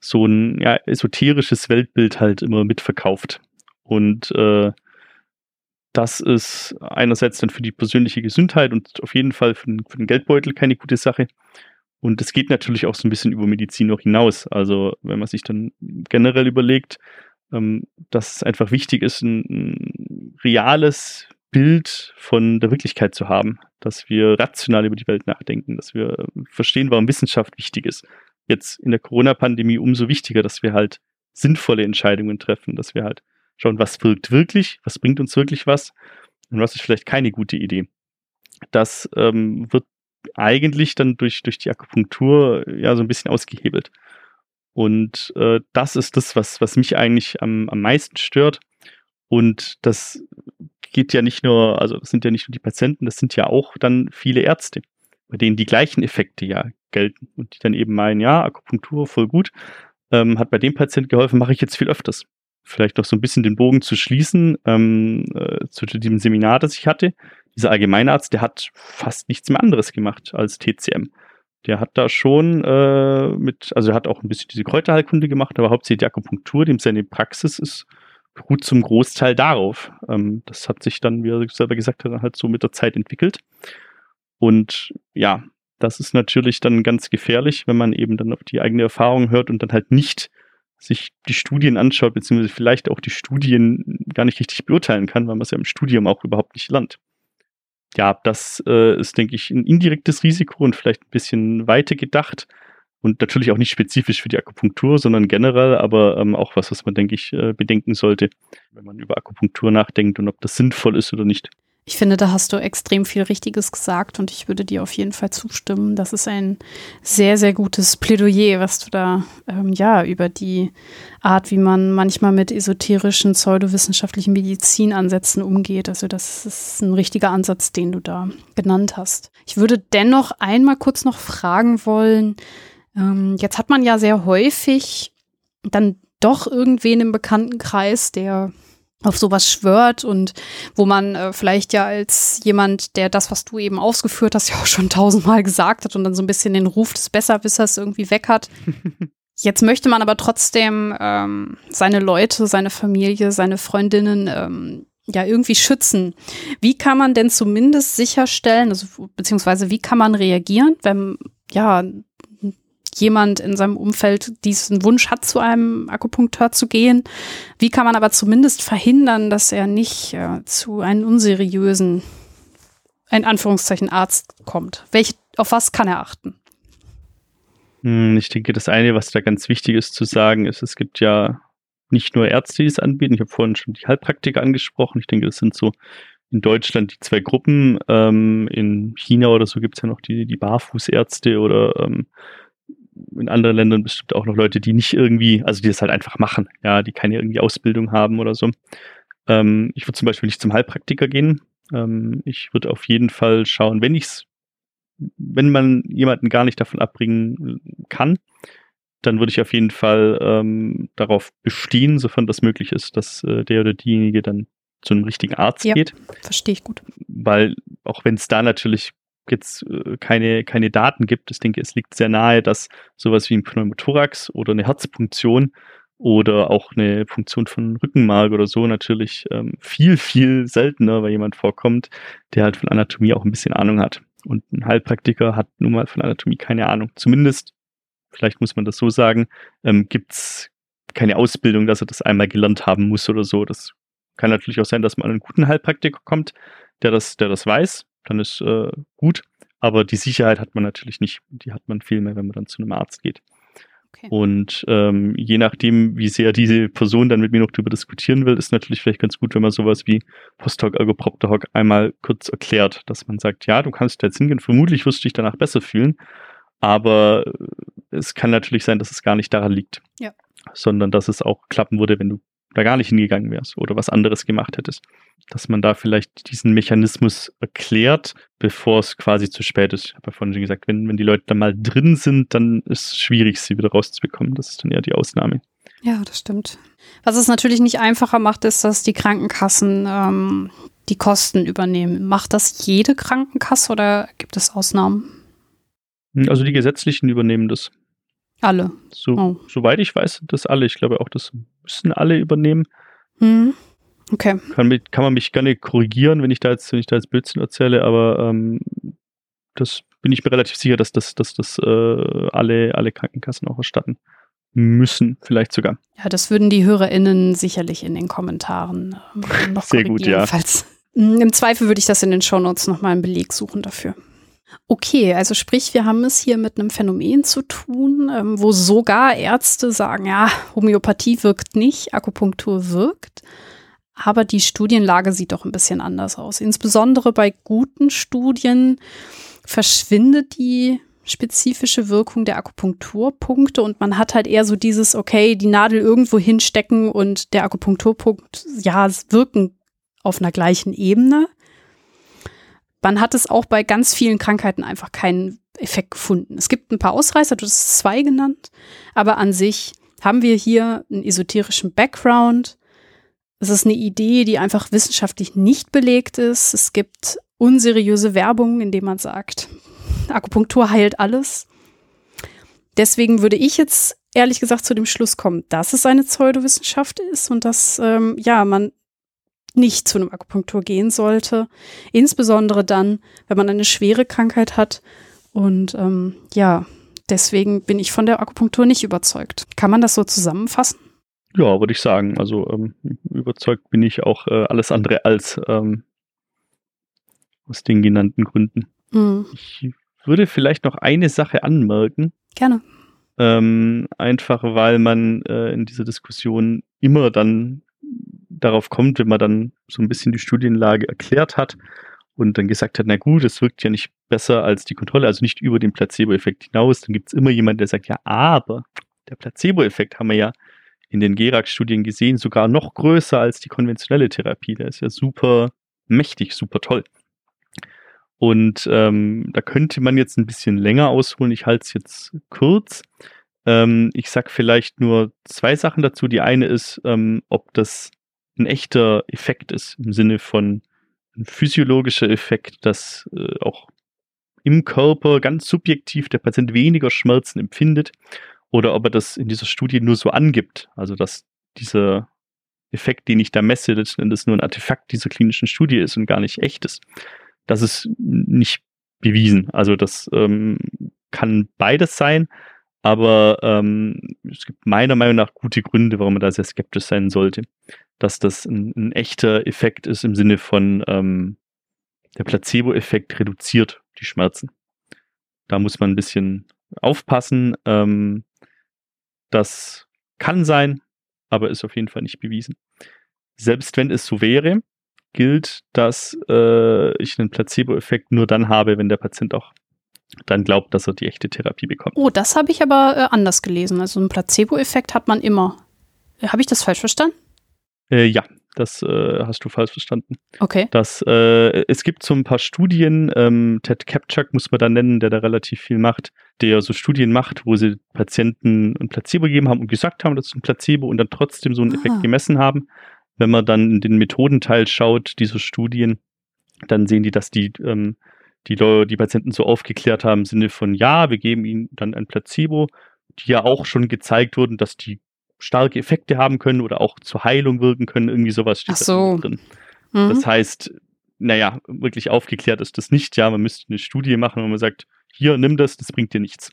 so ein ja, esoterisches Weltbild halt immer mitverkauft. Und äh, das ist einerseits dann für die persönliche Gesundheit und auf jeden Fall für den, für den Geldbeutel keine gute Sache. Und es geht natürlich auch so ein bisschen über Medizin noch hinaus. Also wenn man sich dann generell überlegt, ähm, dass es einfach wichtig ist, ein, reales Bild von der Wirklichkeit zu haben, dass wir rational über die Welt nachdenken, dass wir äh, verstehen, warum Wissenschaft wichtig ist. Jetzt in der Corona-Pandemie umso wichtiger, dass wir halt sinnvolle Entscheidungen treffen, dass wir halt schauen, was wirkt wirklich, was bringt uns wirklich was und was ist vielleicht keine gute Idee. Das ähm, wird eigentlich dann durch, durch die Akupunktur ja so ein bisschen ausgehebelt. Und äh, das ist das, was, was mich eigentlich am, am meisten stört. Und das geht ja nicht nur, also das sind ja nicht nur die Patienten, das sind ja auch dann viele Ärzte, bei denen die gleichen Effekte ja gelten und die dann eben meinen, ja, Akupunktur voll gut, ähm, hat bei dem Patient geholfen, mache ich jetzt viel öfters. Vielleicht noch so ein bisschen den Bogen zu schließen ähm, äh, zu diesem Seminar, das ich hatte. Dieser Allgemeinarzt, der hat fast nichts mehr anderes gemacht als TCM. Der hat da schon äh, mit, also er hat auch ein bisschen diese Kräuterheilkunde gemacht, aber hauptsächlich die Akupunktur, dem seine Praxis ist, beruht zum Großteil darauf. Ähm, das hat sich dann, wie er selber gesagt hat, halt so mit der Zeit entwickelt. Und ja, das ist natürlich dann ganz gefährlich, wenn man eben dann auf die eigene Erfahrung hört und dann halt nicht sich die Studien anschaut, beziehungsweise vielleicht auch die Studien gar nicht richtig beurteilen kann, weil man es ja im Studium auch überhaupt nicht lernt. Ja, das äh, ist, denke ich, ein indirektes Risiko und vielleicht ein bisschen weiter gedacht und natürlich auch nicht spezifisch für die Akupunktur, sondern generell, aber ähm, auch was, was man, denke ich, äh, bedenken sollte, wenn man über Akupunktur nachdenkt und ob das sinnvoll ist oder nicht. Ich finde, da hast du extrem viel Richtiges gesagt und ich würde dir auf jeden Fall zustimmen. Das ist ein sehr, sehr gutes Plädoyer, was du da ähm, ja über die Art, wie man manchmal mit esoterischen, pseudowissenschaftlichen Medizinansätzen umgeht. Also das ist ein richtiger Ansatz, den du da genannt hast. Ich würde dennoch einmal kurz noch fragen wollen, ähm, jetzt hat man ja sehr häufig dann doch irgendwen im Bekanntenkreis, der auf sowas schwört und wo man äh, vielleicht ja als jemand, der das, was du eben ausgeführt hast, ja auch schon tausendmal gesagt hat und dann so ein bisschen den Ruf des Besserwissers irgendwie weg hat. Jetzt möchte man aber trotzdem ähm, seine Leute, seine Familie, seine Freundinnen ähm, ja irgendwie schützen. Wie kann man denn zumindest sicherstellen, also beziehungsweise wie kann man reagieren, wenn ja jemand in seinem Umfeld diesen Wunsch hat, zu einem Akupunkteur zu gehen. Wie kann man aber zumindest verhindern, dass er nicht äh, zu einem unseriösen, in Anführungszeichen, Arzt kommt? Welche, auf was kann er achten? Hm, ich denke, das eine, was da ganz wichtig ist zu sagen, ist, es gibt ja nicht nur Ärzte, die es anbieten. Ich habe vorhin schon die Heilpraktiker angesprochen. Ich denke, das sind so in Deutschland die zwei Gruppen. Ähm, in China oder so gibt es ja noch die, die Barfußärzte oder ähm, in anderen Ländern bestimmt auch noch Leute, die nicht irgendwie, also die das halt einfach machen, ja, die keine irgendwie Ausbildung haben oder so. Ähm, ich würde zum Beispiel nicht zum Heilpraktiker gehen. Ähm, ich würde auf jeden Fall schauen, wenn ich's, wenn man jemanden gar nicht davon abbringen kann, dann würde ich auf jeden Fall ähm, darauf bestehen, sofern das möglich ist, dass äh, der oder diejenige dann zu einem richtigen Arzt ja, geht. Verstehe ich gut. Weil auch wenn es da natürlich jetzt äh, keine, keine Daten gibt. Ich denke, es liegt sehr nahe, dass sowas wie ein Pneumothorax oder eine Herzpunktion oder auch eine Funktion von Rückenmark oder so natürlich ähm, viel, viel seltener, weil jemand vorkommt, der halt von Anatomie auch ein bisschen Ahnung hat. Und ein Heilpraktiker hat nun mal von Anatomie keine Ahnung. Zumindest, vielleicht muss man das so sagen, ähm, gibt keine Ausbildung, dass er das einmal gelernt haben muss oder so. Das kann natürlich auch sein, dass man an einen guten Heilpraktiker kommt, der das, der das weiß dann ist äh, gut. Aber die Sicherheit hat man natürlich nicht. Die hat man viel mehr, wenn man dann zu einem Arzt geht. Okay. Und ähm, je nachdem, wie sehr diese Person dann mit mir noch darüber diskutieren will, ist natürlich vielleicht ganz gut, wenn man sowas wie Post-Hoc, Ergopropter Hoc einmal kurz erklärt, dass man sagt, ja, du kannst jetzt hingehen, vermutlich wirst du dich danach besser fühlen, aber es kann natürlich sein, dass es gar nicht daran liegt, ja. sondern dass es auch klappen würde, wenn du da gar nicht hingegangen wärst oder was anderes gemacht hättest. Dass man da vielleicht diesen Mechanismus erklärt, bevor es quasi zu spät ist. Ich habe ja vorhin schon gesagt, wenn, wenn die Leute da mal drin sind, dann ist es schwierig, sie wieder rauszubekommen. Das ist dann eher die Ausnahme. Ja, das stimmt. Was es natürlich nicht einfacher macht, ist, dass die Krankenkassen ähm, die Kosten übernehmen. Macht das jede Krankenkasse oder gibt es Ausnahmen? Also die gesetzlichen übernehmen das. Alle. So, oh. Soweit ich weiß, das alle. Ich glaube auch, das müssen alle übernehmen. Hm. Okay. Kann, mich, kann man mich gerne korrigieren, wenn ich da jetzt, wenn ich da jetzt Blödsinn erzähle, aber ähm, das bin ich mir relativ sicher, dass das, dass das äh, alle, alle Krankenkassen auch erstatten müssen, vielleicht sogar. Ja, das würden die HörerInnen sicherlich in den Kommentaren äh, noch Sehr gut, ja. Falls, Im Zweifel würde ich das in den Shownotes nochmal einen Beleg suchen dafür. Okay, also sprich, wir haben es hier mit einem Phänomen zu tun, ähm, wo sogar Ärzte sagen, ja, Homöopathie wirkt nicht, Akupunktur wirkt. Aber die Studienlage sieht doch ein bisschen anders aus. Insbesondere bei guten Studien verschwindet die spezifische Wirkung der Akupunkturpunkte und man hat halt eher so dieses, okay, die Nadel irgendwo hinstecken und der Akupunkturpunkt, ja, wirken auf einer gleichen Ebene. Man hat es auch bei ganz vielen Krankheiten einfach keinen Effekt gefunden. Es gibt ein paar Ausreißer, du hast zwei genannt, aber an sich haben wir hier einen esoterischen Background. Es ist eine Idee, die einfach wissenschaftlich nicht belegt ist. Es gibt unseriöse Werbung, indem man sagt, Akupunktur heilt alles. Deswegen würde ich jetzt ehrlich gesagt zu dem Schluss kommen, dass es eine Pseudowissenschaft ist und dass ähm, ja man nicht zu einem Akupunktur gehen sollte. Insbesondere dann, wenn man eine schwere Krankheit hat. Und ähm, ja, deswegen bin ich von der Akupunktur nicht überzeugt. Kann man das so zusammenfassen? Ja, würde ich sagen. Also ähm, überzeugt bin ich auch äh, alles andere als ähm, aus den genannten Gründen. Mhm. Ich würde vielleicht noch eine Sache anmerken. Gerne. Ähm, einfach weil man äh, in dieser Diskussion immer dann darauf kommt, wenn man dann so ein bisschen die Studienlage erklärt hat und dann gesagt hat, na gut, es wirkt ja nicht besser als die Kontrolle, also nicht über den Placebo-Effekt hinaus, dann gibt es immer jemanden, der sagt, ja, aber der Placebo-Effekt haben wir ja in den Gerax-Studien gesehen, sogar noch größer als die konventionelle Therapie. Der ist ja super mächtig, super toll. Und ähm, da könnte man jetzt ein bisschen länger ausholen. Ich halte es jetzt kurz. Ähm, ich sag vielleicht nur zwei Sachen dazu. Die eine ist, ähm, ob das ein echter Effekt ist im Sinne von ein physiologischer Effekt, dass äh, auch im Körper ganz subjektiv der Patient weniger Schmerzen empfindet oder ob er das in dieser Studie nur so angibt. Also dass dieser Effekt, den ich da messe, Endes nur ein Artefakt dieser klinischen Studie ist und gar nicht echt ist. Das ist nicht bewiesen. Also das ähm, kann beides sein, aber ähm, es gibt meiner Meinung nach gute Gründe, warum man da sehr skeptisch sein sollte, dass das ein, ein echter Effekt ist im Sinne von ähm, der Placebo-Effekt reduziert die Schmerzen. Da muss man ein bisschen aufpassen. Ähm, das kann sein, aber ist auf jeden Fall nicht bewiesen. Selbst wenn es so wäre, gilt, dass äh, ich einen Placebo-Effekt nur dann habe, wenn der Patient auch dann glaubt, dass er die echte Therapie bekommt. Oh, das habe ich aber äh, anders gelesen. Also einen Placebo-Effekt hat man immer. Äh, habe ich das falsch verstanden? Äh, ja, das äh, hast du falsch verstanden. Okay. Das, äh, es gibt so ein paar Studien, ähm, Ted Kapchak muss man da nennen, der da relativ viel macht, der so Studien macht, wo sie Patienten ein Placebo gegeben haben und gesagt haben, das ist ein Placebo und dann trotzdem so einen ah. Effekt gemessen haben. Wenn man dann in den Methodenteil schaut dieser Studien, dann sehen die, dass die ähm, die, die Patienten so aufgeklärt haben im Sinne von, ja, wir geben ihnen dann ein Placebo, die ja auch schon gezeigt wurden, dass die starke Effekte haben können oder auch zur Heilung wirken können, irgendwie sowas steht Ach so. drin. Mhm. Das heißt, naja, wirklich aufgeklärt ist das nicht, ja, man müsste eine Studie machen, wo man sagt, hier, nimm das, das bringt dir nichts.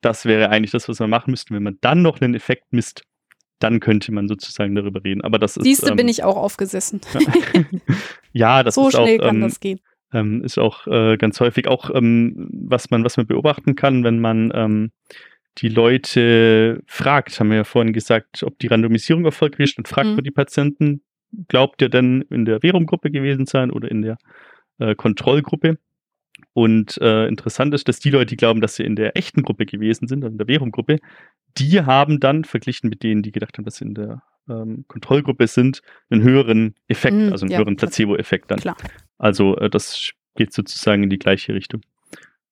Das wäre eigentlich das, was man machen müsste. Wenn man dann noch einen Effekt misst, dann könnte man sozusagen darüber reden. Aber das ist. Siehste, ähm, bin ich auch aufgesessen. ja, das so ist So schnell auch, kann ähm, das gehen. Ähm, ist auch äh, ganz häufig auch, ähm, was man, was man beobachten kann, wenn man ähm, die Leute fragt, haben wir ja vorhin gesagt, ob die Randomisierung erfolgreich ist, und fragt mhm. man die Patienten, glaubt ihr denn in der Verum-Gruppe gewesen sein oder in der äh, Kontrollgruppe? Und äh, interessant ist, dass die Leute, die glauben, dass sie in der echten Gruppe gewesen sind, also in der Verum-Gruppe, die haben dann, verglichen mit denen, die gedacht haben, dass sie in der ähm, Kontrollgruppe sind, einen höheren Effekt, mm, also einen ja, höheren Placebo-Effekt dann. Klar. Also äh, das geht sozusagen in die gleiche Richtung.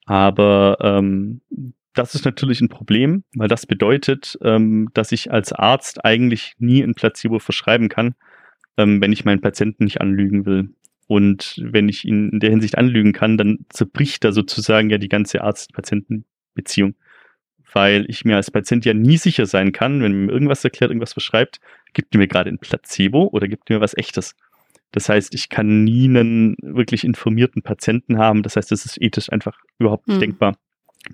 Aber ähm, das ist natürlich ein Problem, weil das bedeutet, ähm, dass ich als Arzt eigentlich nie ein Placebo verschreiben kann, ähm, wenn ich meinen Patienten nicht anlügen will. Und wenn ich ihn in der Hinsicht anlügen kann, dann zerbricht da sozusagen ja die ganze Arzt-Patienten-Beziehung. Weil ich mir als Patient ja nie sicher sein kann, wenn mir irgendwas erklärt, irgendwas beschreibt, gibt mir gerade ein Placebo oder gibt mir was echtes. Das heißt, ich kann nie einen wirklich informierten Patienten haben. Das heißt, es ist ethisch einfach überhaupt nicht hm. denkbar,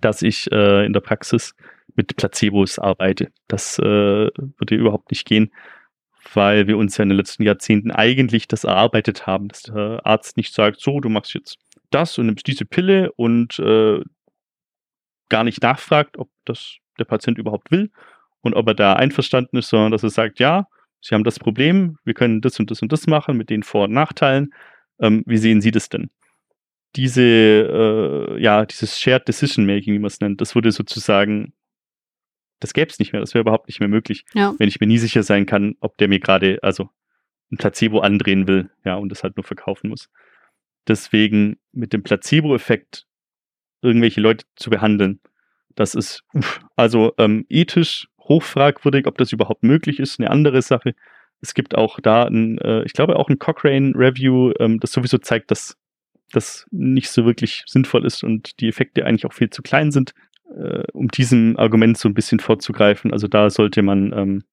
dass ich äh, in der Praxis mit Placebos arbeite. Das äh, würde überhaupt nicht gehen weil wir uns ja in den letzten Jahrzehnten eigentlich das erarbeitet haben, dass der Arzt nicht sagt, so, du machst jetzt das und nimmst diese Pille und äh, gar nicht nachfragt, ob das der Patient überhaupt will und ob er da einverstanden ist, sondern dass er sagt, ja, Sie haben das Problem, wir können das und das und das machen mit den Vor- und Nachteilen. Ähm, wie sehen Sie das denn? Diese, äh, ja, dieses Shared Decision Making, wie man es nennt, das wurde sozusagen das gäbe es nicht mehr, das wäre überhaupt nicht mehr möglich, ja. wenn ich mir nie sicher sein kann, ob der mir gerade, also ein Placebo andrehen will, ja, und das halt nur verkaufen muss. Deswegen mit dem Placebo-Effekt irgendwelche Leute zu behandeln, das ist, uff, also ähm, ethisch hochfragwürdig, ob das überhaupt möglich ist, eine andere Sache. Es gibt auch da ein, äh, ich glaube auch ein Cochrane-Review, ähm, das sowieso zeigt, dass das nicht so wirklich sinnvoll ist und die Effekte eigentlich auch viel zu klein sind äh, um diesem Argument so ein bisschen vorzugreifen. Also da sollte man ähm,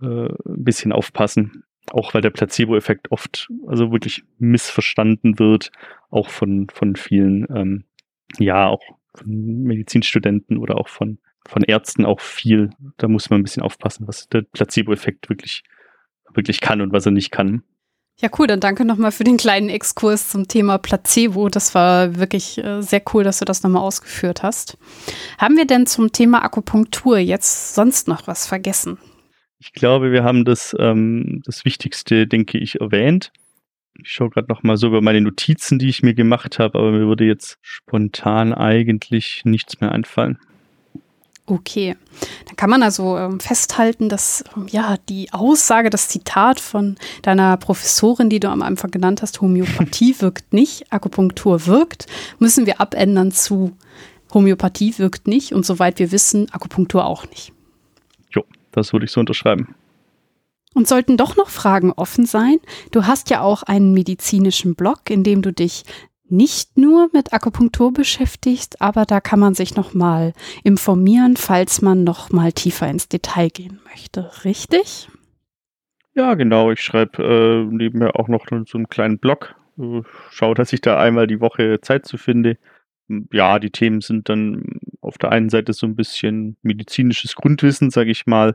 äh, ein bisschen aufpassen. Auch weil der Placebo-Effekt oft also wirklich missverstanden wird, auch von, von vielen, ähm, ja, auch von Medizinstudenten oder auch von, von Ärzten auch viel. Da muss man ein bisschen aufpassen, was der Placebo-Effekt wirklich, wirklich kann und was er nicht kann. Ja, cool. Dann danke nochmal für den kleinen Exkurs zum Thema Placebo. Das war wirklich äh, sehr cool, dass du das nochmal ausgeführt hast. Haben wir denn zum Thema Akupunktur jetzt sonst noch was vergessen? Ich glaube, wir haben das, ähm, das Wichtigste, denke ich, erwähnt. Ich schaue gerade noch mal so über meine Notizen, die ich mir gemacht habe, aber mir würde jetzt spontan eigentlich nichts mehr einfallen. Okay, dann kann man also ähm, festhalten, dass ähm, ja die Aussage, das Zitat von deiner Professorin, die du am Anfang genannt hast, Homöopathie wirkt nicht, Akupunktur wirkt, müssen wir abändern zu Homöopathie wirkt nicht und soweit wir wissen, Akupunktur auch nicht. Jo, das würde ich so unterschreiben. Und sollten doch noch Fragen offen sein, du hast ja auch einen medizinischen Blog, in dem du dich nicht nur mit Akupunktur beschäftigst, aber da kann man sich noch mal informieren, falls man noch mal tiefer ins Detail gehen möchte. Richtig? Ja, genau. Ich schreibe äh, nebenher auch noch so einen kleinen Blog. Äh, schaue, dass ich da einmal die Woche Zeit zu finde. Ja, die Themen sind dann auf der einen Seite so ein bisschen medizinisches Grundwissen, sage ich mal.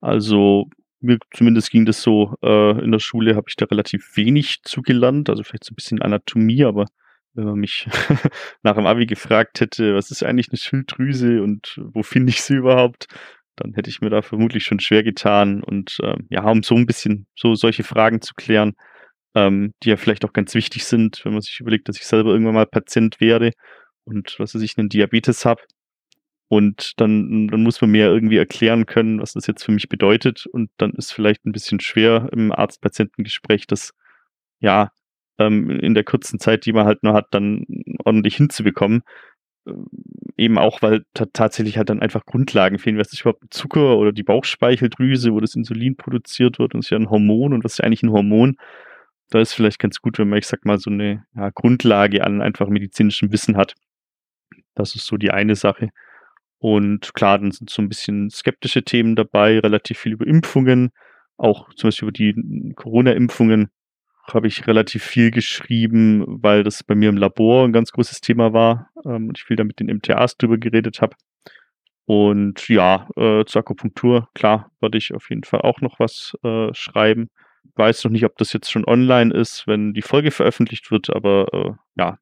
Also mir zumindest ging das so, äh, in der Schule habe ich da relativ wenig zugelernt, also vielleicht so ein bisschen Anatomie, aber wenn man mich nach dem Abi gefragt hätte, was ist eigentlich eine Schilddrüse und wo finde ich sie überhaupt, dann hätte ich mir da vermutlich schon schwer getan. Und ähm, ja, um so ein bisschen so solche Fragen zu klären, ähm, die ja vielleicht auch ganz wichtig sind, wenn man sich überlegt, dass ich selber irgendwann mal Patient werde und was weiß ich, einen Diabetes habe. Und dann, dann muss man mir irgendwie erklären können, was das jetzt für mich bedeutet. Und dann ist vielleicht ein bisschen schwer im Arzt-Patienten-Gespräch das ja ähm, in der kurzen Zeit, die man halt nur hat, dann ordentlich hinzubekommen. Ähm, eben auch, weil tatsächlich halt dann einfach Grundlagen fehlen. Was ist überhaupt Zucker oder die Bauchspeicheldrüse, wo das Insulin produziert wird und ist ja ein Hormon und was ist ja eigentlich ein Hormon? Da ist vielleicht ganz gut, wenn man, ich sag mal, so eine ja, Grundlage an einfach medizinischem Wissen hat. Das ist so die eine Sache. Und klar, dann sind so ein bisschen skeptische Themen dabei, relativ viel über Impfungen, auch zum Beispiel über die Corona-Impfungen habe ich relativ viel geschrieben, weil das bei mir im Labor ein ganz großes Thema war ähm, und ich viel da mit den MTAs drüber geredet habe. Und ja, äh, zur Akupunktur, klar, werde ich auf jeden Fall auch noch was äh, schreiben. Weiß noch nicht, ob das jetzt schon online ist, wenn die Folge veröffentlicht wird, aber äh, ja,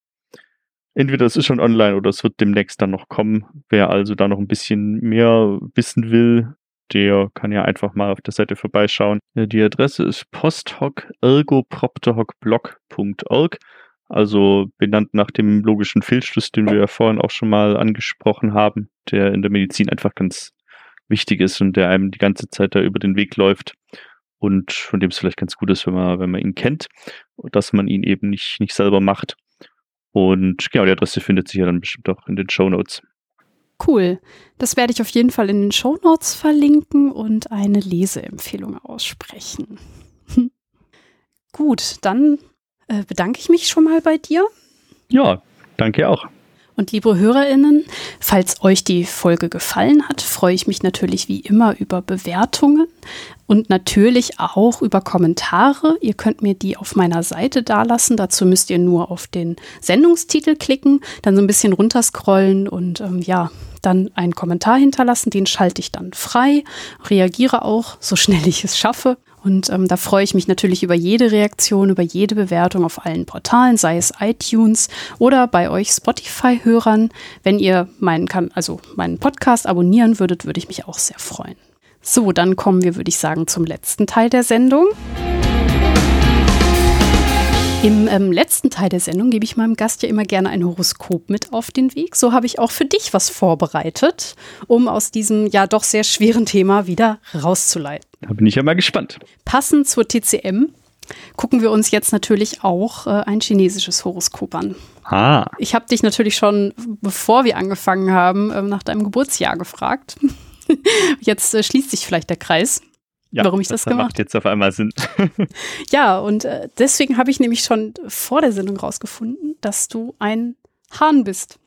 entweder es ist schon online oder es wird demnächst dann noch kommen. Wer also da noch ein bisschen mehr wissen will, der kann ja einfach mal auf der Seite vorbeischauen. Die Adresse ist posthoc-ergopropterhocblog.org, also benannt nach dem logischen Fehlschluss, den wir ja vorhin auch schon mal angesprochen haben, der in der Medizin einfach ganz wichtig ist und der einem die ganze Zeit da über den Weg läuft und von dem es vielleicht ganz gut ist, wenn man, wenn man ihn kennt, dass man ihn eben nicht, nicht selber macht. Und genau, die Adresse findet sich ja dann bestimmt auch in den Show Notes. Cool. Das werde ich auf jeden Fall in den Show Notes verlinken und eine Leseempfehlung aussprechen. Gut, dann äh, bedanke ich mich schon mal bei dir. Ja, danke auch. Und liebe Hörerinnen, falls euch die Folge gefallen hat, freue ich mich natürlich wie immer über Bewertungen und natürlich auch über Kommentare. Ihr könnt mir die auf meiner Seite dalassen. Dazu müsst ihr nur auf den Sendungstitel klicken, dann so ein bisschen runterscrollen und ähm, ja, dann einen Kommentar hinterlassen. Den schalte ich dann frei, reagiere auch so schnell ich es schaffe. Und ähm, da freue ich mich natürlich über jede Reaktion, über jede Bewertung auf allen Portalen, sei es iTunes oder bei euch Spotify-Hörern. Wenn ihr meinen, also meinen Podcast abonnieren würdet, würde ich mich auch sehr freuen. So, dann kommen wir, würde ich sagen, zum letzten Teil der Sendung. Im ähm, letzten Teil der Sendung gebe ich meinem Gast ja immer gerne ein Horoskop mit auf den Weg. So habe ich auch für dich was vorbereitet, um aus diesem ja doch sehr schweren Thema wieder rauszuleiten. Da bin ich ja mal gespannt. Passend zur TCM gucken wir uns jetzt natürlich auch äh, ein chinesisches Horoskop an. Ah. Ich habe dich natürlich schon, bevor wir angefangen haben, äh, nach deinem Geburtsjahr gefragt. jetzt äh, schließt sich vielleicht der Kreis ja, warum ich das, das gemacht macht jetzt auf einmal Sinn. ja, und äh, deswegen habe ich nämlich schon vor der Sendung rausgefunden, dass du ein Hahn bist.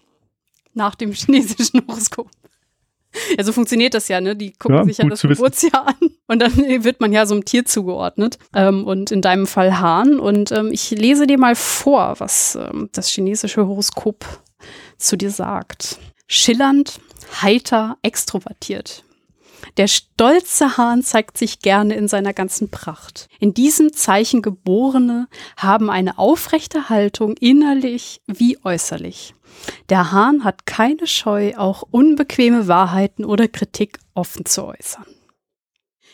Nach dem chinesischen Horoskop. Ja, so funktioniert das ja, ne? Die gucken ja, sich ja das Geburtsjahr an und dann wird man ja so einem Tier zugeordnet. Ähm, und in deinem Fall Hahn. Und ähm, ich lese dir mal vor, was ähm, das chinesische Horoskop zu dir sagt. Schillernd, heiter, extrovertiert. Der stolze Hahn zeigt sich gerne in seiner ganzen Pracht. In diesem Zeichen Geborene haben eine aufrechte Haltung innerlich wie äußerlich. Der Hahn hat keine Scheu, auch unbequeme Wahrheiten oder Kritik offen zu äußern.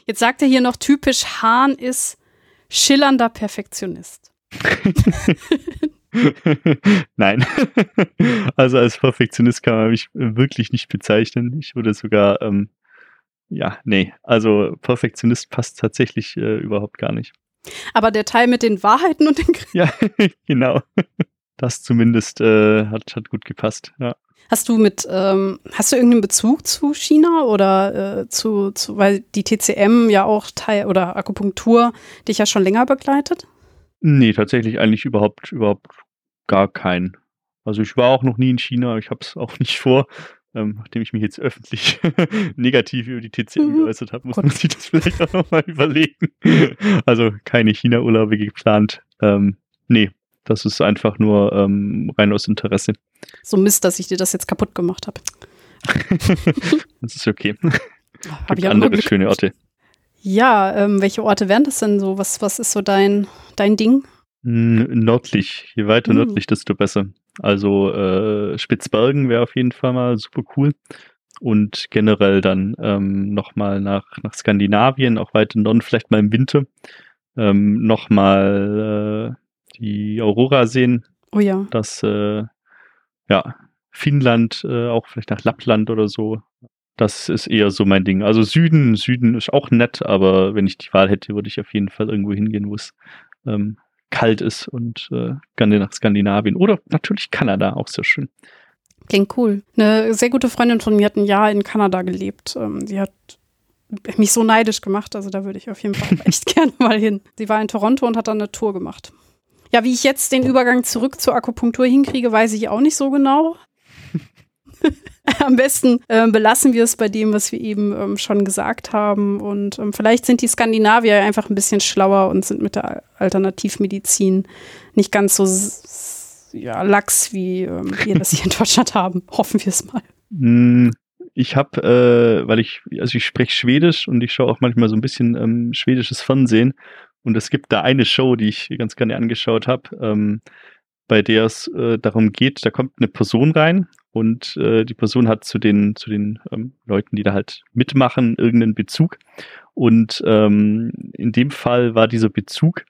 Jetzt sagt er hier noch typisch, Hahn ist schillernder Perfektionist. Nein. also als Perfektionist kann man mich wirklich nicht bezeichnen. Ich würde sogar, ähm, ja, nee, also Perfektionist passt tatsächlich äh, überhaupt gar nicht. Aber der Teil mit den Wahrheiten und den Ja, genau. Das zumindest äh, hat, hat gut gepasst, ja. Hast du mit, ähm, hast du irgendeinen Bezug zu China oder äh, zu, zu, weil die TCM ja auch Teil oder Akupunktur dich ja schon länger begleitet? Nee, tatsächlich eigentlich überhaupt, überhaupt gar keinen. Also ich war auch noch nie in China, ich habe es auch nicht vor. Ähm, nachdem ich mich jetzt öffentlich negativ über die TCM mhm. geäußert habe, muss Gott. man sich das vielleicht auch nochmal überlegen. also keine China-Urlaube geplant. Ähm, nee, das ist einfach nur ähm, rein aus Interesse. So Mist, dass ich dir das jetzt kaputt gemacht habe. das ist okay. Habe ich auch andere schöne Orte. Ja, ähm, welche Orte wären das denn so? Was, was ist so dein, dein Ding? Nördlich. Je weiter hm. nördlich, desto besser. Also äh, Spitzbergen wäre auf jeden Fall mal super cool. Und generell dann ähm, nochmal nach, nach Skandinavien, auch weiter Norden, vielleicht mal im Winter. Ähm, nochmal äh, die Aurora sehen. Oh ja. Das, äh, ja, Finnland, äh, auch vielleicht nach Lappland oder so. Das ist eher so mein Ding. Also Süden, Süden ist auch nett, aber wenn ich die Wahl hätte, würde ich auf jeden Fall irgendwo hingehen, wo es ähm, kalt ist und äh, gerne nach Skandinavien. Oder natürlich Kanada, auch sehr schön. Klingt cool. Eine sehr gute Freundin von mir hat ein Jahr in Kanada gelebt. Ähm, sie hat mich so neidisch gemacht, also da würde ich auf jeden Fall echt gerne mal hin. Sie war in Toronto und hat dann eine Tour gemacht. Ja, wie ich jetzt den Übergang zurück zur Akupunktur hinkriege, weiß ich auch nicht so genau. Am besten äh, belassen wir es bei dem, was wir eben ähm, schon gesagt haben. Und ähm, vielleicht sind die Skandinavier einfach ein bisschen schlauer und sind mit der Alternativmedizin nicht ganz so ja, lax, wie ähm, wir das hier in Deutschland haben. Hoffen wir es mal. Hm, ich habe, äh, weil ich, also ich spreche Schwedisch und ich schaue auch manchmal so ein bisschen ähm, schwedisches Fernsehen. Und es gibt da eine Show, die ich ganz gerne angeschaut habe, ähm, bei der es äh, darum geht, da kommt eine Person rein und äh, die Person hat zu den, zu den ähm, Leuten, die da halt mitmachen, irgendeinen Bezug. Und ähm, in dem Fall war dieser Bezug,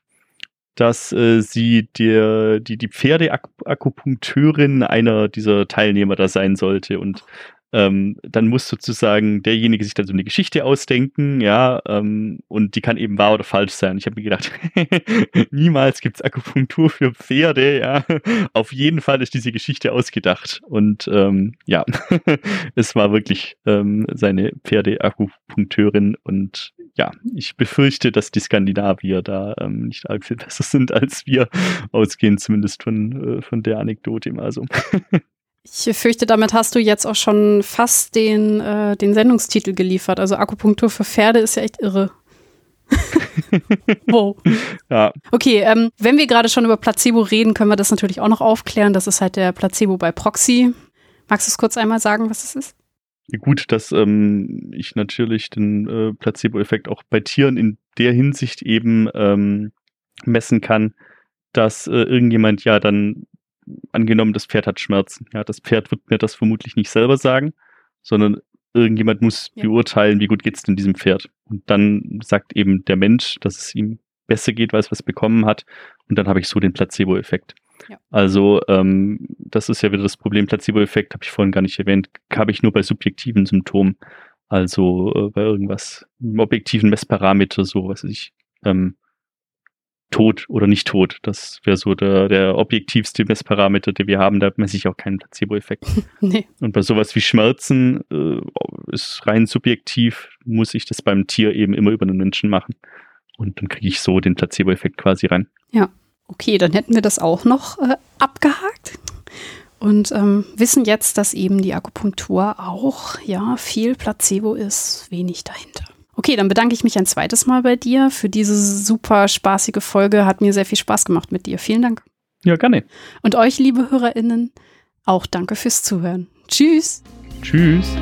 dass äh, sie der, die, die Pferdeakupunkteurin einer dieser Teilnehmer da sein sollte. Und ähm, dann muss sozusagen derjenige sich dann so eine Geschichte ausdenken, ja, ähm, und die kann eben wahr oder falsch sein. Ich habe mir gedacht, niemals gibt's Akupunktur für Pferde, ja. Auf jeden Fall ist diese Geschichte ausgedacht. Und ähm, ja, es war wirklich ähm, seine Pferdeakupunkteurin und ja, ich befürchte, dass die Skandinavier da ähm, nicht arg viel besser sind als wir, ausgehend zumindest von, äh, von der Anekdote immer so. Ich fürchte, damit hast du jetzt auch schon fast den, äh, den Sendungstitel geliefert. Also Akupunktur für Pferde ist ja echt irre. wow. Ja. Okay, ähm, wenn wir gerade schon über Placebo reden, können wir das natürlich auch noch aufklären. Das ist halt der Placebo bei Proxy. Magst du es kurz einmal sagen, was es ist? Gut, dass ähm, ich natürlich den äh, Placebo-Effekt auch bei Tieren in der Hinsicht eben ähm, messen kann, dass äh, irgendjemand ja dann angenommen, das Pferd hat Schmerzen. Ja, das Pferd wird mir das vermutlich nicht selber sagen, sondern irgendjemand muss ja. beurteilen, wie gut geht es denn diesem Pferd. Und dann sagt eben der Mensch, dass es ihm besser geht, weil es was bekommen hat. Und dann habe ich so den Placebo-Effekt. Ja. Also ähm, das ist ja wieder das Problem. Placebo-Effekt habe ich vorhin gar nicht erwähnt. Habe ich nur bei subjektiven Symptomen. Also äh, bei irgendwas, einem objektiven Messparameter, so was ich, ähm, tot oder nicht tot. Das wäre so der, der objektivste Messparameter, den wir haben. Da messe ich auch keinen Placebo-Effekt. nee. Und bei sowas wie Schmerzen äh, ist rein subjektiv, muss ich das beim Tier eben immer über den Menschen machen. Und dann kriege ich so den Placebo-Effekt quasi rein. Ja, okay, dann hätten wir das auch noch äh, abgehakt. Und ähm, wissen jetzt, dass eben die Akupunktur auch ja viel Placebo ist, wenig dahinter. Okay, dann bedanke ich mich ein zweites Mal bei dir für diese super spaßige Folge. Hat mir sehr viel Spaß gemacht mit dir. Vielen Dank. Ja, gerne. Und euch, liebe HörerInnen, auch danke fürs Zuhören. Tschüss. Tschüss.